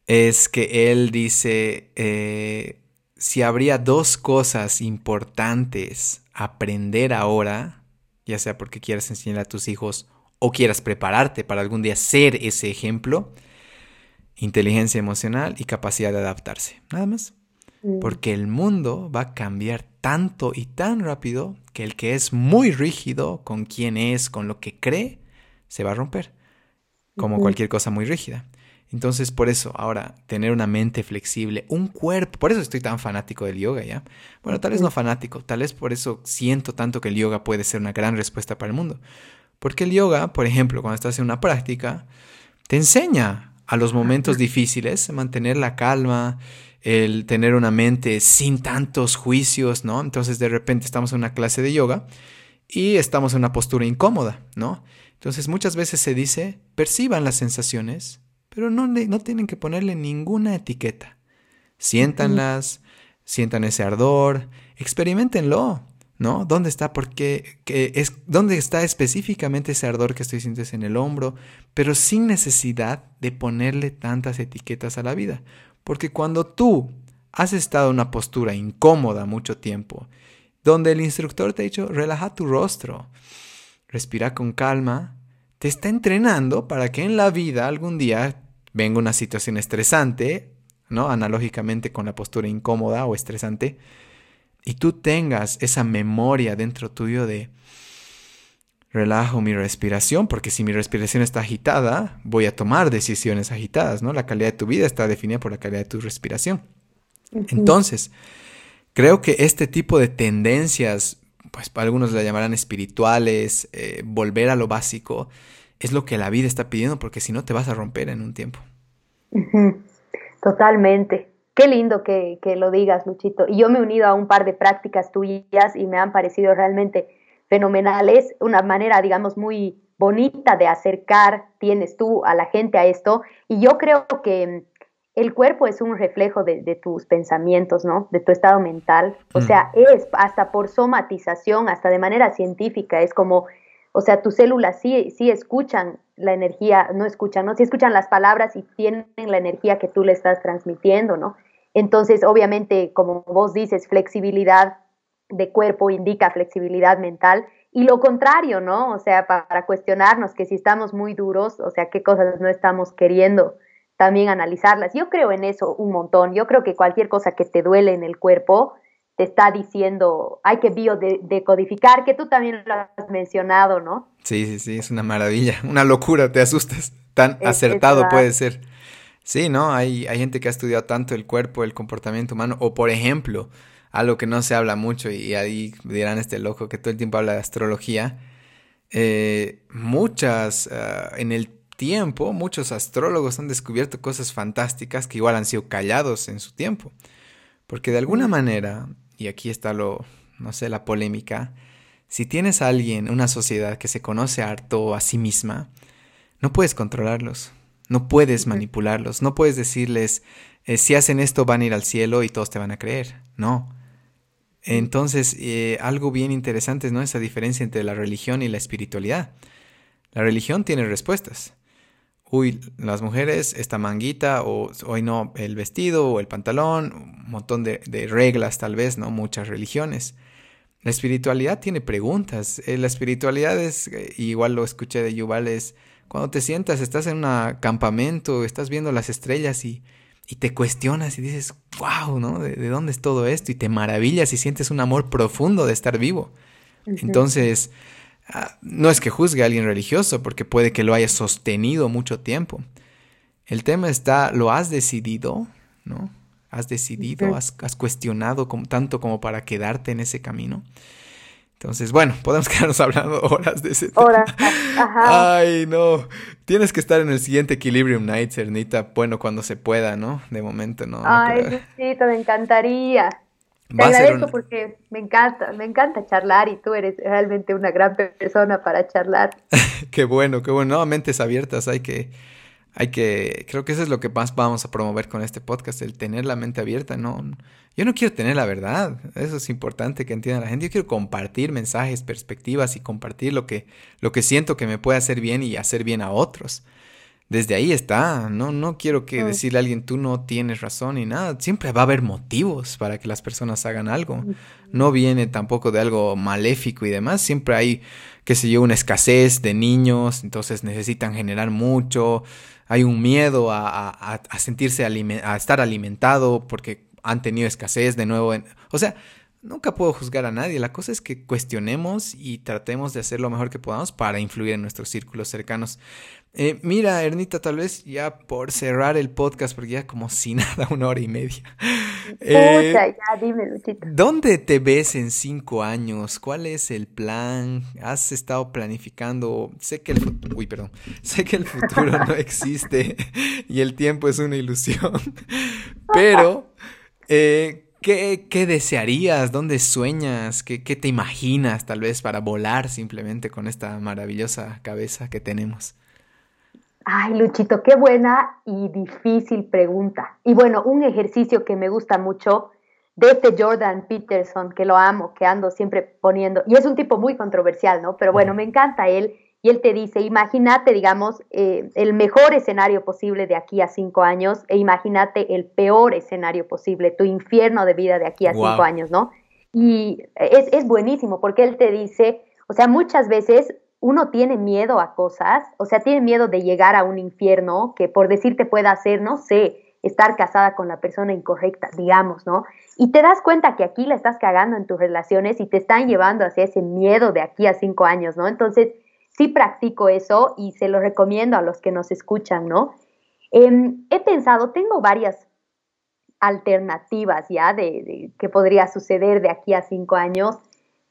es que él dice, eh, si habría dos cosas importantes aprender ahora, ya sea porque quieras enseñar a tus hijos o quieras prepararte para algún día ser ese ejemplo, inteligencia emocional y capacidad de adaptarse. Nada más. Mm. Porque el mundo va a cambiar tanto y tan rápido que el que es muy rígido con quien es, con lo que cree, se va a romper. Como cualquier cosa muy rígida. Entonces, por eso, ahora, tener una mente flexible, un cuerpo, por eso estoy tan fanático del yoga, ¿ya? Bueno, tal vez no fanático, tal vez por eso siento tanto que el yoga puede ser una gran respuesta para el mundo. Porque el yoga, por ejemplo, cuando estás en una práctica, te enseña a los momentos difíciles mantener la calma, el tener una mente sin tantos juicios, ¿no? Entonces de repente estamos en una clase de yoga y estamos en una postura incómoda, ¿no? Entonces muchas veces se dice, perciban las sensaciones, pero no, no tienen que ponerle ninguna etiqueta. Siéntanlas, sientan ese ardor, experimentenlo. ¿Dónde está? Porque es, ¿dónde está específicamente ese ardor que estoy sintiendo en el hombro? Pero sin necesidad de ponerle tantas etiquetas a la vida. Porque cuando tú has estado en una postura incómoda mucho tiempo donde el instructor te ha dicho, relaja tu rostro, respira con calma, te está entrenando para que en la vida algún día venga una situación estresante, ¿no? Analógicamente con la postura incómoda o estresante, y tú tengas esa memoria dentro tuyo de relajo mi respiración, porque si mi respiración está agitada, voy a tomar decisiones agitadas, ¿no? La calidad de tu vida está definida por la calidad de tu respiración. Entonces, creo que este tipo de tendencias, pues algunos la llamarán espirituales, eh, volver a lo básico, es lo que la vida está pidiendo, porque si no te vas a romper en un tiempo. Totalmente. Qué lindo que, que, lo digas, Luchito. Y yo me he unido a un par de prácticas tuyas y me han parecido realmente fenomenales. Una manera, digamos, muy bonita de acercar tienes tú a la gente a esto. Y yo creo que el cuerpo es un reflejo de, tus pensamientos, ¿no? De tu estado mental. O mm. sea, es hasta por somatización, hasta de manera científica, es como, o sea, tus células sí, sí escuchan la energía, no escuchan, ¿no? Sí escuchan las palabras y tienen la energía que tú le estás transmitiendo, ¿no? Entonces, obviamente, como vos dices, flexibilidad de cuerpo indica flexibilidad mental y lo contrario, ¿no? O sea, para cuestionarnos que si estamos muy duros, o sea, qué cosas no estamos queriendo también analizarlas. Yo creo en eso un montón. Yo creo que cualquier cosa que te duele en el cuerpo te está diciendo, hay que biodecodificar, que tú también lo has mencionado, ¿no? Sí, sí, sí, es una maravilla, una locura, te asustas. Tan acertado puede ser. Sí, ¿no? Hay, hay gente que ha estudiado tanto el cuerpo, el comportamiento humano, o por ejemplo, algo que no se habla mucho y ahí dirán este loco que todo el tiempo habla de astrología. Eh, muchas, ah, en el tiempo, muchos astrólogos han descubierto cosas fantásticas que igual han sido callados en su tiempo. Porque de alguna manera, y aquí está lo, no sé, la polémica, si tienes a alguien, una sociedad que se conoce harto a sí misma, no puedes controlarlos, no puedes manipularlos, no puedes decirles, eh, si hacen esto van a ir al cielo y todos te van a creer. No. Entonces, eh, algo bien interesante, ¿no? Esa diferencia entre la religión y la espiritualidad. La religión tiene respuestas. Uy, las mujeres, esta manguita, o hoy no, el vestido o el pantalón, un montón de, reglas tal vez, ¿no? Muchas religiones. La espiritualidad tiene preguntas. Eh, la espiritualidad es, eh, igual lo escuché de Yuval, es cuando te sientas, estás en un campamento, estás viendo las estrellas y y te cuestionas y dices, wow, ¿no? ¿De, dónde es todo esto? Y te maravillas y sientes un amor profundo de estar vivo. Entonces, no es que juzgue a alguien religioso, porque puede que lo haya sostenido mucho tiempo. El tema está, ¿lo has decidido? ¿No? ¿Has decidido? ¿Has, cuestionado tanto como para quedarte en ese camino? Entonces, bueno, podemos quedarnos hablando horas de ese tema. Horas, ajá. Ay, no. Tienes que estar en el siguiente Equilibrium Night, Cernita. Bueno, cuando se pueda, ¿no? De momento, ¿no? Ay, no me encantaría. Te agradezco porque me encanta, me encanta charlar y tú eres realmente una gran persona para charlar. qué bueno, qué bueno. No, mentes abiertas, hay que hay que, creo que eso es lo que más vamos a promover con este podcast, el tener la mente abierta, no, yo no quiero tener la verdad, eso es importante que entienda la gente, yo quiero compartir mensajes, perspectivas y compartir lo que, lo que siento que me puede hacer bien y hacer bien a otros. Desde ahí está, no, no quiero que decirle a alguien tú no tienes razón y nada, siempre va a haber motivos para que las personas hagan algo, no viene tampoco de algo maléfico y demás, siempre hay, qué sé yo, una escasez de niños, entonces necesitan generar mucho, hay un miedo a, sentirse, a estar alimentado porque han tenido escasez de nuevo. o sea, nunca puedo juzgar a nadie. La cosa es que cuestionemos y tratemos de hacer lo mejor que podamos para influir en nuestros círculos cercanos. Eh, mira, Ernita, tal vez ya por cerrar el podcast, porque ya como si nada, una hora y media. Eh, ya dime, Luchito. ¿Dónde te ves en cinco años? ¿Cuál es el plan? ¿Has estado planificando? Sé que el, uy, perdón. Sé que el futuro no existe y el tiempo es una ilusión, pero... Eh, ¿Qué, desearías? ¿Dónde sueñas? ¿Qué, te imaginas tal vez para volar simplemente con esta maravillosa cabeza que tenemos? Ay, Luchito, qué buena y difícil pregunta. Y bueno, un ejercicio que me gusta mucho de este Jordan Peterson, que lo amo, que ando siempre poniendo, y es un tipo muy controversial, ¿no? Pero bueno, me encanta él y él te dice, imagínate, digamos, eh, el mejor escenario posible de aquí a cinco años e imagínate el peor escenario posible, tu infierno de vida de aquí a cinco años, ¿no? Y es, es buenísimo porque él te dice, o sea, muchas veces uno tiene miedo a cosas, o sea, tiene miedo de llegar a un infierno que por decirte pueda hacer, no sé, estar casada con la persona incorrecta, digamos, ¿no? Y te das cuenta que aquí la estás cagando en tus relaciones y te están llevando hacia ese miedo de aquí a cinco años, ¿no? Entonces, sí practico eso y se lo recomiendo a los que nos escuchan, ¿no? Em, he pensado, tengo varias alternativas ya de, de qué podría suceder de aquí a cinco años,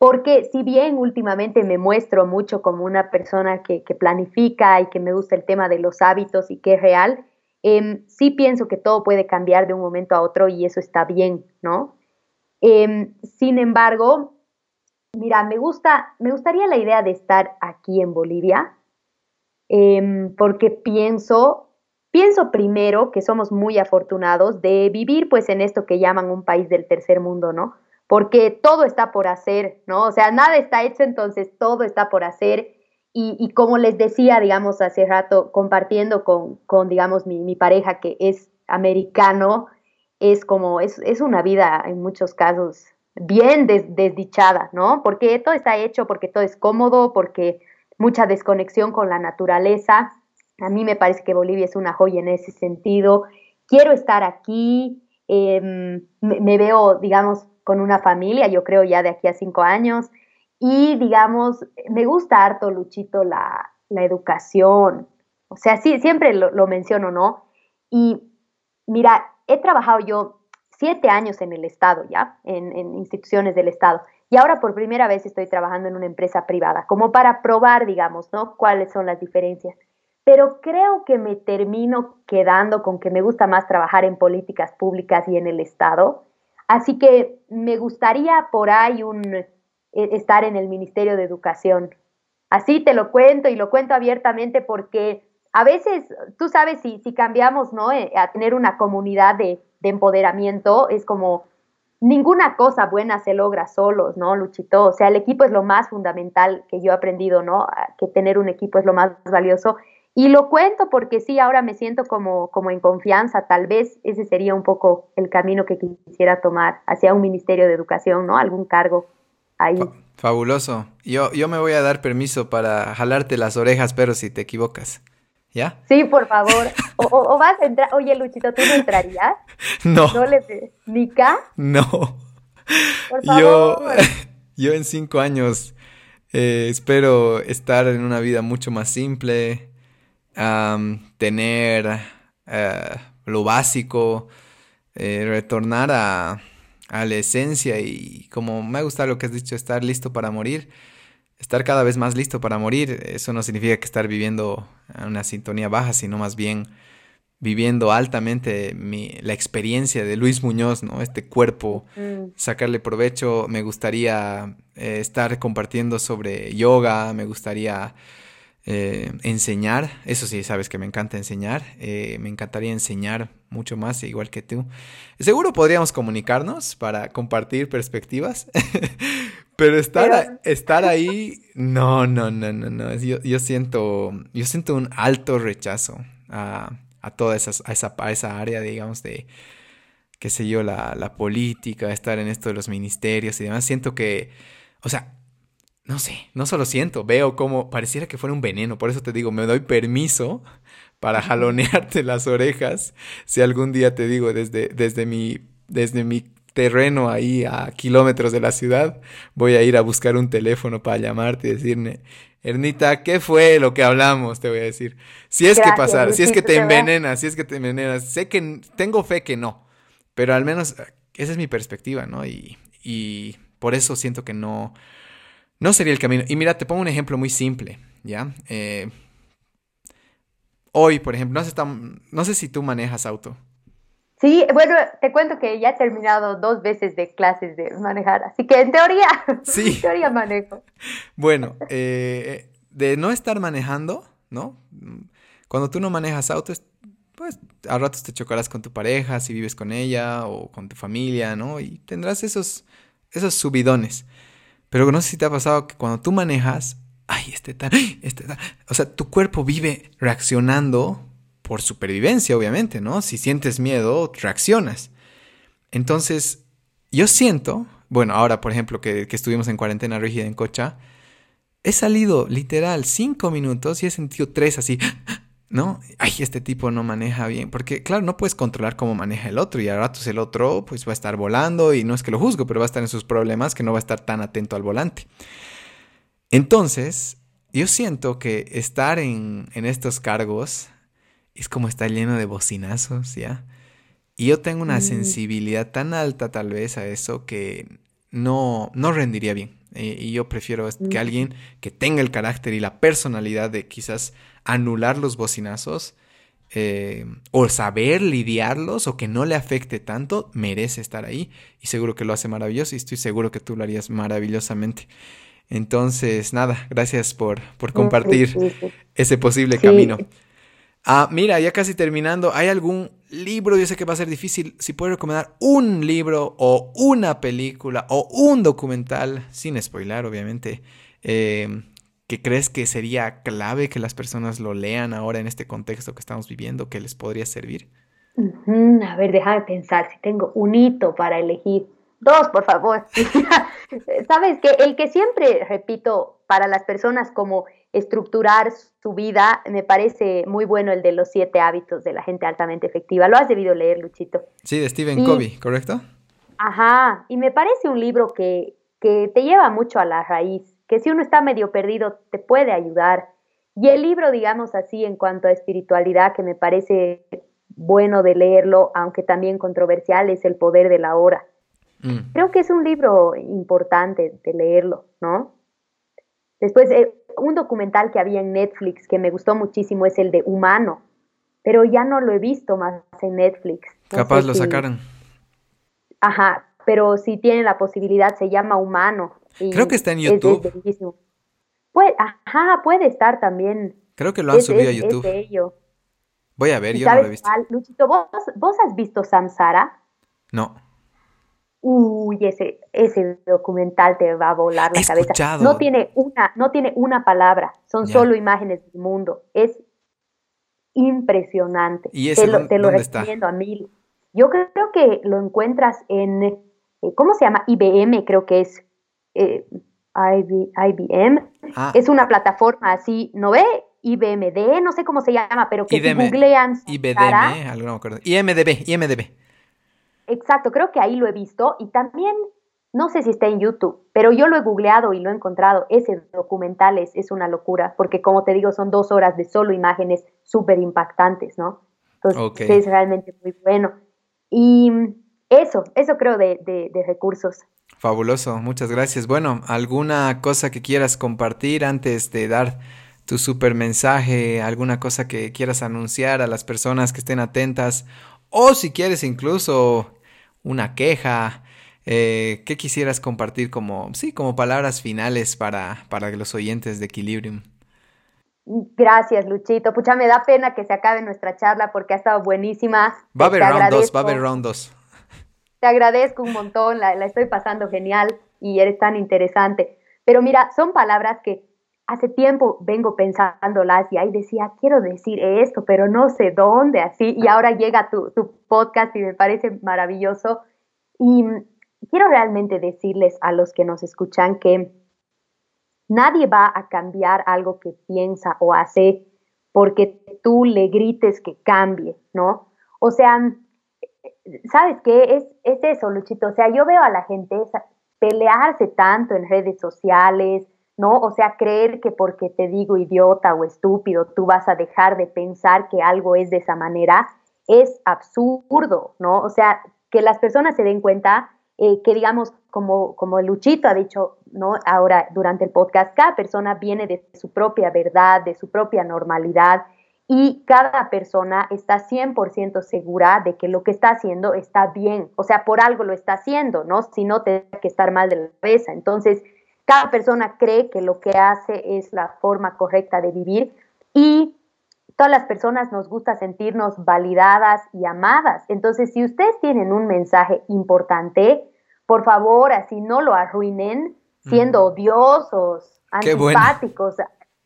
porque si bien últimamente me muestro mucho como una persona que, que planifica y que me gusta el tema de los hábitos y que es real, Em, sí pienso que todo puede cambiar de un momento a otro y eso está bien, ¿no? Em, sin embargo, mira, me gusta, me gustaría la idea de estar aquí en Bolivia, em, porque pienso, pienso primero que somos muy afortunados de vivir pues en esto que llaman un país del tercer mundo, ¿no? Porque todo está por hacer, ¿no? O sea, nada está hecho, entonces todo está por hacer y, como les decía, digamos, hace rato, compartiendo con, digamos, mi, pareja que es americano, es como, es, una vida en muchos casos bien desdichada, ¿no? Porque todo está hecho, porque todo es cómodo, porque mucha desconexión con la naturaleza. A mí me parece que Bolivia es una joya en ese sentido. Quiero estar aquí, em, me, veo, digamos, con una familia, yo creo ya de aquí a cinco años. Y digamos, me gusta harto, Luchito, la, la educación. O sea, sí, siempre lo, lo, menciono, ¿no? Y mira, he trabajado yo siete años en el Estado, ¿ya? En, en, instituciones del Estado. Y ahora por primera vez estoy trabajando en una empresa privada, como para probar, digamos, ¿no? Cuáles son las diferencias. Pero creo que me termino quedando con que me gusta más trabajar en políticas públicas y en el Estado. Así que me gustaría por ahí un e, estar en el Ministerio de Educación. Así te lo cuento y lo cuento abiertamente porque a veces, tú sabes, si, si cambiamos ¿no? Eh, a tener una comunidad de, de, empoderamiento, es como ninguna cosa buena se logra solos, ¿no, Luchito? O sea, el equipo es lo más fundamental que yo he aprendido, ¿no? Que tener un equipo es lo más valioso. Y lo cuento porque sí, ahora me siento como, como en confianza. Tal vez ese sería un poco el camino que quisiera tomar hacia un Ministerio de Educación, ¿no? Algún cargo fabuloso. Yo, yo me voy a dar permiso para jalarte las orejas, pero si te equivocas. ¿Ya? Sí, por favor. O, vas a entrar. Oye, Luchito, ¿tú no entrarías? No. ¿No le ¿Nica? No. Por favor. Yo, yo en cinco años eh, espero estar en una vida mucho más simple, tener uh, lo básico, eh, retornar a a la esencia y como me gusta lo que has dicho, estar listo para morir, estar cada vez más listo para morir, eso no significa que estar viviendo una sintonía baja, sino más bien viviendo altamente mi, la experiencia de Luis Muñoz, ¿no? Este cuerpo, mm. sacarle provecho, me gustaría eh, estar compartiendo sobre yoga, me gustaría eh, enseñar, eso sí, sabes que me encanta enseñar, eh, me encantaría enseñar mucho más, igual que tú. Seguro podríamos comunicarnos para compartir perspectivas, pero estar, estar ahí, no, no, no, no, no, yo, yo, siento, yo siento un alto rechazo a, a toda esa, a esa, a esa área, digamos, de, qué sé yo, la, la política, estar en esto de los ministerios y demás, siento que, o sea, no sé, no solo siento, veo como pareciera que fuera un veneno. Por eso te digo, me doy permiso para jalonearte las orejas. Si algún día te digo desde, desde, mi, desde mi terreno ahí a kilómetros de la ciudad, voy a ir a buscar un teléfono para llamarte y decirme, Ernita, ¿qué fue lo que hablamos? Te voy a decir. Si es que pasar, si es que te envenenas, si es que te envenenas. Sé que tengo fe que no, pero al menos esa es mi perspectiva, ¿no? Y, y por eso siento que no no sería el camino. Y mira, te pongo un ejemplo muy simple, ¿ya? Eh, hoy, por ejemplo, no sé, no sé si tú manejas auto. Sí, bueno, te cuento que ya he terminado dos veces de clases de manejar, así que en teoría, sí. en teoría manejo. Bueno, eh, de no estar manejando, ¿no? Cuando tú no manejas auto, pues a ratos te chocarás con tu pareja, si vives con ella o con tu familia, ¿no? Y tendrás esos, esos subidones. Pero no sé si te ha pasado que cuando tú manejas, ay, este tal, este tal. O sea, tu cuerpo vive reaccionando por supervivencia, obviamente, ¿no? Si sientes miedo, reaccionas. Entonces, yo siento, bueno, ahora por ejemplo que, que estuvimos en cuarentena rígida en Cocha, he salido literal cinco minutos y he sentido tres así, ¿no? Ay, este tipo no maneja bien, porque claro, no puedes controlar cómo maneja el otro y a ratos el otro pues va a estar volando y no es que lo juzgo, pero va a estar en sus problemas que no va a estar tan atento al volante. Entonces, yo siento que estar en, en estos cargos es como estar lleno de bocinazos, ¿ya? Y yo tengo una mm. sensibilidad tan alta tal vez a eso que no, no rendiría bien. y yo prefiero que mm. alguien que tenga el carácter y la personalidad de quizás anular los bocinazos eh, o saber lidiarlos o que no le afecte tanto, merece estar ahí. Y seguro que lo hace maravilloso y estoy seguro que tú lo harías maravillosamente. Entonces, nada, gracias por, por compartir ese posible camino. Ah, mira, ya casi terminando, ¿hay algún libro? Yo sé que va a ser difícil. Si puedes recomendar un libro o una película o un documental, sin spoiler, obviamente, eh, que crees que sería clave que las personas lo lean ahora en este contexto que estamos viviendo, que les podría servir? A ver, déjame pensar si tengo un hito para elegir. Dos, por favor. Sabes que el que siempre repito para las personas como estructurar su vida, me parece muy bueno el de los siete hábitos de la gente altamente efectiva. Lo has debido leer, Luchito. Sí, de Stephen Covey, ¿correcto? Ajá, y me parece un libro que, que te lleva mucho a la raíz que si uno está medio perdido te puede ayudar. Y el libro, digamos así, en cuanto a espiritualidad, que me parece bueno de leerlo, aunque también controversial, es El Poder de la Hora. Mm. Creo que es un libro importante de leerlo, ¿no? Después, eh, un documental que había en Netflix que me gustó muchísimo es el de Humano, pero ya no lo he visto más en Netflix. Capaz lo sacaron. Ajá, pero si tiene la posibilidad, se llama Humano. Creo que está en YouTube. puede, ajá, puede estar también. Creo que lo han subido a YouTube. Voy a ver, yo no lo he visto. Luchito, ¿vos, has visto Samsara? No. Uy, ese, ese documental te va a volar la cabeza. No tiene una, no tiene una palabra, son solo imágenes del mundo. Es impresionante. ¿Y ese te lo, te lo recomiendo a mil. Yo creo que lo encuentras en, eh, ¿cómo se llama? IBM, creo que es eh, IBM. Ah. Es una plataforma así, ¿no ve? IBMD, no sé cómo se llama, pero que IBM, si googlean... IBDM, algo no me acuerdo. IMDB, IMDB. Exacto, creo que ahí lo he visto y también, no sé si está en YouTube, pero yo lo he googleado y lo he encontrado. Ese documental es, es una locura, porque como te digo, son dos horas de solo imágenes súper impactantes, ¿no? Entonces es realmente muy bueno. Y eso, eso creo de, de, de recursos. Fabuloso, muchas gracias. Bueno, ¿alguna cosa que quieras compartir antes de dar tu super mensaje? ¿Alguna cosa que quieras anunciar a las personas que estén atentas? O si quieres incluso una queja, eh, ¿qué quisieras compartir como, sí, como palabras finales para, para los oyentes de Equilibrium? Gracias, Luchito. Pucha, me da pena que se acabe nuestra charla porque ha estado buenísima. Va a haber round 2, va a haber round 2 te agradezco un montón, la, estoy pasando genial y eres tan interesante. Pero mira, son palabras que hace tiempo vengo pensándolas y ahí decía, quiero decir esto, pero no sé dónde, así, y ahora llega tu, tu podcast y me parece maravilloso. Y quiero realmente decirles a los que nos escuchan que nadie va a cambiar algo que piensa o hace porque tú le grites que cambie, ¿no? O sea, ¿sabes qué? Es, es eso, Luchito. O sea, yo veo a la gente pelearse tanto en redes sociales, ¿no? O sea, creer que porque te digo idiota o estúpido, tú vas a dejar de pensar que algo es de esa manera, es absurdo, ¿no? O sea, que las personas se den cuenta eh, que, digamos, como, como Luchito ha dicho, ¿no? Ahora, durante el podcast, cada persona viene de su propia verdad, de su propia normalidad, y cada persona está 100% segura de que lo que está haciendo está bien, o sea, por algo lo está haciendo, ¿no? Si no, tiene que estar mal de la cabeza. Entonces, cada persona cree que lo que hace es la forma correcta de vivir y todas las personas nos gusta sentirnos validadas y amadas. Entonces, si ustedes tienen un mensaje importante, por favor, así no lo arruinen siendo odiosos, antipáticos.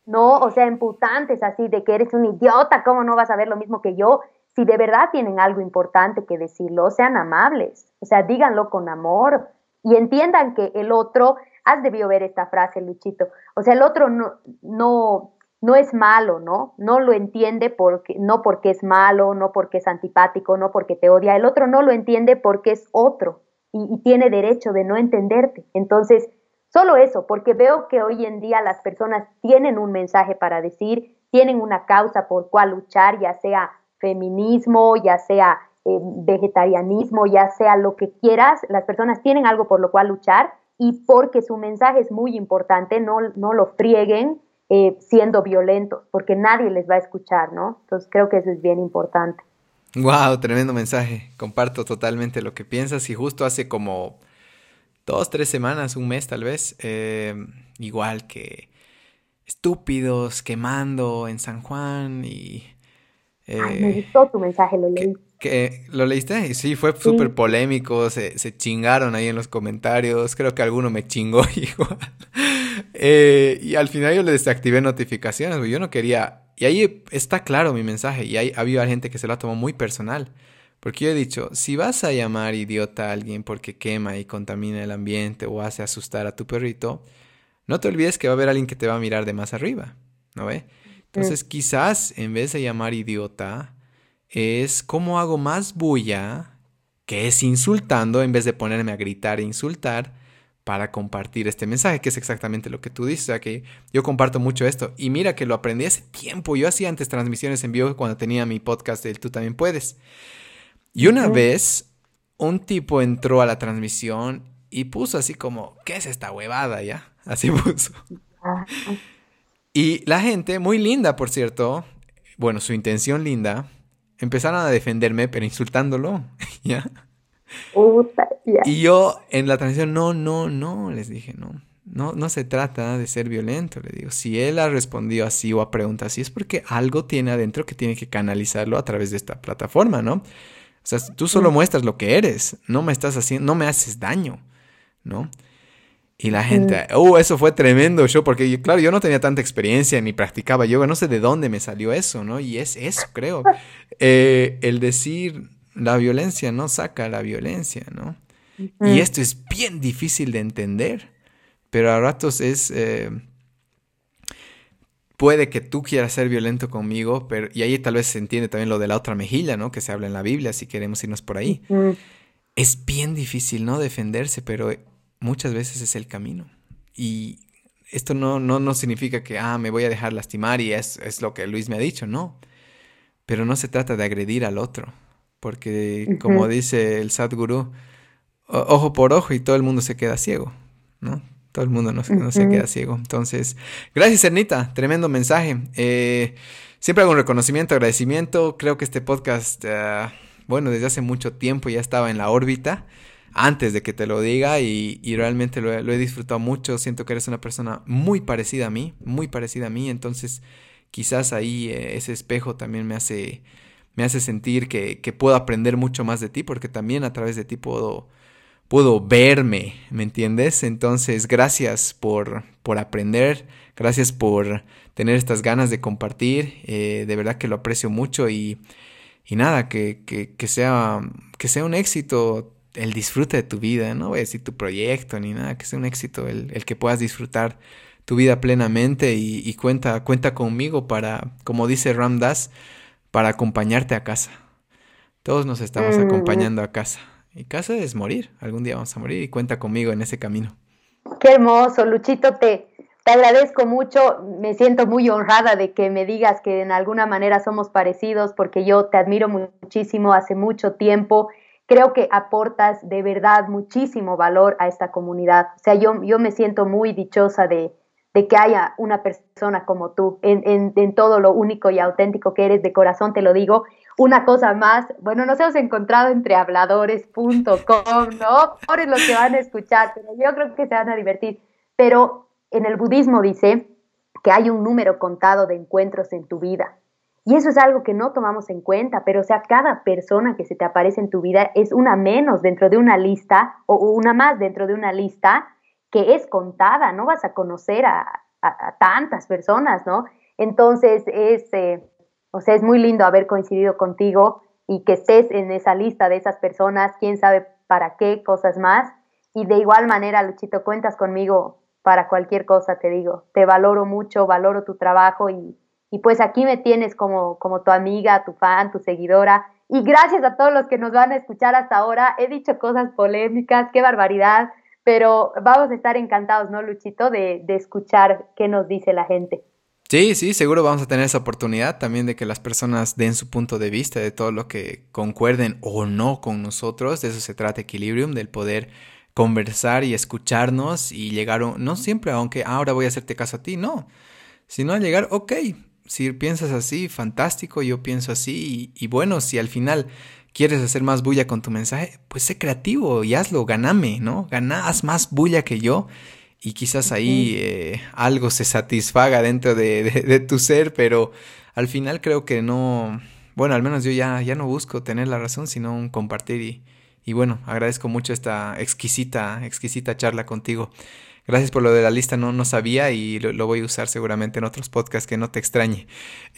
¿No? O sea, imputantes así de que eres un idiota, ¿cómo no vas a ver lo mismo que yo? Si de verdad tienen algo importante que decirlo, sean amables, o sea, díganlo con amor y entiendan que el otro, has debido ver esta frase, Luchito, o sea, el otro no, no, no es malo, ¿no? No lo entiende porque, no porque es malo, no porque es antipático, no porque te odia, el otro no lo entiende porque es otro y tiene derecho de no entenderte. Entonces, solo eso, porque veo que hoy en día las personas tienen un mensaje para decir, tienen una causa por cual luchar, ya sea feminismo, ya sea eh, vegetarianismo, ya sea lo que quieras, las personas tienen algo por lo cual luchar y porque su mensaje es muy importante, no, no lo frieguen eh, siendo violentos, porque nadie les va a escuchar, ¿no? Entonces creo que eso es bien importante. Wow, tremendo mensaje. Comparto totalmente lo que piensas y justo hace como dos, tres semanas, un mes tal vez, eh, igual que estúpidos quemando en San Juan y... me gustó tu mensaje, lo leí. Que, ¿Lo leíste? Sí, fue súper polémico, se, se, chingaron ahí en los comentarios, creo que alguno me chingó igual. Eh, y al final yo le desactivé notificaciones, yo no quería... Y ahí está claro mi mensaje, y ahí había gente que se lo tomó muy personal. Porque yo he dicho, si vas a llamar idiota a alguien porque quema y contamina el ambiente o hace asustar a tu perrito, no te olvides que va a haber alguien que te va a mirar de más arriba, ¿no ve? Entonces quizás en vez de llamar idiota, es cómo hago más bulla, que es insultando, en vez de ponerme a gritar e insultar para compartir este mensaje, que es exactamente lo que tú dices, o sea, que yo comparto mucho esto. Y mira que lo aprendí hace tiempo, yo hacía antes transmisiones en vivo cuando tenía mi podcast del Tú también puedes. Y una vez un tipo entró a la transmisión y puso así como, ¿qué es esta huevada ya? Así puso. Y la gente, muy linda por cierto, bueno, su intención linda, empezaron a defenderme, pero insultándolo, ¿ya? Y yo en la transición, no, no, no, les dije, no, no, no se trata de ser violento, le digo. Si él ha respondido así o ha preguntado así, es porque algo tiene adentro que tiene que canalizarlo a través de esta plataforma, ¿no? O sea, tú solo muestras lo que eres, no me estás haciendo, no me haces daño, ¿no? Y la gente, uh, eso fue tremendo show, porque claro, yo no tenía tanta experiencia ni practicaba yoga, no sé de dónde me salió eso, ¿no? Y es eso, creo. Eh, el decir la violencia no saca la violencia, ¿no? Y esto es bien difícil de entender, pero a ratos es... Eh, puede que tú quieras ser violento conmigo, pero y ahí tal vez se entiende también lo de la otra mejilla, ¿no? Que se habla en la Biblia, si queremos irnos por ahí. Es bien difícil, ¿no? Defenderse, pero muchas veces es el camino. Y esto no, no, no significa que, ah, me voy a dejar lastimar y es, es lo que Luis me ha dicho, no. Pero no se trata de agredir al otro, porque como dice el Sadhguru, ojo por ojo y todo el mundo se queda ciego, ¿no? Todo el mundo no, se queda ciego. Entonces, gracias, Ernita, tremendo mensaje. Eh, siempre hago un reconocimiento, agradecimiento. Creo que este podcast, ah, bueno, desde hace mucho tiempo ya estaba en la órbita antes de que te lo diga y, realmente lo he, disfrutado mucho. Siento que eres una persona muy parecida a mí, muy parecida a mí. Entonces quizás ahí eh, ese espejo también me hace, me hace sentir que, puedo aprender mucho más de ti porque también a través de ti puedo, puedo verme, ¿me entiendes? Entonces gracias por, por aprender, gracias por tener estas ganas de compartir. Eh, de verdad que lo aprecio mucho y, y nada, que, que, sea, que sea un éxito el disfrute de tu vida, no voy a decir tu proyecto ni nada, que sea un éxito el, que puedas disfrutar tu vida plenamente y, cuenta, cuenta conmigo para, como dice Ramdas, para acompañarte a casa. Todos nos estamos mm. acompañando a casa. Y casa es morir, algún día vamos a morir y cuenta conmigo en ese camino. Qué hermoso, Luchito, te, te agradezco mucho, me siento muy honrada de que me digas que en alguna manera somos parecidos porque yo te admiro muchísimo hace mucho tiempo creo que aportas de verdad muchísimo valor a esta comunidad. O sea, yo, yo me siento muy dichosa de, que haya una persona como tú en, en, todo lo único y auténtico que eres de corazón, te lo digo. Una cosa más, bueno, nos hemos encontrado entre habladores.com, ¿no? Pobres los que van a escuchar, pero yo creo que se van a divertir. Pero en el budismo dice que hay un número contado de encuentros en tu vida. Y eso es algo que no tomamos en cuenta, pero o sea, cada persona que se te aparece en tu vida es una menos dentro de una lista o una más dentro de una lista que es contada, no vas a conocer a, tantas personas, ¿no? Entonces es, eh, o sea, es muy lindo haber coincidido contigo y que estés en esa lista de esas personas, quién sabe para qué, cosas más. y de igual manera, Luchito, cuentas conmigo para cualquier cosa, te digo. Te valoro mucho, valoro tu trabajo y, y pues aquí me tienes como, como tu amiga, tu fan, tu seguidora. Y gracias a todos los que nos van a escuchar hasta ahora. He dicho cosas polémicas, qué barbaridad, pero vamos a estar encantados, ¿no, Luchito, de, de escuchar qué nos dice la gente. Sí, sí, seguro vamos a tener esa oportunidad también de que las personas den su punto de vista de todo lo que concuerden o no con nosotros. De eso se trata Equilibrium, del poder conversar y escucharnos y llegar, no siempre, aunque ahora voy a hacerte caso a ti, no, sino a llegar, ok, si piensas así, fantástico, yo pienso así, y, bueno, si al final quieres hacer más bulla con tu mensaje, pues sé creativo y hazlo, ganame, ¿no? Ganás más bulla que yo y quizás ahí eh, algo se satisfaga dentro de, tu ser, pero al final creo que no, bueno, al menos yo ya, ya no busco tener la razón, sino un compartir y, y bueno, agradezco mucho esta exquisita, exquisita charla contigo. Gracias por lo de la lista, no, no sabía y lo, voy a usar seguramente en otros podcasts que no te extrañe.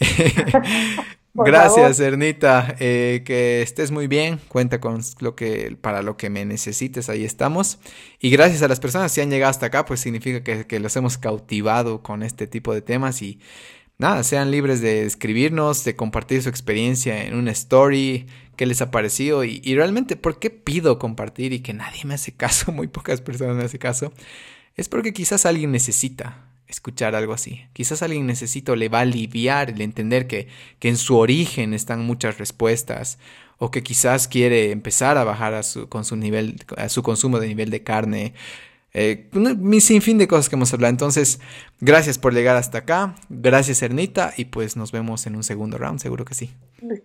Gracias, Ernita. Eh, que estés muy bien. Cuenta con lo que para lo que me necesites. Ahí estamos. Y gracias a las personas que han llegado hasta acá, pues significa que, que los hemos cautivado con este tipo de temas y nada, sean libres de escribirnos, de compartir su experiencia en una story, qué les ha parecido y, y realmente por qué pido compartir y que nadie me hace caso, muy pocas personas me hacen caso es porque quizás alguien necesita escuchar algo así. Quizás alguien necesita o le va a aliviar el entender que, que en su origen están muchas respuestas o que quizás quiere empezar a bajar a su, con su, nivel, a su consumo de nivel de carne. Eh, un sinfín de cosas que hemos hablado. Entonces, gracias por llegar hasta acá. Gracias, Ernita. Y pues nos vemos en un segundo round, seguro que sí.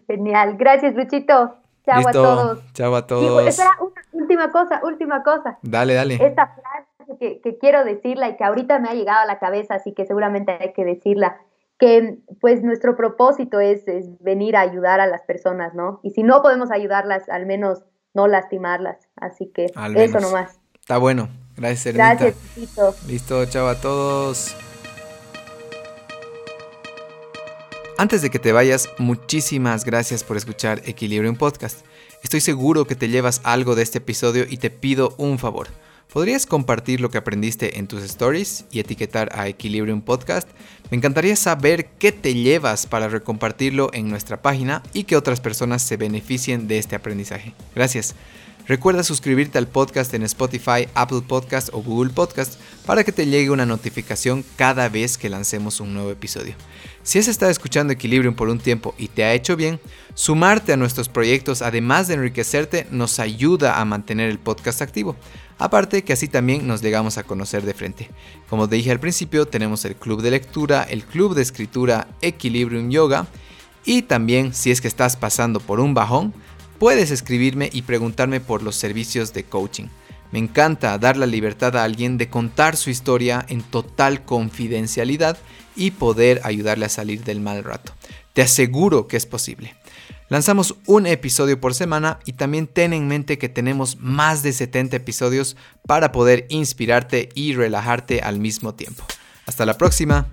Genial. Gracias, Luchito. Chao a todos. Chao a todos. espera, última cosa, última cosa. Dale, dale. Esta frase que, quiero decirla y que ahorita me ha llegado a la cabeza, así que seguramente hay que decirla, que pues nuestro propósito es, venir a ayudar a las personas, ¿no? Y si no podemos ayudarlas, al menos no lastimarlas. Así que eso nomás. Está bueno. Gracias, Ernita. Gracias, Listo. Listo, chao a todos. Antes de que te vayas, muchísimas gracias por escuchar Equilibrium Podcast. Estoy seguro que te llevas algo de este episodio y te pido un favor. ¿Podrías compartir lo que aprendiste en tus stories y etiquetar a Equilibrium Podcast? Me encantaría saber qué te llevas para recompartirlo en nuestra página y que otras personas se beneficien de este aprendizaje. Gracias. Recuerda suscribirte al podcast en Spotify, Apple Podcast o Google Podcast para que te llegue una notificación cada vez que lancemos un nuevo episodio. Si has estado escuchando Equilibrium por un tiempo y te ha hecho bien, sumarte a nuestros proyectos además de enriquecerte nos ayuda a mantener el podcast activo. Aparte que así también nos llegamos a conocer de frente. Como te dije al principio, tenemos el club de lectura, el club de escritura Equilibrium Yoga y también si es que estás pasando por un bajón, puedes escribirme y preguntarme por los servicios de coaching. Me encanta dar la libertad a alguien de contar su historia en total confidencialidad y poder ayudarle a salir del mal rato. Te aseguro que es posible. Lanzamos un episodio por semana y también ten en mente que tenemos más de 70 episodios para poder inspirarte y relajarte al mismo tiempo. Hasta la próxima.